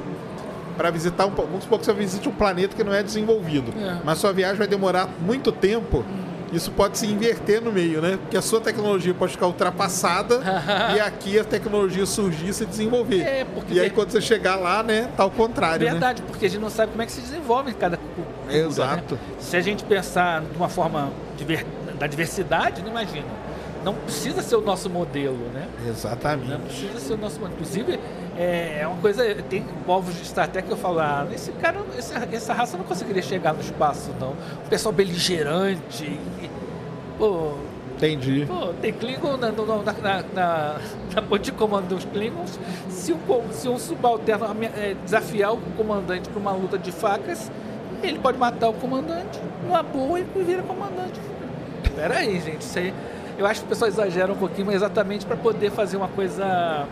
para visitar um vamos supor que você visite um planeta que não é desenvolvido, é. mas sua viagem vai demorar muito tempo. Isso pode se inverter no meio, né? Porque a sua tecnologia pode ficar ultrapassada [LAUGHS] e aqui a tecnologia surgir e se desenvolver. É, porque e aí quando você chegar lá, né, tá ao contrário, né? Verdade, né? porque a gente não sabe como é que se desenvolve cada cultura, né? Exato. Né? Se a gente pensar de uma forma diver... da diversidade, não imagina. Não precisa ser o nosso modelo, né? Exatamente. Não precisa ser o nosso modelo. Inclusive, é, é uma coisa. Tem povos de Star Trek que eu falo, ah, esse cara, esse, essa raça não conseguiria chegar no espaço, não. O pessoal beligerante. E, pô, Entendi. Pô, tem Klingon na, na, na, na, na ponte de comando dos Klingons. Se um, se um subalterno é, desafiar o comandante para uma luta de facas, ele pode matar o comandante numa boa e vira comandante. Pera aí, gente. Isso aí, eu acho que o pessoal exagera um pouquinho, mas exatamente para poder fazer uma coisa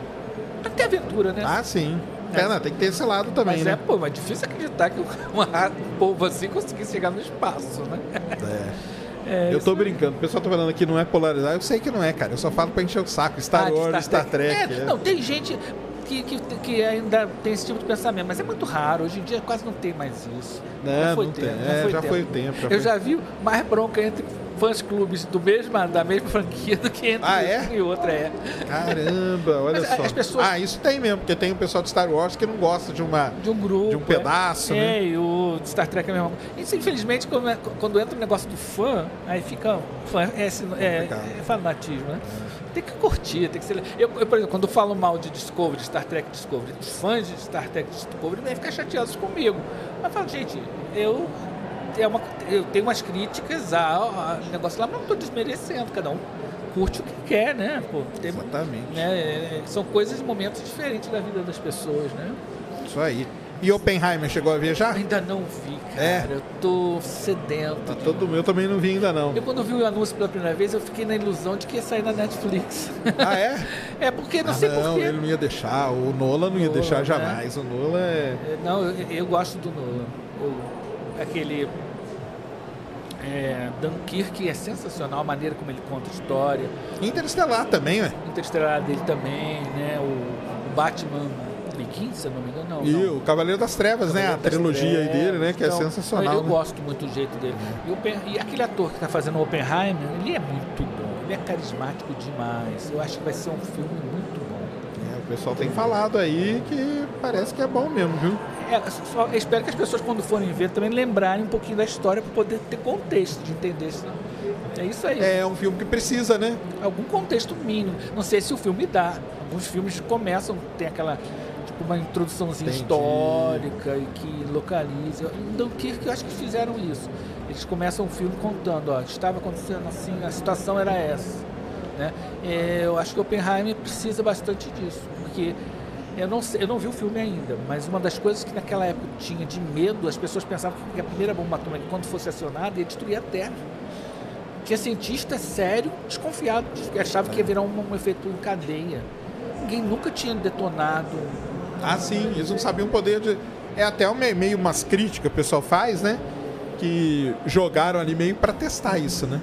ter aventura, né? Ah, sim. É, é não, tem que ter esse lado também, mas né? é, pô, mas difícil acreditar que um, [LAUGHS] um povo assim conseguisse chegar no espaço, né? É. É, eu tô brincando. O pessoal tá falando que não é polarizado. Eu sei que não é, cara. Eu só falo pra encher o saco. Star ah, Wars, Star, Star Trek. Trek. É, é. Não, tem gente que, que, que, ainda tem esse tipo de pensamento, mas é muito raro. Hoje em dia quase não tem mais isso. Não, já foi não tempo, tem. É, foi já tempo. foi o tempo. Já eu foi... já vi mais bronca entre fãs clubes do mesmo, da mesma franquia do que entre ah, é? e outra. É. Caramba, olha Mas, só. As pessoas... Ah, isso tem mesmo, porque tem o pessoal de Star Wars que não gosta de uma de um grupo, de um pedaço, é. né? É, e o Star Trek é mesmo. Isso, infelizmente, quando, é, quando entra o negócio do fã, aí fica fã, é, é, é fanatismo, né? Tem que curtir, tem que ser. Eu, eu, por exemplo, quando eu falo mal de Discovery, Star Trek Discovery, os fãs de Star Trek Discovery devem ficar chateados comigo. Mas eu falo, gente, eu é uma, eu tenho umas críticas ao, negócio lá, mas não estou desmerecendo, cada um curte o que quer, né? Pô, tem, Exatamente. Né, é, são coisas e momentos diferentes da vida das pessoas, né? Isso aí. E Oppenheimer chegou a ver já? Ainda não vi, cara. É. Eu tô sedento. Tá todo meu também não vi ainda não. Eu quando vi o anúncio pela primeira vez, eu fiquei na ilusão de que ia sair na Netflix. Ah, é? [LAUGHS] é porque não ah, sei não, porquê. ele não ia deixar. O Nolan não ia Nolan, deixar né? jamais. O Nolan é... é... Não, eu, eu gosto do Nolan. aquele é, Dunkirk é sensacional, a maneira como ele conta a história. Interestelar também, né? Interestelar dele também, né? O, o Batman Begins, se eu não me engano, não. E não. o Cavaleiro das Trevas, Cavaleiro né? A trilogia aí dele, né? Que é então, é sensacional. Eu, né? gosto muito do jeito dele. E, e aquele ator que está fazendo o Oppenheimer, ele é muito bom. Ele é carismático demais. Eu acho que vai ser um filme muito bom. É, o pessoal tem falado aí que parece que é bom mesmo, viu? É, só espero que as pessoas, quando forem ver, também lembrarem um pouquinho da história para poder ter contexto de entender isso. É isso aí. É um filme que precisa, né? Algum contexto mínimo. Não sei se o filme dá. Alguns filmes começam, tem aquela tipo uma introduçãozinha Entendi. histórica e que localiza. Então, que eu acho que fizeram isso. Eles começam o filme contando, ó, estava acontecendo assim, a situação era essa. Né? É, eu acho que Oppenheimer precisa bastante disso, porque eu não, sei, eu não vi o filme ainda, mas uma das coisas que naquela época tinha de medo, as pessoas pensavam que a primeira bomba atômica, quando fosse acionada, ia destruir a Terra. Tinha cientista sério desconfiado, que achava que ia virar um, um efeito em cadeia. Ninguém nunca tinha detonado. Ah, sim, eles não sabiam o poder de. É até meio umas críticas que o pessoal faz, né? Que jogaram ali meio para testar isso, né?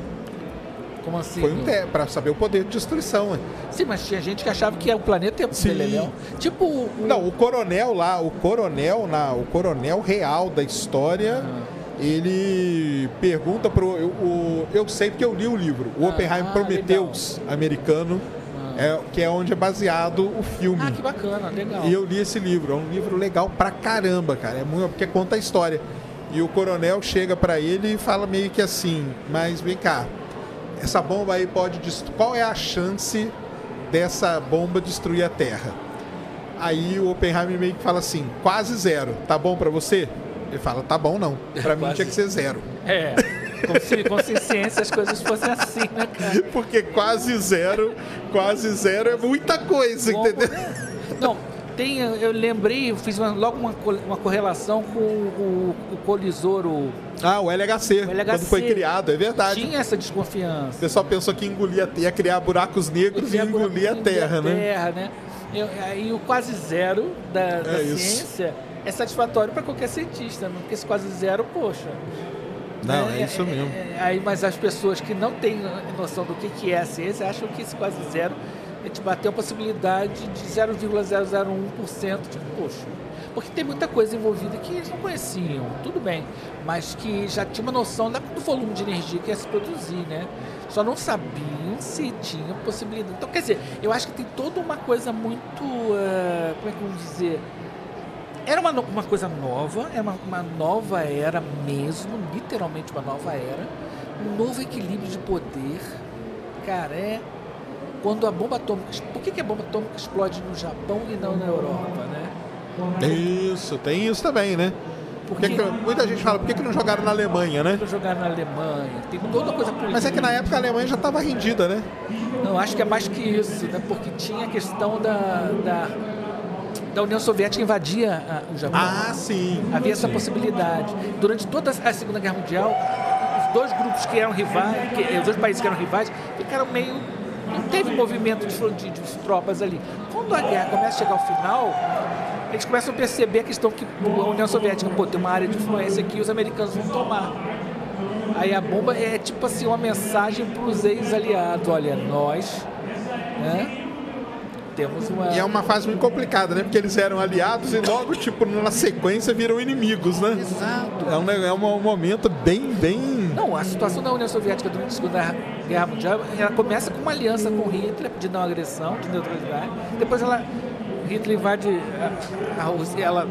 Como assim? Foi um teste para saber o poder de destruição. Né? Sim, mas tinha gente que achava que o planeta ia Sim. Beleléu. Tipo o... Não, o coronel lá, o coronel na, o coronel real da história, ah. ele pergunta pro eu, o, eu sei porque eu li o livro, o ah, Oppenheimer Prometheus legal. americano. É, que é onde é baseado o filme. Ah, que bacana, legal. E eu li esse livro, é um livro legal pra caramba, cara. É muito, porque conta a história. E o coronel chega para ele e fala meio que assim: Mas vem cá, essa bomba aí pode qual é a chance dessa bomba destruir a Terra? Aí o Oppenheimer meio que fala assim, quase zero. Tá bom para você? Ele fala, tá bom não. Para mim [LAUGHS] tinha que ser zero. É. Como se com ciência as coisas fossem assim, né, cara? Porque quase zero, quase zero é muita coisa, entendeu? Não, tem, eu lembrei, eu fiz uma, logo uma, uma correlação com o, o colisor. O, ah, o LHC, o LHC, quando foi criado, é verdade. Tinha essa desconfiança. O pessoal pensou que engolia, ia criar buracos negros e engolir a terra, né? terra, né? E o quase zero da, da é ciência é satisfatório para qualquer cientista, né? porque esse quase zero, poxa. Não, é, é isso mesmo. É, aí, mas as pessoas que não têm noção do que, que é a ciência acham que esse quase zero a gente bateu a possibilidade de 0,001%. Tipo, poxa, porque tem muita coisa envolvida que eles não conheciam, tudo bem, mas que já tinha uma noção do volume de energia que ia se produzir, né? Só não sabiam se tinha possibilidade. Então, quer dizer, eu acho que tem toda uma coisa muito. Uh, como é que vamos dizer? Era uma, uma coisa nova, era uma, uma nova era mesmo, literalmente uma nova era, um novo equilíbrio de poder. Cara, é quando a bomba atômica. Por que, que a bomba atômica explode no Japão e não na Europa, né? Isso, tem isso também, né? Porque que, muita gente fala, por que, que não jogaram na Alemanha, né? Não jogaram na Alemanha, tem toda coisa política. Mas é que na época a Alemanha já estava rendida, né? Não, acho que é mais que isso, né? Porque tinha a questão da, da, da União Soviética invadia a, o Japão. Ah, sim. Havia sim. essa possibilidade. Durante toda a Segunda Guerra Mundial, os dois grupos que eram rivais, que, os dois países que eram rivais, ficaram meio não teve movimento de, de, de, tropas ali. Quando a guerra começa a chegar ao final, eles começam a perceber a questão que a União Soviética pô, tem uma área de influência aqui e os americanos vão tomar. Aí a bomba é tipo assim uma mensagem para os ex-aliados, olha, nós, né? Temos uma... E é uma fase muito complicada, né? Porque eles eram aliados e logo, tipo, na sequência viram inimigos, né? Exato. É um, é um momento bem, bem... Não, a situação da União Soviética durante a Segunda Guerra Mundial, ela começa com uma aliança com Hitler, de não agressão, de neutralidade. Depois ela... Hitler invade a, a Rússia, ela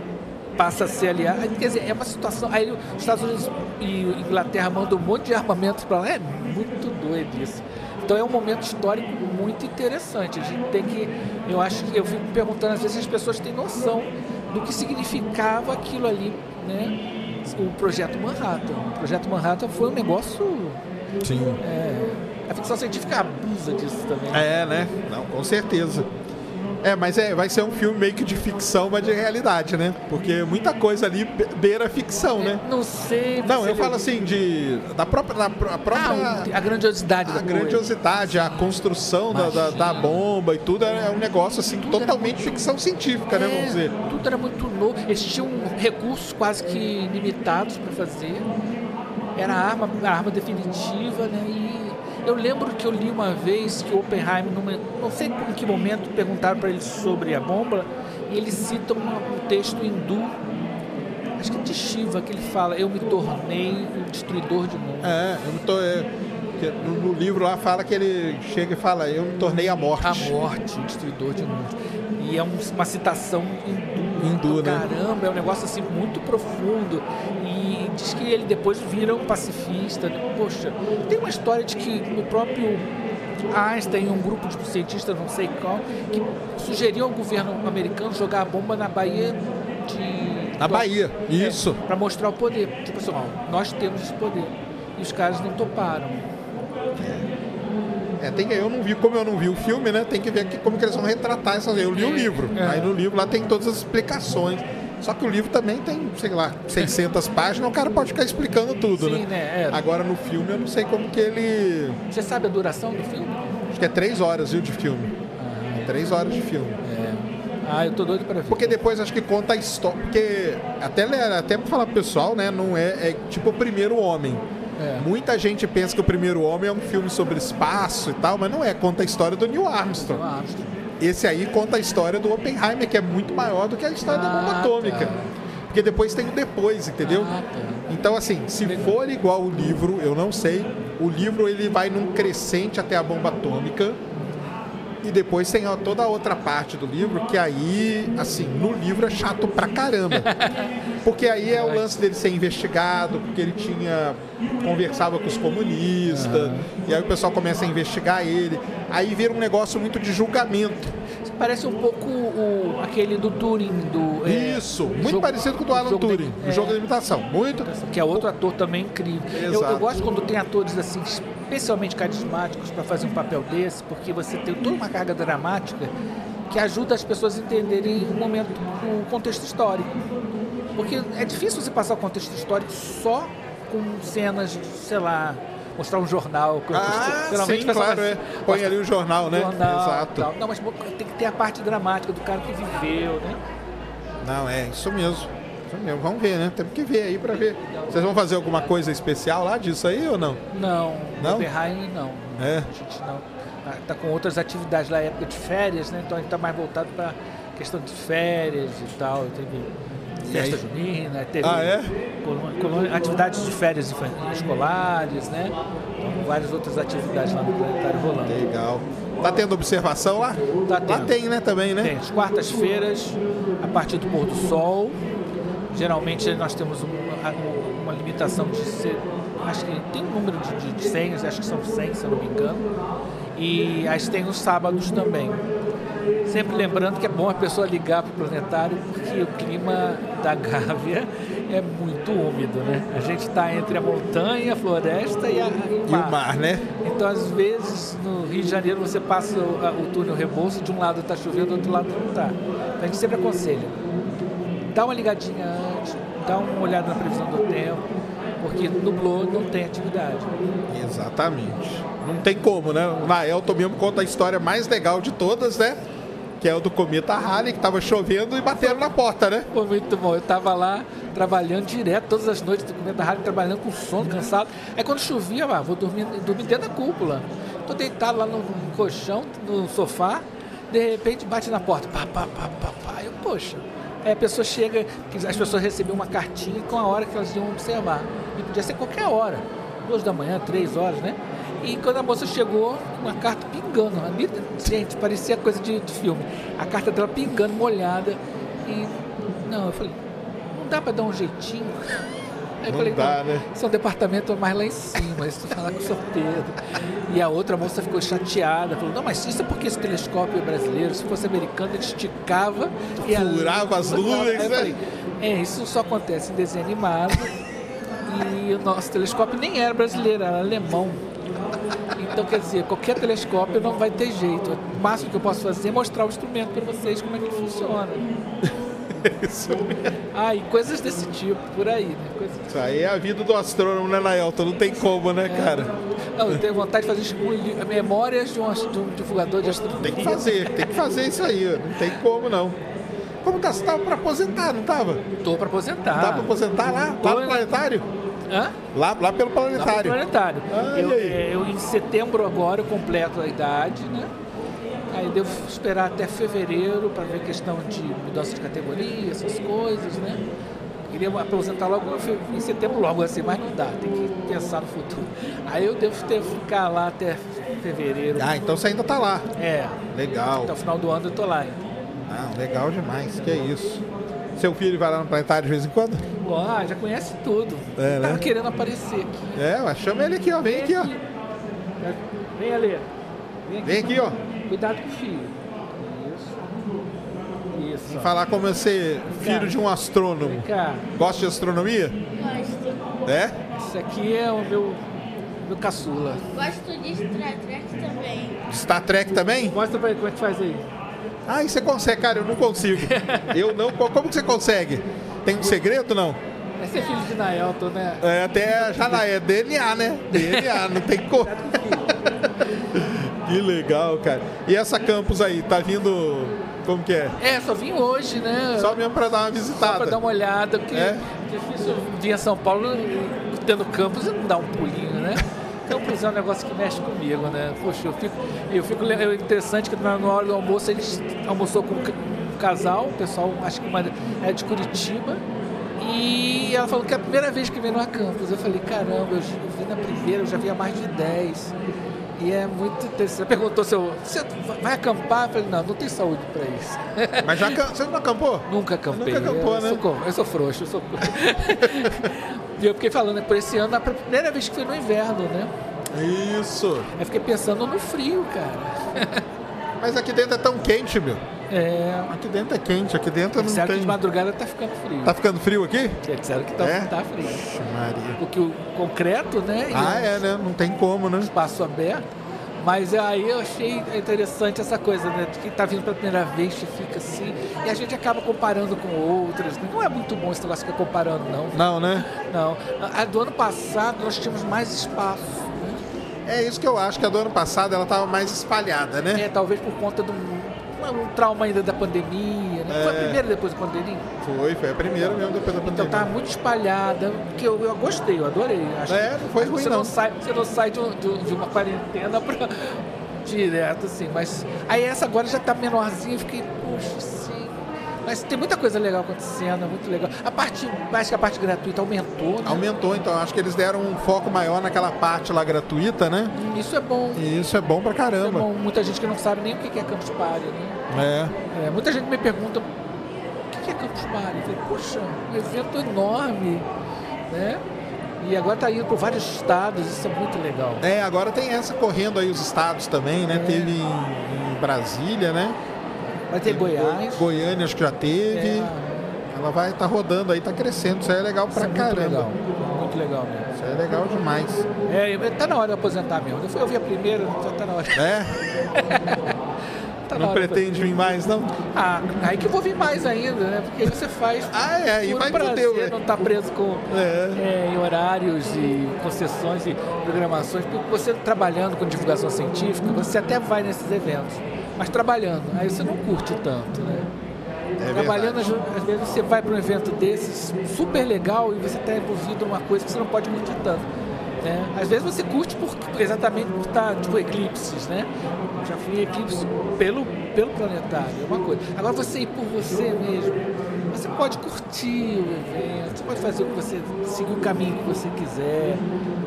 passa a ser aliada. Quer dizer, é uma situação... Aí os Estados Unidos e Inglaterra mandam um monte de armamentos para lá. É muito doido isso. Então é um momento histórico muito interessante. A gente tem que, eu acho que eu fico perguntando às vezes as pessoas têm noção do que significava aquilo ali, né? O projeto Manhattan. O projeto Manhattan foi um negócio. Sim. É, a ficção científica abusa disso também. É, né? Não, com certeza. É, mas é, vai ser um filme meio que de ficção, mas de realidade, né? Porque muita coisa ali beira ficção, né? Não sei. Não, eu falo assim de da própria da própria ah, a grandiosidade a da grandiosidade, coisa. a construção da, da, da, bomba e tudo é um negócio assim tudo totalmente ficção científica, é, né? Vamos dizer. Tudo era muito novo. Eles tinham recursos quase que limitados para fazer. Era a arma, a arma definitiva, né? E eu lembro que eu li uma vez que o Oppenheim, numa, não sei em que momento, perguntaram para ele sobre a bomba, e ele cita uma, um texto hindu, acho que é de Shiva, que ele fala: Eu me tornei o destruidor de mundo. É, eu me tornei. No, no livro lá fala que ele chega e fala: Eu me tornei a morte. A morte, o destruidor de mundo. E é um, uma citação hindu. Hindu, então, né? Caramba, é um negócio assim muito profundo. Diz que ele depois vira um pacifista. Poxa, tem uma história de que o próprio Einstein e um grupo de cientistas, não sei qual, que sugeriu ao governo americano jogar a bomba na Bahia de. Na Bahia, é, isso. Para mostrar o poder. Tipo assim, ó, nós temos esse poder. E os caras não toparam. É, tem, eu não vi, como eu não vi o filme, né? Tem que ver aqui como que eles vão retratar essas. Eu li o livro. É. Aí no livro lá tem todas as explicações. Só que o livro também tem, sei lá, 600 páginas, o cara pode ficar explicando tudo, Sim, né? né? É. Agora no filme eu não sei como que ele. Você sabe a duração do filme? Acho que é três horas, viu, de filme. Ah, três horas de filme. É. Ah, eu tô doido para ver. Porque depois acho que conta a história. Porque até, até pra falar pro pessoal, né? Não é, é tipo o primeiro homem. É. Muita gente pensa que o primeiro homem é um filme sobre espaço e tal, mas não é. Conta a história do Neil Armstrong. Neil Armstrong. Esse aí conta a história do Oppenheimer, que é muito maior do que a história ah, da bomba ah, atômica. Tá. Porque depois tem o depois, entendeu? Ah, tá. Então, assim, se for igual o livro, eu não sei. O livro ele vai num crescente até a bomba atômica. E depois tem toda a outra parte do livro que aí, assim, no livro é chato pra caramba. Porque aí é o lance dele ser investigado, porque ele tinha. conversava com os comunistas, uhum. e aí o pessoal começa a investigar ele. Aí vira um negócio muito de julgamento. Parece um pouco o, aquele do Turing. Do, é, Isso, muito jogo, parecido com o do Alan Turing, o é, jogo de imitação. Muito. Que é outro ator também incrível. Eu, eu, gosto quando tem atores assim, especialmente carismáticos, para fazer um papel desse, porque você tem toda uma carga dramática que ajuda as pessoas a entenderem o momento, o contexto histórico. Porque é difícil você passar o contexto histórico só com cenas, sei lá, mostrar um jornal. que Ah, geralmente sim, claro, é. Põe ali o jornal, né? jornal, Exato. tal. Não, mas tem que ter a parte dramática do cara que viveu, né? Não, é isso mesmo. Isso mesmo. Vamos ver, né? Temos que ver aí pra ver. Vocês vão fazer alguma coisa especial lá disso aí ou não? Não, Não? no Berraim não. É. A gente não. Tá- Tá com outras atividades lá, época de férias, né? Então a gente tá mais voltado para questão de férias e tal. Teve festa junina, teve Ah, é? colô- colô- atividades de férias escolares, né? Então, várias outras atividades lá no planetário rolando. Legal. Tá tendo observação lá? Tá Lá tendo. tem, né, também, né? Tem, as quartas-feiras, a partir do pôr do sol. Geralmente nós temos um- uma, uma limitação de ser. Acho que tem um número de, de, de senhas, acho que são 100, se eu não me engano. E aí tem os sábados também. Sempre lembrando que é bom a pessoa ligar para o planetário, porque o clima da Gávea é muito úmido, né? A gente está entre a montanha, a floresta e, a, e E o mar, né? então, às vezes, no Rio de Janeiro, você passa o, a- o túnel Rebouças, de um lado está chovendo, do outro lado não está. Então, a gente sempre aconselha. Dá uma ligadinha antes, dá uma olhada na previsão do tempo, porque nublou, não tem atividade. Exatamente. Não tem como, né? O Naelton mesmo conta a história mais legal de todas, né? Que é o do Cometa Halley, que tava chovendo e bateram na porta, né? Foi muito bom. Eu estava lá trabalhando direto, todas as noites do Cometa Rádio, trabalhando com sono, cansado. Aí quando chovia, ah, vou dormir, dormir dentro da cúpula. Tô deitado lá no, no colchão, no sofá, de repente bate na porta. Pá, pá, pá, pá, pá. Eu, poxa. Aí a pessoa chega, as pessoas recebiam uma cartinha com a hora que elas iam observar. E podia ser qualquer hora. Duas da manhã, três horas, né? E quando a moça chegou, uma carta pingando. Gente, parecia coisa de, de filme. A carta dela pingando, molhada. E. Não, eu falei, não dá pra dar um jeitinho. Aí eu Não falei, dá, né? Isso é um departamento mais lá em cima, isso falar com o. Pedro. E a outra moça ficou chateada, falou, não, mas isso é porque esse telescópio é brasileiro, se fosse americano, ele esticava e a- Furava as nuvens, né? falei, é, isso só acontece em desenho animado. E o nosso telescópio nem era brasileiro, era alemão. Então, quer dizer, qualquer telescópio não vai ter jeito. O máximo que eu posso fazer é mostrar o instrumento para vocês, como é que ele funciona. [LAUGHS] Isso, mesmo. Ah, e coisas desse tipo, por aí, né? Coisas... Isso aí é a vida do astrônomo, né, Naelton? Não tem como, né, cara? Não, eu tenho vontade de fazer um li- memórias de um, de um divulgador de astronomia. Tem que fazer, tem que fazer isso aí. Não tem como, não. Como tá? Você tava pra aposentar, não tava? Tô para aposentar. Dá pra aposentar lá? Tô, Lá no planetário? Hã? Lá, lá pelo Lá pro planetário. planetário. Ah, eu, é, eu, em setembro agora, eu completo a idade, né? Aí devo esperar até fevereiro para ver questão de mudança de categoria, essas coisas, né? Queria aposentar logo em setembro, logo assim, mas não dá, tem que pensar no futuro. Aí eu devo ter ficar lá até fevereiro. Ah, então você ainda tá lá. É, Legal. até o final do ano eu tô lá ainda. Ah, legal demais. Que é isso. Seu filho vai lá no planetário de vez em quando? Bom, ah, já conhece tudo. É, né? Tava querendo aparecer aqui. É, mas chama ele aqui, ó. Vem aqui, ó. Vem ali. Vem aqui. Vem aqui, ó. Cuidado com o fio. Isso. Isso. ó. Falar como eu ser filho de um astrônomo. Vem cá. Gosta de astronomia? Gosto. É? Esse aqui é o meu, meu caçula. Gosto de Star Trek também. Star Trek também? Mostra pra ele como é que faz aí. Ah, e você consegue, cara, eu não consigo. Eu não. Como que você consegue? Tem um segredo, não? É filho de Naelton, né? É, até já na- é DNA, né? DNA, não tem como. Que legal, cara. E essa campus aí, tá vindo. Como que é? É, só vim hoje, né? Só mesmo pra dar uma Só visitada. pra dar uma olhada, porque É? é difícil vir a São Paulo tendo campus e não dar um pulinho, né? Campus é um negócio que mexe comigo, né? Poxa, eu fico. Eu fico é interessante que na hora do almoço eles almoçou com um ca- casal, o pessoal acho que uma é de Curitiba. E ela falou que é a primeira vez que vem no campus. Eu falei, caramba, eu já- eu vi na primeira, eu já vi há mais de 10. E é muito interessante. Ela perguntou se eu. Você vai acampar? Eu falei, não, não tem saúde pra isso. [LAUGHS] Mas já você não acampou? Nunca acampei. Nunca acampou, eu, né? sou, co- eu sou frouxo, eu sou. [LAUGHS] e eu fiquei falando, né, por esse ano, a primeira vez que fui no inverno, né? Isso. Eu fiquei pensando no frio, cara. Mas aqui dentro é tão quente, meu. É. Aqui dentro é quente, aqui dentro não Disseram que tem. de madrugada tá ficando frio. Tá ficando frio aqui? Disseram que tá, É? tá frio. Ixi, Maria. Porque o concreto, né? Ah, é, né? Não tem como, né? Espaço aberto. Mas aí eu achei interessante essa coisa, né? De que tá vindo pela primeira vez, que fica assim. E a gente acaba comparando com outras. né? Não é muito bom esse negócio ficar comparando, não. Não, né? Não. A, a do ano passado nós tínhamos mais espaço. né? É isso que eu acho, que a do ano passado ela estava mais espalhada, né? É, talvez por conta do um, um trauma ainda da pandemia, né? Foi a É. primeira depois da pandemia? Foi, foi a primeira mesmo depois da Então pandemia. tá muito espalhada, que eu, eu gostei, eu adorei. Acho É, não foi ruim, você não. sai, você não sai de, um- de de uma quarentena pra [LAUGHS] direto, assim. Mas aí essa agora já tá menorzinha, eu fiquei, puxa. Mas tem muita coisa legal acontecendo, é muito legal. A parte, acho que a parte gratuita aumentou, né? Aumentou, então acho que eles deram um foco maior naquela parte lá gratuita, né? Isso é bom. Isso é bom pra Isso é caramba. bom. Muita gente que não sabe nem o que é Campus Party, né? É. É, muita gente me pergunta o que é Campus Party? Eu falei, poxa, um evento enorme, né? E agora está indo por vários estados, isso é muito legal. É, agora tem essa correndo aí os estados também, né? É. Teve em, em Brasília, né? Vai ter Goiás. Goiânia acho que já teve. É, Ela vai estar rodando aí, tá crescendo. Isso aí é legal isso pra é muito caramba. legal. Muito legal mesmo. Isso aí é legal demais. É, tá na hora de aposentar mesmo. Eu, vi a primeira, já tá na hora. É? [LAUGHS] Tá Não pretende vir mais, não? Ah, aí que eu vou vir mais ainda, né? Porque aí você faz Ah, é, aí vai prazer, teu, né? não tá preso com É. é, em horários e concessões e programações. Porque você trabalhando com divulgação científica, você até vai nesses eventos, mas trabalhando, aí você não curte tanto, né? É Trabalhando, às às vezes você vai para um evento desses super legal e você está envolvido numa coisa que você não pode curtir tanto. Né? Às vezes você curte por, exatamente por estar, tipo, eclipses, né? Já fui em eclipse pelo, pelo planetário, é uma coisa. Agora você ir por você mesmo, você pode curtir o evento, você pode fazer o que você, seguir o caminho que você quiser,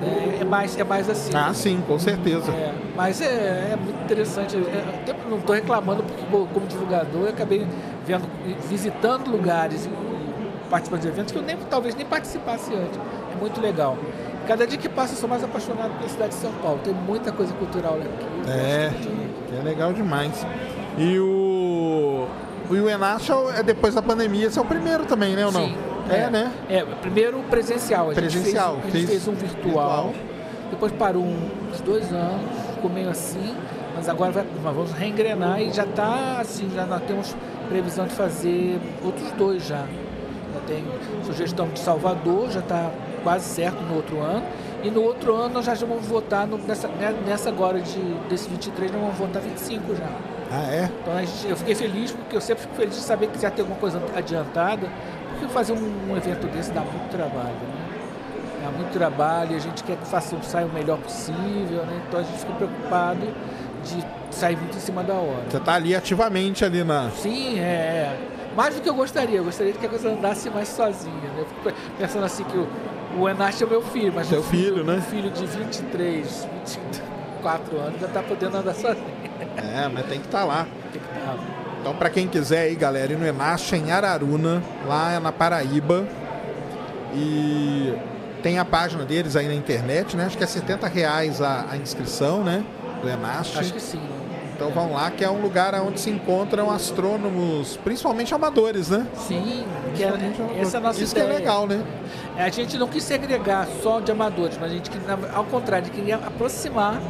né? É mais, é mais assim. Ah, sim, com certeza. É, mas é, é muito interessante. É, até não estou reclamando porque, como divulgador, eu acabei vendo, visitando lugares e, participando de eventos que eu nem, talvez nem participasse antes. É muito legal. Cada dia que passa, eu sou mais apaixonado pela cidade de São Paulo. Tem muita coisa cultural aqui. eu É, é legal demais. E o. O UNASH é depois da pandemia, esse é o primeiro também, né? Ou não? Sim, É, né? É, primeiro presencial. A gente Presencial, Fez, a gente fez um virtual, virtual. Depois parou uns dois anos, ficou meio assim. Mas agora vai, nós vamos reengrenar e já está assim, já nós temos previsão de fazer outros dois já. Já tem sugestão de Salvador, já está quase certo no outro ano. E no outro ano nós já vamos votar no- nessa, né, nessa agora de, desse 23, nós vamos votar 25 já. Ah, é? Então a gente- eu fiquei feliz porque eu sempre fico feliz de saber que já tem alguma coisa adiantada, porque fazer um, um evento desse dá muito trabalho, né? Dá muito trabalho e a gente quer que faça, saia o melhor possível, né? Então a gente fica preocupado de sair muito em cima da hora. Você tá ali ativamente ali na. Sim, é. Mais do que eu gostaria, eu gostaria que a coisa andasse mais sozinha. Né? Eu fico pensando assim que o, o Enache é meu filho, mas Seu filho, filho, né? um filho de 23, 24 anos já está podendo andar sozinho. É, mas tem que estar lá. Tem que tá- Então, pra quem quiser aí, galera, ir no Enacha em Araruna, lá na Paraíba. E tem a página deles aí na internet, né? Acho que é 70 reais a, a inscrição, né? Do Enacha. Acho que sim. Então vão lá, que é um lugar onde se encontram astrônomos, principalmente amadores, né? Sim, que é, essa é a nossa Isso ideia. que é legal, né? A gente não quis segregar só de amadores, mas a gente, ao contrário, queria aproximar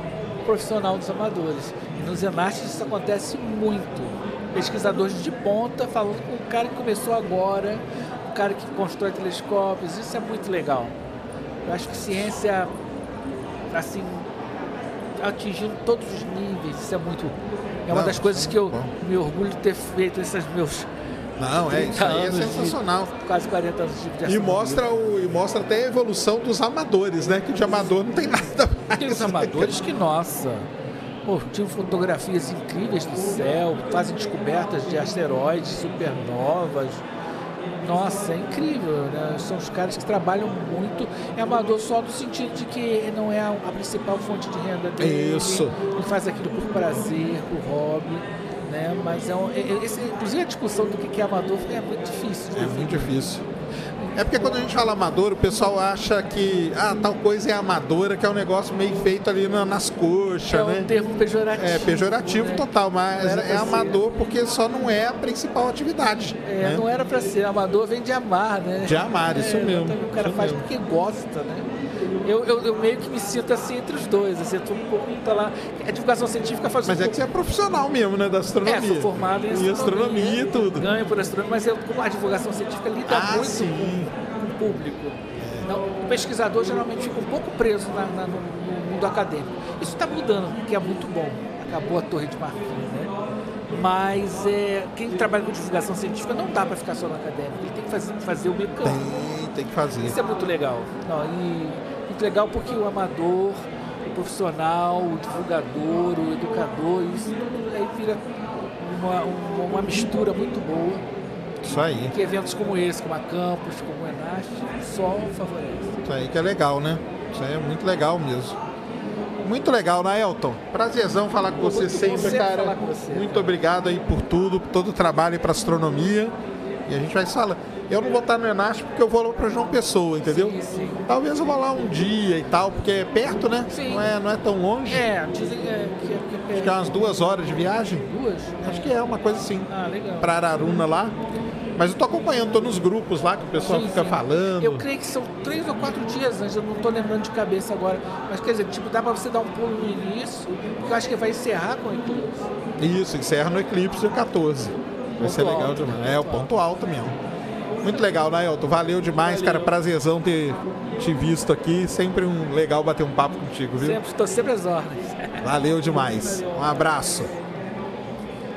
profissional dos amadores. E nos Enastes isso acontece muito. Pesquisadores de ponta falando com o cara que começou agora, o cara que constrói telescópios, isso é muito legal. Eu acho que ciência, assim, atingindo todos os níveis, isso é muito. É uma Não, das coisas que eu bom. me orgulho de ter feito esses meus Não, é isso 30 aí é anos de- sensacional. quase 40 anos de de E astronomia. mostra, o, e mostra até a evolução dos amadores, né? Que de amador não tem nada mais. Aqueles amadores que, nossa, pô, tinham fotografias incríveis do céu, fazem descobertas de asteroides, supernovas. Nossa, é incrível, né? São os caras que trabalham muito. É amador só no sentido de que não é a a principal fonte de renda dele. Isso. Ele faz aquilo por prazer, por hobby. Né? Mas é um, é- é- esse- inclusive a discussão do que é amador é muito difícil. de É muito difícil. É porque quando a gente fala amador, o pessoal acha que ah, tal coisa é amadora, que é um negócio meio feito ali na- nas coxas, É um né? termo pejorativo. É pejorativo né? total, mas é pra ser. amador porque só não é a principal atividade. É, né? não era pra ser. Amador vem de amar, né? De amar, isso mesmo, exatamente. O cara faz mesmo. porque gosta, né? Eu, eu, eu meio que me sinto assim entre os dois. Assim, eu um pouco tá lá. A divulgação científica faz Mas um é que você é profissional mesmo, né? Da astronomia. É, sou formado em E astronomia. astronomia e tudo. Ganho por astronomia, mas eu, como a divulgação científica lida Ah, muito sim. com, o público. Então, o pesquisador geralmente fica um pouco preso na, na, no, no, mundo acadêmico. Isso está mudando, que é muito bom. Acabou a torre de marfim, né? Mas é, quem trabalha com divulgação científica não dá para ficar só no acadêmico. Ele tem que fazer, fazer o meio campo. Tem, que fazer. Isso é muito legal. Não, e muito legal porque o amador, o profissional, o divulgador, o educador, isso aí vira uma, uma, uma mistura muito boa. Isso aí. Que eventos como esse, como a Campus, como o Enast, só favorece. Isso aí que é legal, né? Isso aí é muito legal mesmo. Muito legal, né, Elton? Prazerzão falar com você sempre, cara. falar com você, muito cara. obrigado aí por tudo, por todo o trabalho para astronomia. E a gente vai falar. Eu não vou estar no Enast porque eu vou lá para João Pessoa, entendeu? Sim, sim. Talvez eu vá lá um dia e tal, porque é perto, né? Sim. Não é, não é tão longe. É, dizem é, que, que, que, Acho que é umas duas horas de viagem. duas. Acho que é uma coisa assim. Ah, legal. Para Araruna lá. Mas eu tô acompanhando, tô nos grupos lá que o pessoal Sim, fica sim. falando. Eu creio que são três ou quatro dias antes, eu não estou lembrando de cabeça agora. Mas quer dizer, tipo, dá para você dar um pulo no início, porque eu acho que vai encerrar com o eclipse. Isso, encerra no eclipse dia 14. Vai Ponto ser legal alto, demais. né? É, o ponto alto mesmo. Muito legal, né, Elton? Valeu demais, Valeu. cara. Prazerzão ter te visto aqui. Sempre um legal bater um papo contigo, viu? Sempre, estou sempre às ordens. Valeu demais. Um abraço.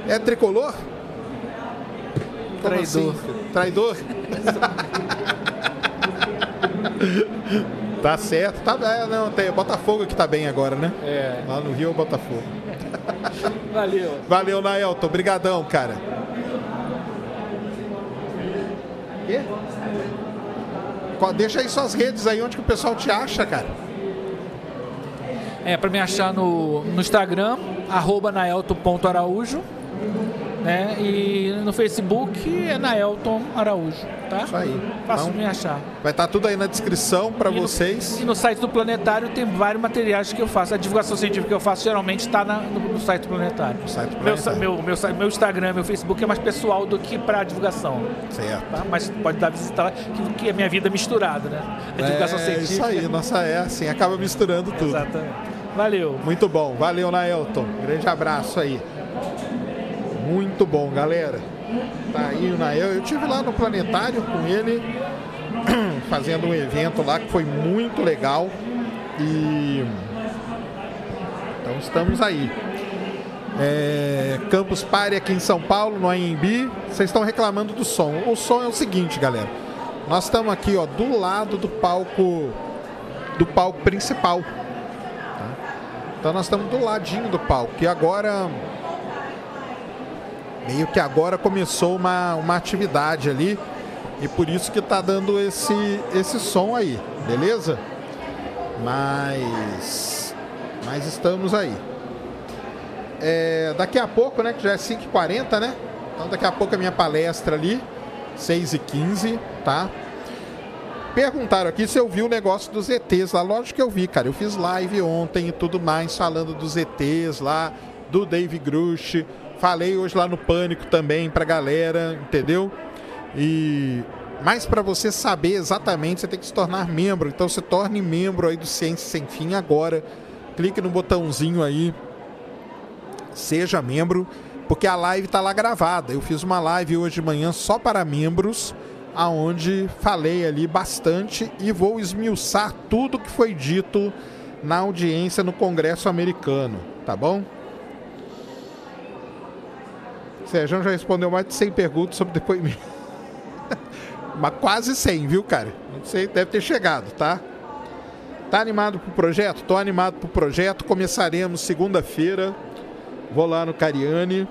É tricolor? Como Traidor. assim? Traidor? tá certo. Tá, é, não, tem Botafogo que tá bem agora, né? É. Lá no Rio é o Botafogo. Valeu. Valeu, Naelton. Obrigadão, cara. Quê? Deixa aí suas redes aí, onde que o pessoal te acha, cara. É, para me achar no, no Instagram, arroba naelton.araújo. Né? E no Facebook é Naelton Araújo, tá? Isso aí. Fácil Então, me achar. Vai estar tudo aí na descrição para no- vocês. E no site do Planetário tem vários materiais que eu faço. A divulgação científica que eu faço geralmente está no, no site do Planetário. site do Meu, Planetário. meu, meu, site- meu Instagram, meu Facebook é mais pessoal do que para divulgação. Certo. Tá? Mas pode dar visita lá, que, que é minha vida misturada, né? A divulgação é científica. isso aí, nossa, é assim, acaba misturando tudo. Exatamente. Valeu. Muito bom, valeu, Naelton. Grande abraço aí. Muito bom, galera. Tá aí o Nael. Eu tive lá no planetário com ele, [CLEARS THROAT] fazendo um evento lá que foi muito legal. E então estamos aí. É, Campus Party aqui em São Paulo, no AMB. Vocês estão reclamando do som. O som é o seguinte, galera. Nós estamos aqui, ó, do lado do palco do palco principal. Então nós estamos do ladinho do palco. E agora. Meio que agora começou uma, uma atividade ali. E por isso que tá dando esse, esse som aí, beleza? Mas. Mas estamos aí. É, daqui a pouco, né? Que já é 5h40, né? Então daqui a pouco a minha palestra ali, 6h15, tá? Perguntaram aqui se eu vi o negócio dos ETs lá. Lógico que eu vi, cara. Eu fiz live ontem e tudo mais falando dos ETs lá, do Dave Grush. Falei hoje lá no Pânico também pra galera, entendeu? E mas para você saber exatamente, você tem que se tornar membro. Então se torne membro aí do Ciência Sem Fim agora. Clique no botãozinho aí. Seja membro, porque a live tá lá gravada. Eu fiz uma live hoje de manhã só para membros aonde falei ali bastante e vou esmiuçar tudo que foi dito na audiência no Congresso americano, tá bom? Sérgio já respondeu mais de 100 perguntas sobre depoimento. [LAUGHS] Mas quase 100, viu, cara? Não sei, deve ter chegado, tá? Tá animado pro projeto? Tô animado pro projeto. Começaremos segunda-feira. Vou lá no Cariani.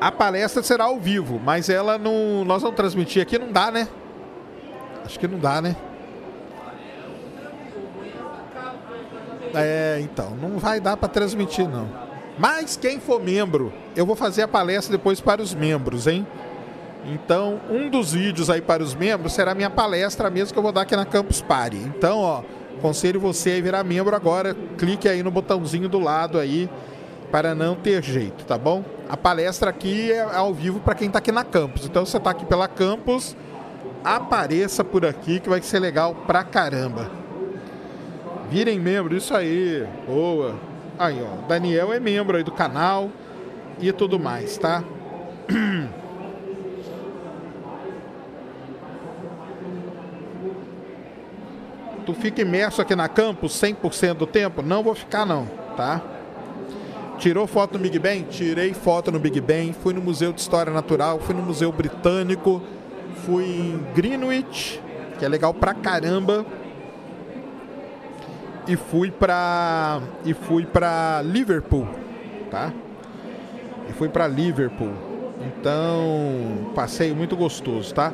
A palestra será ao vivo, mas ela não. Nós vamos transmitir aqui, não dá, né? Acho que não dá, né? É, então, não vai dar para transmitir, não. Mas quem for membro, eu vou fazer a palestra depois para os membros, hein? Então, um dos vídeos aí para os membros será minha palestra mesmo que eu vou dar aqui na Campus Party. Então, ó, aconselho você a virar membro agora. Clique aí no botãozinho do lado aí para não ter jeito, tá bom? A palestra aqui é ao vivo para quem está aqui na campus. Então, você está aqui pela campus, apareça por aqui que vai ser legal pra caramba. Virem membro, isso aí. Boa. Aí, ó, Daniel é membro aí do canal e tudo mais, tá? [CLEARS THROAT] Tu fica imerso aqui na campus 100% do tempo? Não vou ficar não, tá? Tirou foto no Big Ben? Tirei foto no Big Ben, fui no Museu de História Natural, fui no Museu Britânico, fui em Greenwich, que é legal pra caramba. E fui pra e fui para Liverpool, tá? E fui para Liverpool. Então, passeio muito gostoso, tá?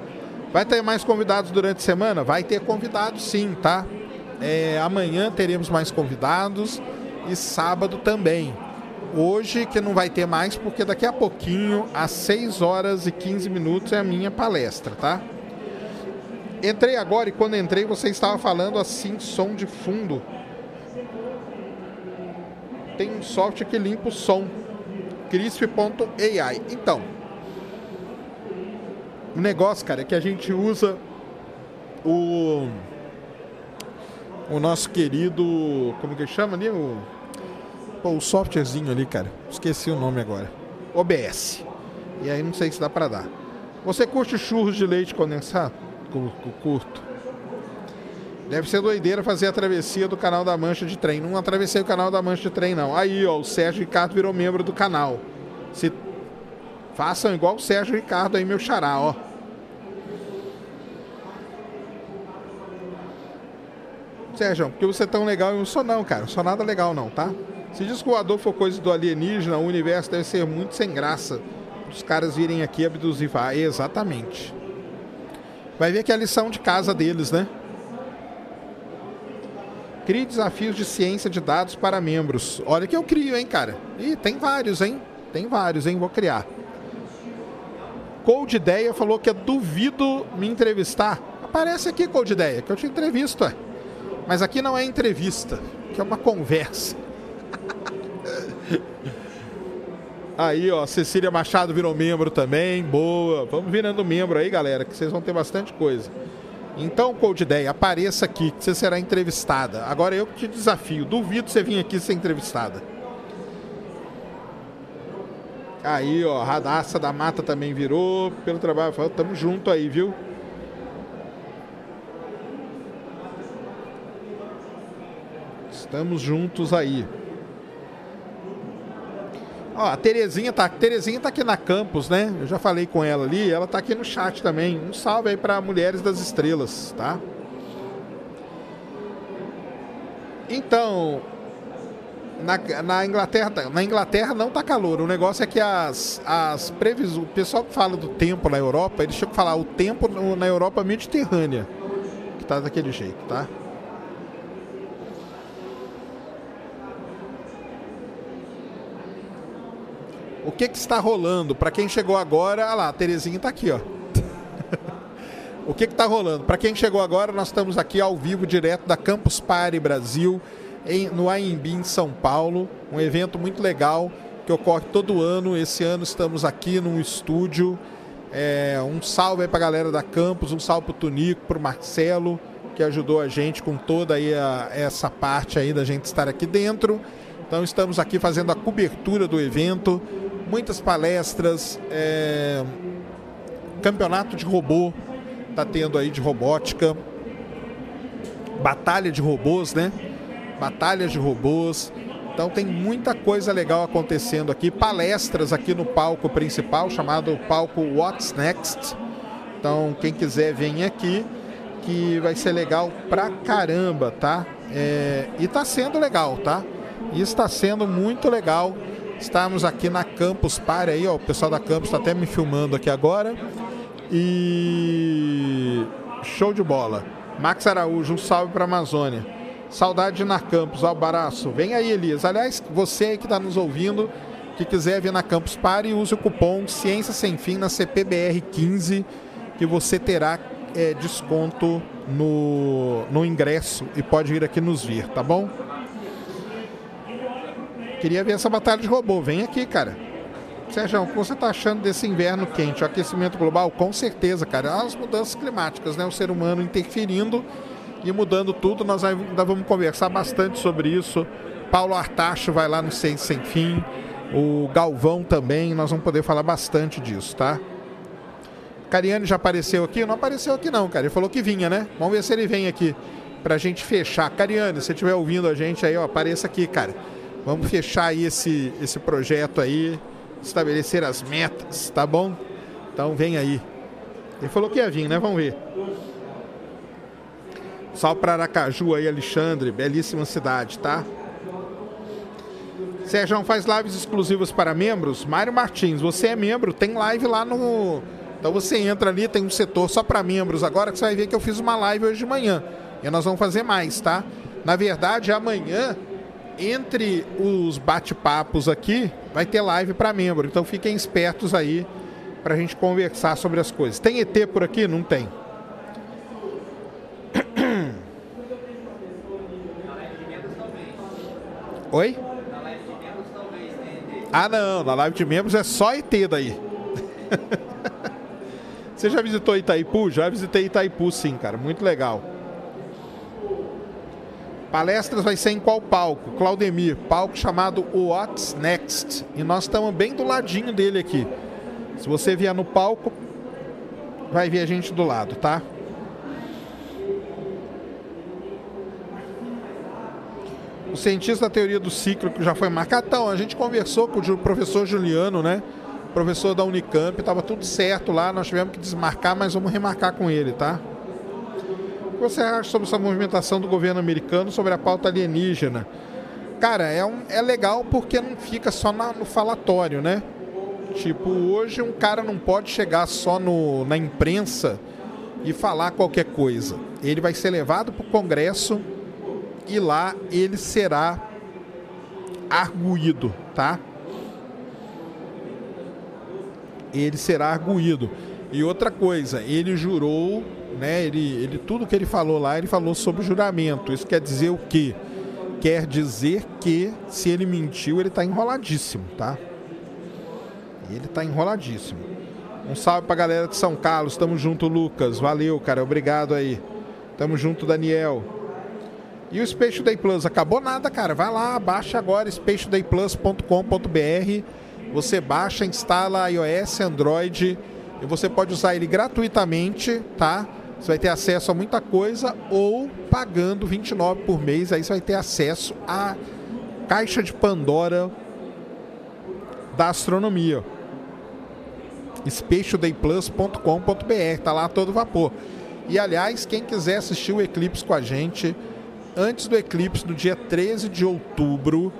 Vai ter mais convidados durante a semana? Vai ter convidados sim, tá? É, amanhã teremos mais convidados e sábado também. Hoje que não vai ter mais, porque daqui a pouquinho, às 6 horas e 15 minutos, é a minha palestra, tá? Entrei agora e quando entrei você estava falando assim, som de fundo. Tem um software que limpa o som. Crisp.ai. Então, o negócio, cara, é que a gente usa o o nosso querido, como que chama ali o pô, o softwarezinho ali, cara. Esqueci o nome agora. OBS. E aí não sei se dá para dar. Você curte churros de leite condensado? Curto. Deve ser doideira fazer a travessia do canal da Mancha de Trem. Não atravessei o canal da Mancha de Trem, não. Aí, ó, o Sérgio Ricardo virou membro do canal. Se façam igual o Sérgio Ricardo aí, meu xará, ó. Sérgio, porque você é tão legal, eu não sou não, cara. Não sou nada legal não, tá? Se diz que o voador for coisa do alienígena, o universo deve ser muito sem graça. Os caras virem aqui abduzir. Exatamente. Vai ver que é a lição de casa deles, né? Crie desafios de ciência de dados para membros. Olha que eu crio, hein, cara? Ih, tem vários, hein? Tem vários, hein? Vou criar. Cold Ideia falou que é duvido me entrevistar. Aparece aqui, Cold Ideia, que eu te entrevisto, é. Mas aqui não é entrevista, que é uma conversa. [LAUGHS] Aí, ó, Cecília Machado virou membro também. Boa. Vamos virando membro aí, galera, que vocês vão ter bastante coisa. Então, Cold Ideia, apareça aqui, que você será entrevistada. Agora eu te desafio. Duvido você vir aqui ser entrevistada. Aí, ó, Radassa da Mata também virou. Pelo trabalho, tamo junto aí, viu? Estamos juntos aí. Ó, a Terezinha tá, a Terezinha tá aqui na campus, né? Eu já falei com ela ali, ela tá aqui no chat também. Um salve aí para Mulheres das Estrelas, tá? Então, na, na, Inglaterra, tá, na Inglaterra não tá calor. O negócio é que as, as previsões. O pessoal que fala do tempo na Europa, eles chegam a falar o tempo na Europa mediterrânea. Que tá daquele jeito, tá? Que, que está rolando? Para quem chegou agora, olha lá, a Terezinha está aqui, ó. [LAUGHS] o que está rolando? Para quem chegou agora, nós estamos aqui ao vivo, direto da Campus Party Brasil, em, no AMB em São Paulo. Um evento muito legal que ocorre todo ano. Esse ano estamos aqui num estúdio. É, um salve aí para a galera da Campus, um salve para o Tunico, para o Marcelo, que ajudou a gente com toda aí a, essa parte aí da gente estar aqui dentro. Então estamos aqui fazendo a cobertura do evento muitas palestras, é, campeonato de robô, tá tendo aí de robótica, batalha de robôs, né? Batalhas de robôs. Então tem muita coisa legal acontecendo aqui, palestras aqui no palco principal, chamado palco What's Next. Então quem quiser vem aqui, que vai ser legal pra caramba, tá? É, e tá sendo legal, tá? E está sendo muito legal Estamos aqui na Campus Party aí, ó. O pessoal da Campus está até me filmando aqui agora. E show de bola. Max Araújo, um salve para Amazônia. Saudade na Campus, Albaraço. Vem aí, Elias. Aliás, você aí que está nos ouvindo, que quiser vir na Campus Party, use o cupom Ciência Sem Fim na CPBR15, que você terá é, desconto no, no ingresso e pode vir aqui nos ver, tá bom? Queria ver essa batalha de robô. Vem aqui, cara. Sérgio, o que você está achando desse inverno quente? O aquecimento global? Com certeza, cara. As mudanças climáticas, né? O ser humano interferindo e mudando tudo. Nós ainda vamos conversar bastante sobre isso. Paulo Artacho vai lá no Sem Sem Fim. O Galvão também. Nós vamos poder falar bastante disso, tá? Cariane já apareceu aqui? Não apareceu aqui não, cara. Ele falou que vinha, né? Vamos ver se ele vem aqui. pra gente fechar. Cariane, se estiver ouvindo a gente aí, ó, apareça aqui, cara. Vamos fechar aí esse, esse projeto aí, estabelecer as metas, tá bom? Então vem aí. Ele falou que ia vir, né? Vamos ver. Salve para Aracaju aí, Alexandre. Belíssima cidade, tá? Sérgio faz lives exclusivas para membros. Mário Martins, você é membro, tem live lá no. Então você entra ali, tem um setor só para membros agora que você vai ver que eu fiz uma live hoje de manhã. E nós vamos fazer mais, tá? Na verdade, amanhã, entre os bate-papos aqui, vai ter live para membro. Então fiquem espertos aí para a gente conversar sobre as coisas. Tem ET por aqui? Não tem. [COUGHS] Oi? Ah, não. Na live de membros é só ET daí. [LAUGHS] Você já visitou Itaipu? Já visitei Itaipu, sim, cara. Muito legal. Palestras vai ser em qual palco? Claudemir, palco chamado What's Next. E nós estamos bem do ladinho dele aqui. Se você vier no palco, vai ver a gente do lado, tá? O cientista da teoria do ciclo que já foi marcado. Então, a gente conversou com o professor Juliano, né? Professor da Unicamp, estava tudo certo lá, nós tivemos que desmarcar, mas vamos remarcar com ele, tá? Que você acha sobre essa movimentação do governo americano sobre a pauta alienígena? Cara, é, um, é legal porque não fica só na, no falatório, né? Tipo, hoje um cara não pode chegar só no, na imprensa e falar qualquer coisa. Ele vai ser levado para o Congresso e lá ele será arguído, tá? Ele será arguído. E outra coisa, ele jurou, né? Ele, ele tudo que ele falou lá, ele falou sobre juramento. Isso quer dizer o quê? Quer dizer que se ele mentiu, ele está enroladíssimo, tá? Ele está enroladíssimo. Um salve pra galera de São Carlos. Tamo junto, Lucas. Valeu, cara. Obrigado aí. Tamo junto, Daniel. E o Space Day Plus? Acabou nada, cara. Vai lá, baixa agora spacedayplus.com.br. Você baixa, instala iOS, Android e você pode usar ele gratuitamente, tá? Você vai ter acesso a muita coisa ou pagando 29 por mês, aí você vai ter acesso à caixa de Pandora da astronomia. spatialdayplus.com.br, tá lá todo vapor. E aliás, quem quiser assistir o eclipse com a gente, antes do eclipse, no dia 13 de outubro,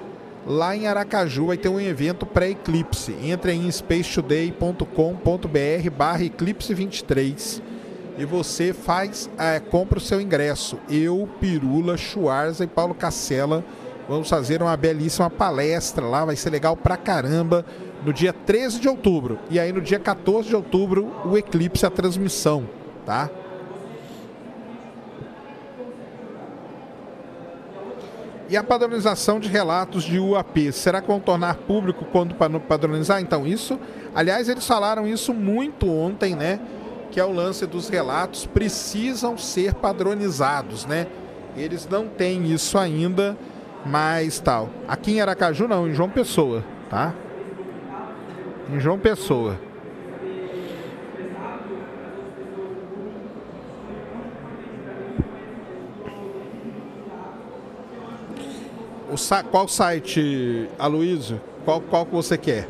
lá em Aracaju vai ter um evento pré-eclipse. Entre em spacetoday.com.br barra eclipse 23 e você faz, é, compra o seu ingresso. Eu, Pirula, Schwarza e Paulo Cacela vamos fazer uma belíssima palestra lá, vai ser legal pra caramba, no dia 13 de outubro. E aí no dia 14 de outubro, o eclipse, a transmissão, tá? E a padronização de relatos de UAP, será que vão tornar público quando padronizar? Então, isso, aliás, eles falaram isso muito ontem, né? Que é o lance dos relatos precisam ser padronizados, né? Eles não têm isso ainda, mas tal. Aqui em Aracaju não, em João Pessoa, tá? Em João Pessoa. O qual site, Aloysio? Qual, qual que você quer?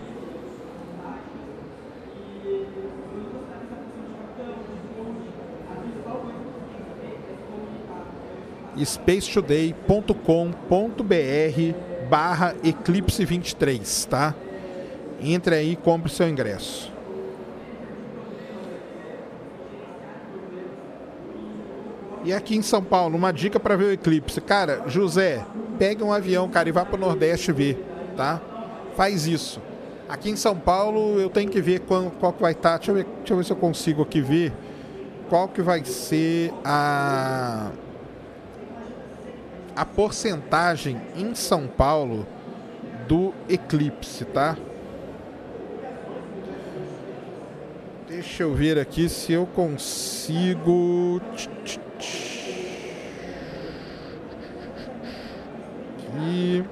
spacetoday.com.br barra Eclipse 23, tá? Entre aí e compre seu ingresso. E aqui em São Paulo, uma dica para ver o eclipse. Cara, José, pegue um avião, cara, e vá para o Nordeste ver, tá? Faz isso. Aqui em São Paulo eu tenho que ver qual, qual que vai estar. Tá. Deixa, deixa eu ver se eu consigo aqui ver qual que vai ser a a porcentagem em São Paulo do eclipse, tá? Deixa eu ver aqui se eu consigo. Aqui.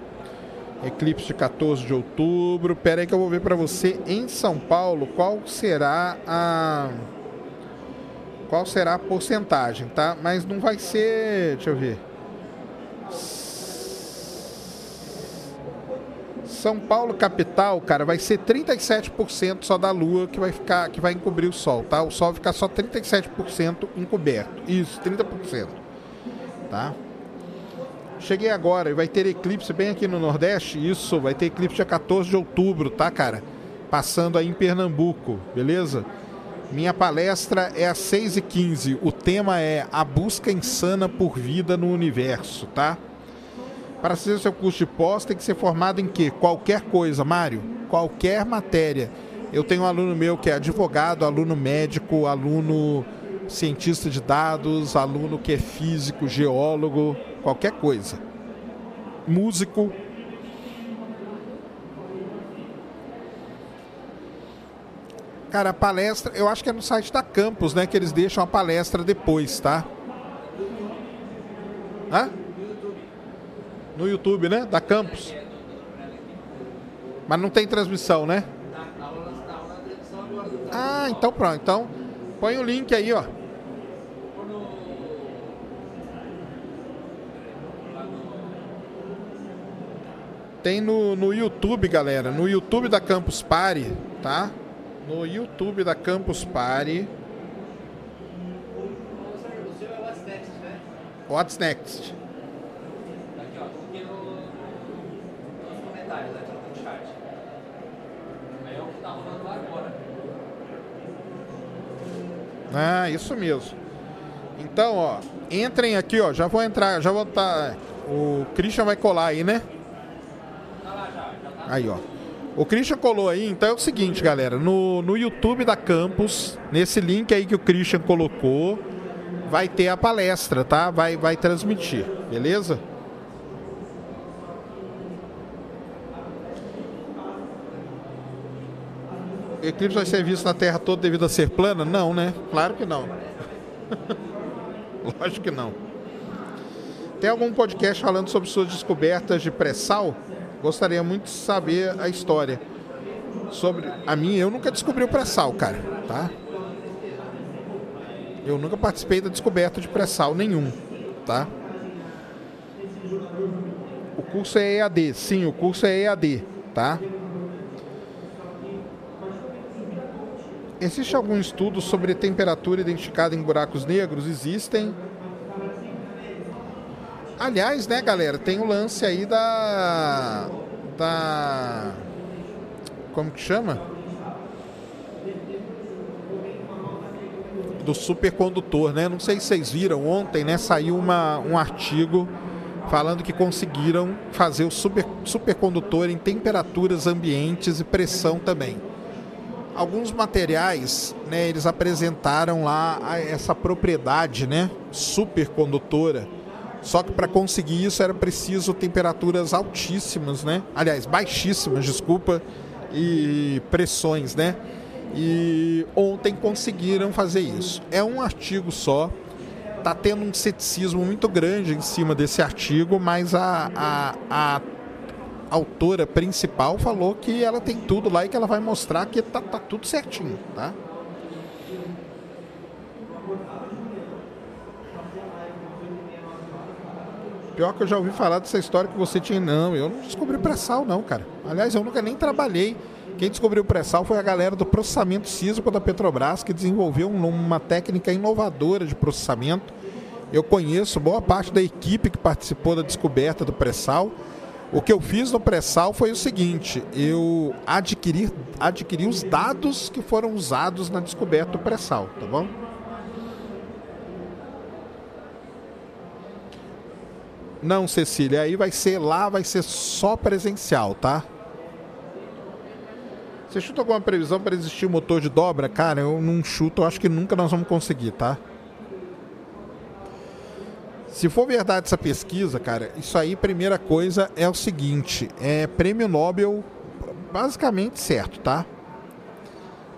Eclipse de 14 de outubro. Pera aí que eu vou ver para você em São Paulo qual será a qual será a porcentagem, tá? Mas não vai ser, deixa eu ver. São Paulo capital, cara, vai ser 37% só da lua que vai ficar que vai encobrir o sol, tá? O sol vai ficar só 37% encoberto. Isso, 30%. Tá? Cheguei agora e vai ter eclipse bem aqui no Nordeste. Isso, vai ter eclipse dia 14 de outubro, tá, cara? Passando aí em Pernambuco, beleza? Minha palestra é às 6h15. O tema é A Busca Insana por Vida no Universo, tá? Para fazer seu curso de pós, tem que ser formado em quê? Qualquer coisa, Mário. Qualquer matéria. Eu tenho um aluno meu que é advogado, aluno médico, aluno cientista de dados, aluno que é físico, geólogo, qualquer coisa. Músico. Cara, a palestra, eu acho que é no site da Campus, né? Que eles deixam a palestra depois, tá? Hã? No YouTube, né? Da Campus. Mas não tem transmissão, né? Ah, então pronto. Então põe o link aí, ó. Tem no, no YouTube, galera. No YouTube da Campus Party, tá? No YouTube da Campus Party. What's next? Ah, isso mesmo. Então, ó, entrem aqui, ó. Já vou entrar, já vou. Tá, o Christian vai colar aí, né? Aí, ó. O Christian colou aí, então é o seguinte, galera. No, no YouTube da Campus, nesse link aí que o Christian colocou, vai ter a palestra, tá? Vai, vai transmitir, beleza? O eclipse vai ser visto na Terra toda devido a ser plana? Não, né? Claro que não. [LAUGHS] Lógico que não. Tem algum podcast falando sobre suas descobertas de pré-sal? Gostaria muito de saber a história. Sobre a minha, eu nunca descobri o pré-sal, cara, tá? Eu nunca participei da descoberta de pré-sal nenhum, tá? O curso é EAD, sim, o curso é EAD, tá? Existe algum estudo sobre temperatura identificada em buracos negros? Existem. Aliás, né, galera, tem o lance aí da. Da. Como que chama? Do supercondutor, né? Não sei se vocês viram ontem, né? Saiu uma, um artigo falando que conseguiram fazer o super, supercondutor em temperaturas ambientes e pressão também alguns materiais, né, eles apresentaram lá essa propriedade, né, supercondutora. Só que para conseguir isso era preciso temperaturas altíssimas, né? Aliás, baixíssimas, desculpa, e pressões, né? E ontem conseguiram fazer isso. É um artigo só. Tá tendo um ceticismo muito grande em cima desse artigo, mas a, a, a autora principal falou que ela tem tudo lá e que ela vai mostrar que tá, tá tudo certinho, tá? Pior que eu já ouvi falar dessa história que você tinha. Não, eu não descobri pré-sal, não, cara. Aliás, eu nunca nem trabalhei. Quem descobriu pré-sal foi a galera do processamento sísmico da Petrobras, que desenvolveu uma técnica inovadora de processamento. Eu conheço boa parte da equipe que participou da descoberta do pré-sal. O que eu fiz no pré-sal foi o seguinte: eu adquiri, adquiri os dados que foram usados na descoberta do pré-sal, tá bom? Não, Cecília, aí vai ser lá, vai ser só presencial, tá? Você chuta alguma previsão para existir motor de dobra? Cara, eu não chuto, eu acho que nunca nós vamos conseguir, tá? Se for verdade essa pesquisa, cara, isso aí, primeira coisa é o seguinte: é prêmio Nobel, basicamente certo, tá?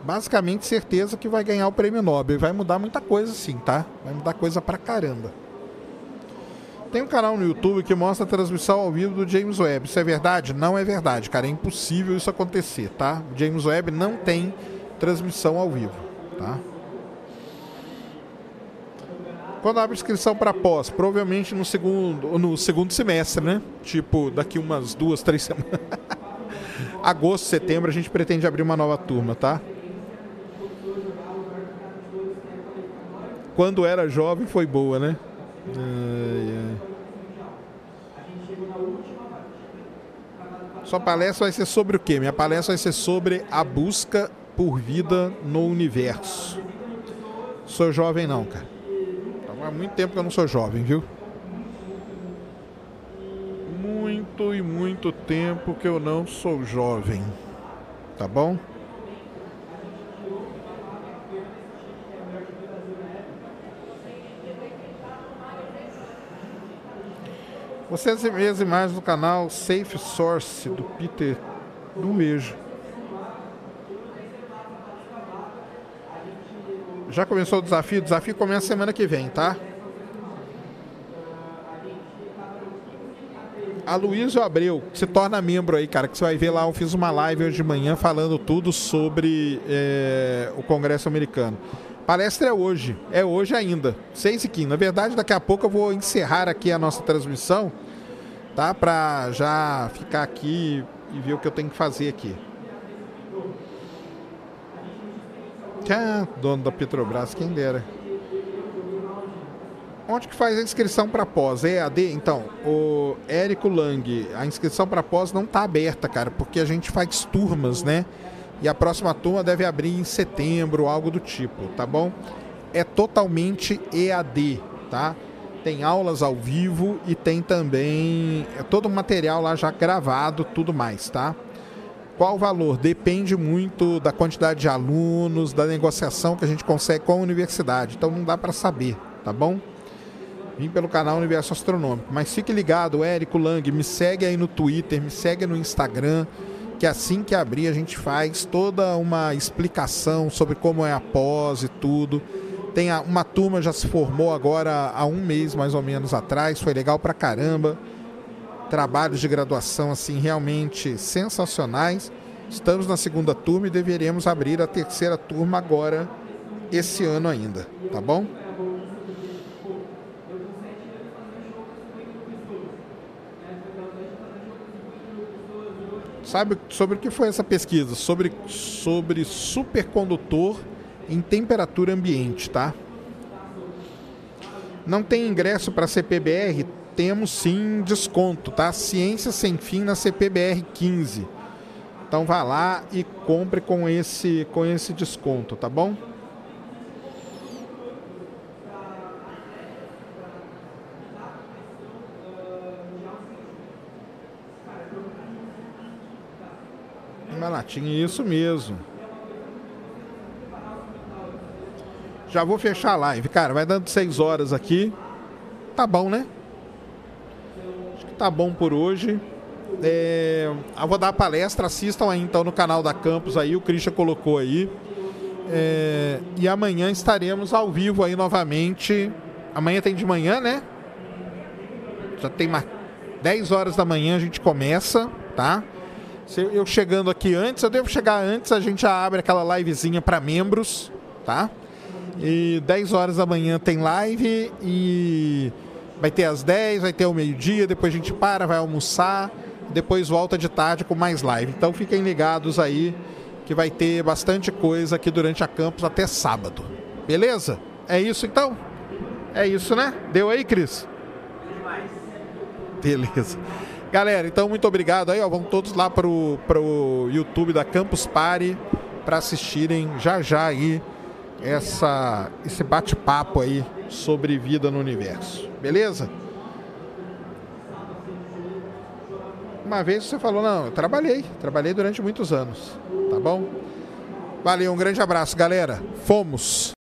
Basicamente certeza que vai ganhar o prêmio Nobel. Vai mudar muita coisa, sim, tá? Vai mudar coisa pra caramba. Tem um canal no YouTube que mostra a transmissão ao vivo do James Webb. Isso é verdade? Não é verdade, cara. É impossível isso acontecer, tá? O James Webb não tem transmissão ao vivo, tá? Quando abre inscrição para pós? Provavelmente no segundo, no segundo semestre, né? Tipo, daqui umas duas, três [LAUGHS] semanas. Agosto, setembro, a gente pretende abrir uma nova turma, tá? Quando era jovem foi boa, né? Ai, ai. Sua palestra vai ser sobre o quê? Minha palestra vai ser sobre a busca por vida no universo. Sou jovem não, cara. Há muito tempo que eu não sou jovem, viu? Muito e muito tempo que eu não sou jovem. Tá bom? Vocês veem as imagens do canal Safe Source do Peter do Mejo. Já começou o desafio? O desafio começa semana que vem, tá? A Luísa Abreu, se torna membro aí, cara, que você vai ver lá. Eu fiz uma live hoje de manhã falando tudo sobre é, o Congresso Americano. Palestra é hoje, é hoje ainda, 6 e 15. Na verdade, daqui a pouco eu vou encerrar aqui a nossa transmissão, tá? Pra já ficar aqui e ver o que eu tenho que fazer aqui. Ah, dono da Petrobras, quem dera. Onde que faz a inscrição para pós? EAD? Então, o Érico Lang, a inscrição para pós não está aberta, cara, porque a gente faz turmas, né? E a próxima turma deve abrir em setembro, algo do tipo, tá bom? É totalmente EAD, tá? Tem aulas ao vivo e tem também é todo o material lá já gravado, tudo mais, tá? Qual valor? Depende muito da quantidade de alunos, da negociação que a gente consegue com a universidade. Então não dá para saber, tá bom? Vim pelo canal Universo Astronômico. Mas fique ligado, Érico Lang, me segue aí no Twitter, me segue no Instagram, que assim que abrir a gente faz toda uma explicação sobre como é a pós e tudo. Tem uma turma já se formou agora há um mês mais ou menos atrás, foi legal pra caramba trabalhos de graduação assim realmente sensacionais. Estamos na segunda turma e deveremos abrir a terceira turma agora esse ano ainda, tá bom? Sabe sobre o que foi essa pesquisa? Sobre, sobre supercondutor em temperatura ambiente, tá? Não tem ingresso para CPBR? Temos sim desconto, tá? Ciência Sem Fim na CPBR 15. Então vá lá e compre com esse com esse desconto, tá bom? Uma latinha, isso mesmo. Já vou fechar a live, cara. Vai dando 6 horas aqui. Tá bom, né? Tá bom por hoje. É, eu vou dar a palestra, assistam aí então no canal da Campus aí, o Christian colocou aí. É, e amanhã estaremos ao vivo aí novamente. Amanhã tem de manhã, né? Já tem mais 10 horas da manhã a gente começa, tá? Se eu chegando aqui antes, eu devo chegar antes, a gente já abre aquela livezinha para membros, tá? E 10 horas da manhã tem live e Vai ter às 10, vai ter ao meio-dia, depois a gente para, vai almoçar, depois volta de tarde com mais live. Então fiquem ligados aí que vai ter bastante coisa aqui durante a campus até sábado. Beleza? É isso então? É isso, né? Deu aí, Cris? Beleza. Galera, então muito obrigado aí, ó. Vão todos lá pro, pro YouTube da Campus Party para assistirem já já aí essa, esse bate-papo aí sobre vida no universo. Beleza? Uma vez você falou, não, eu trabalhei, trabalhei durante muitos anos, tá bom? Valeu, um grande abraço, galera. Fomos!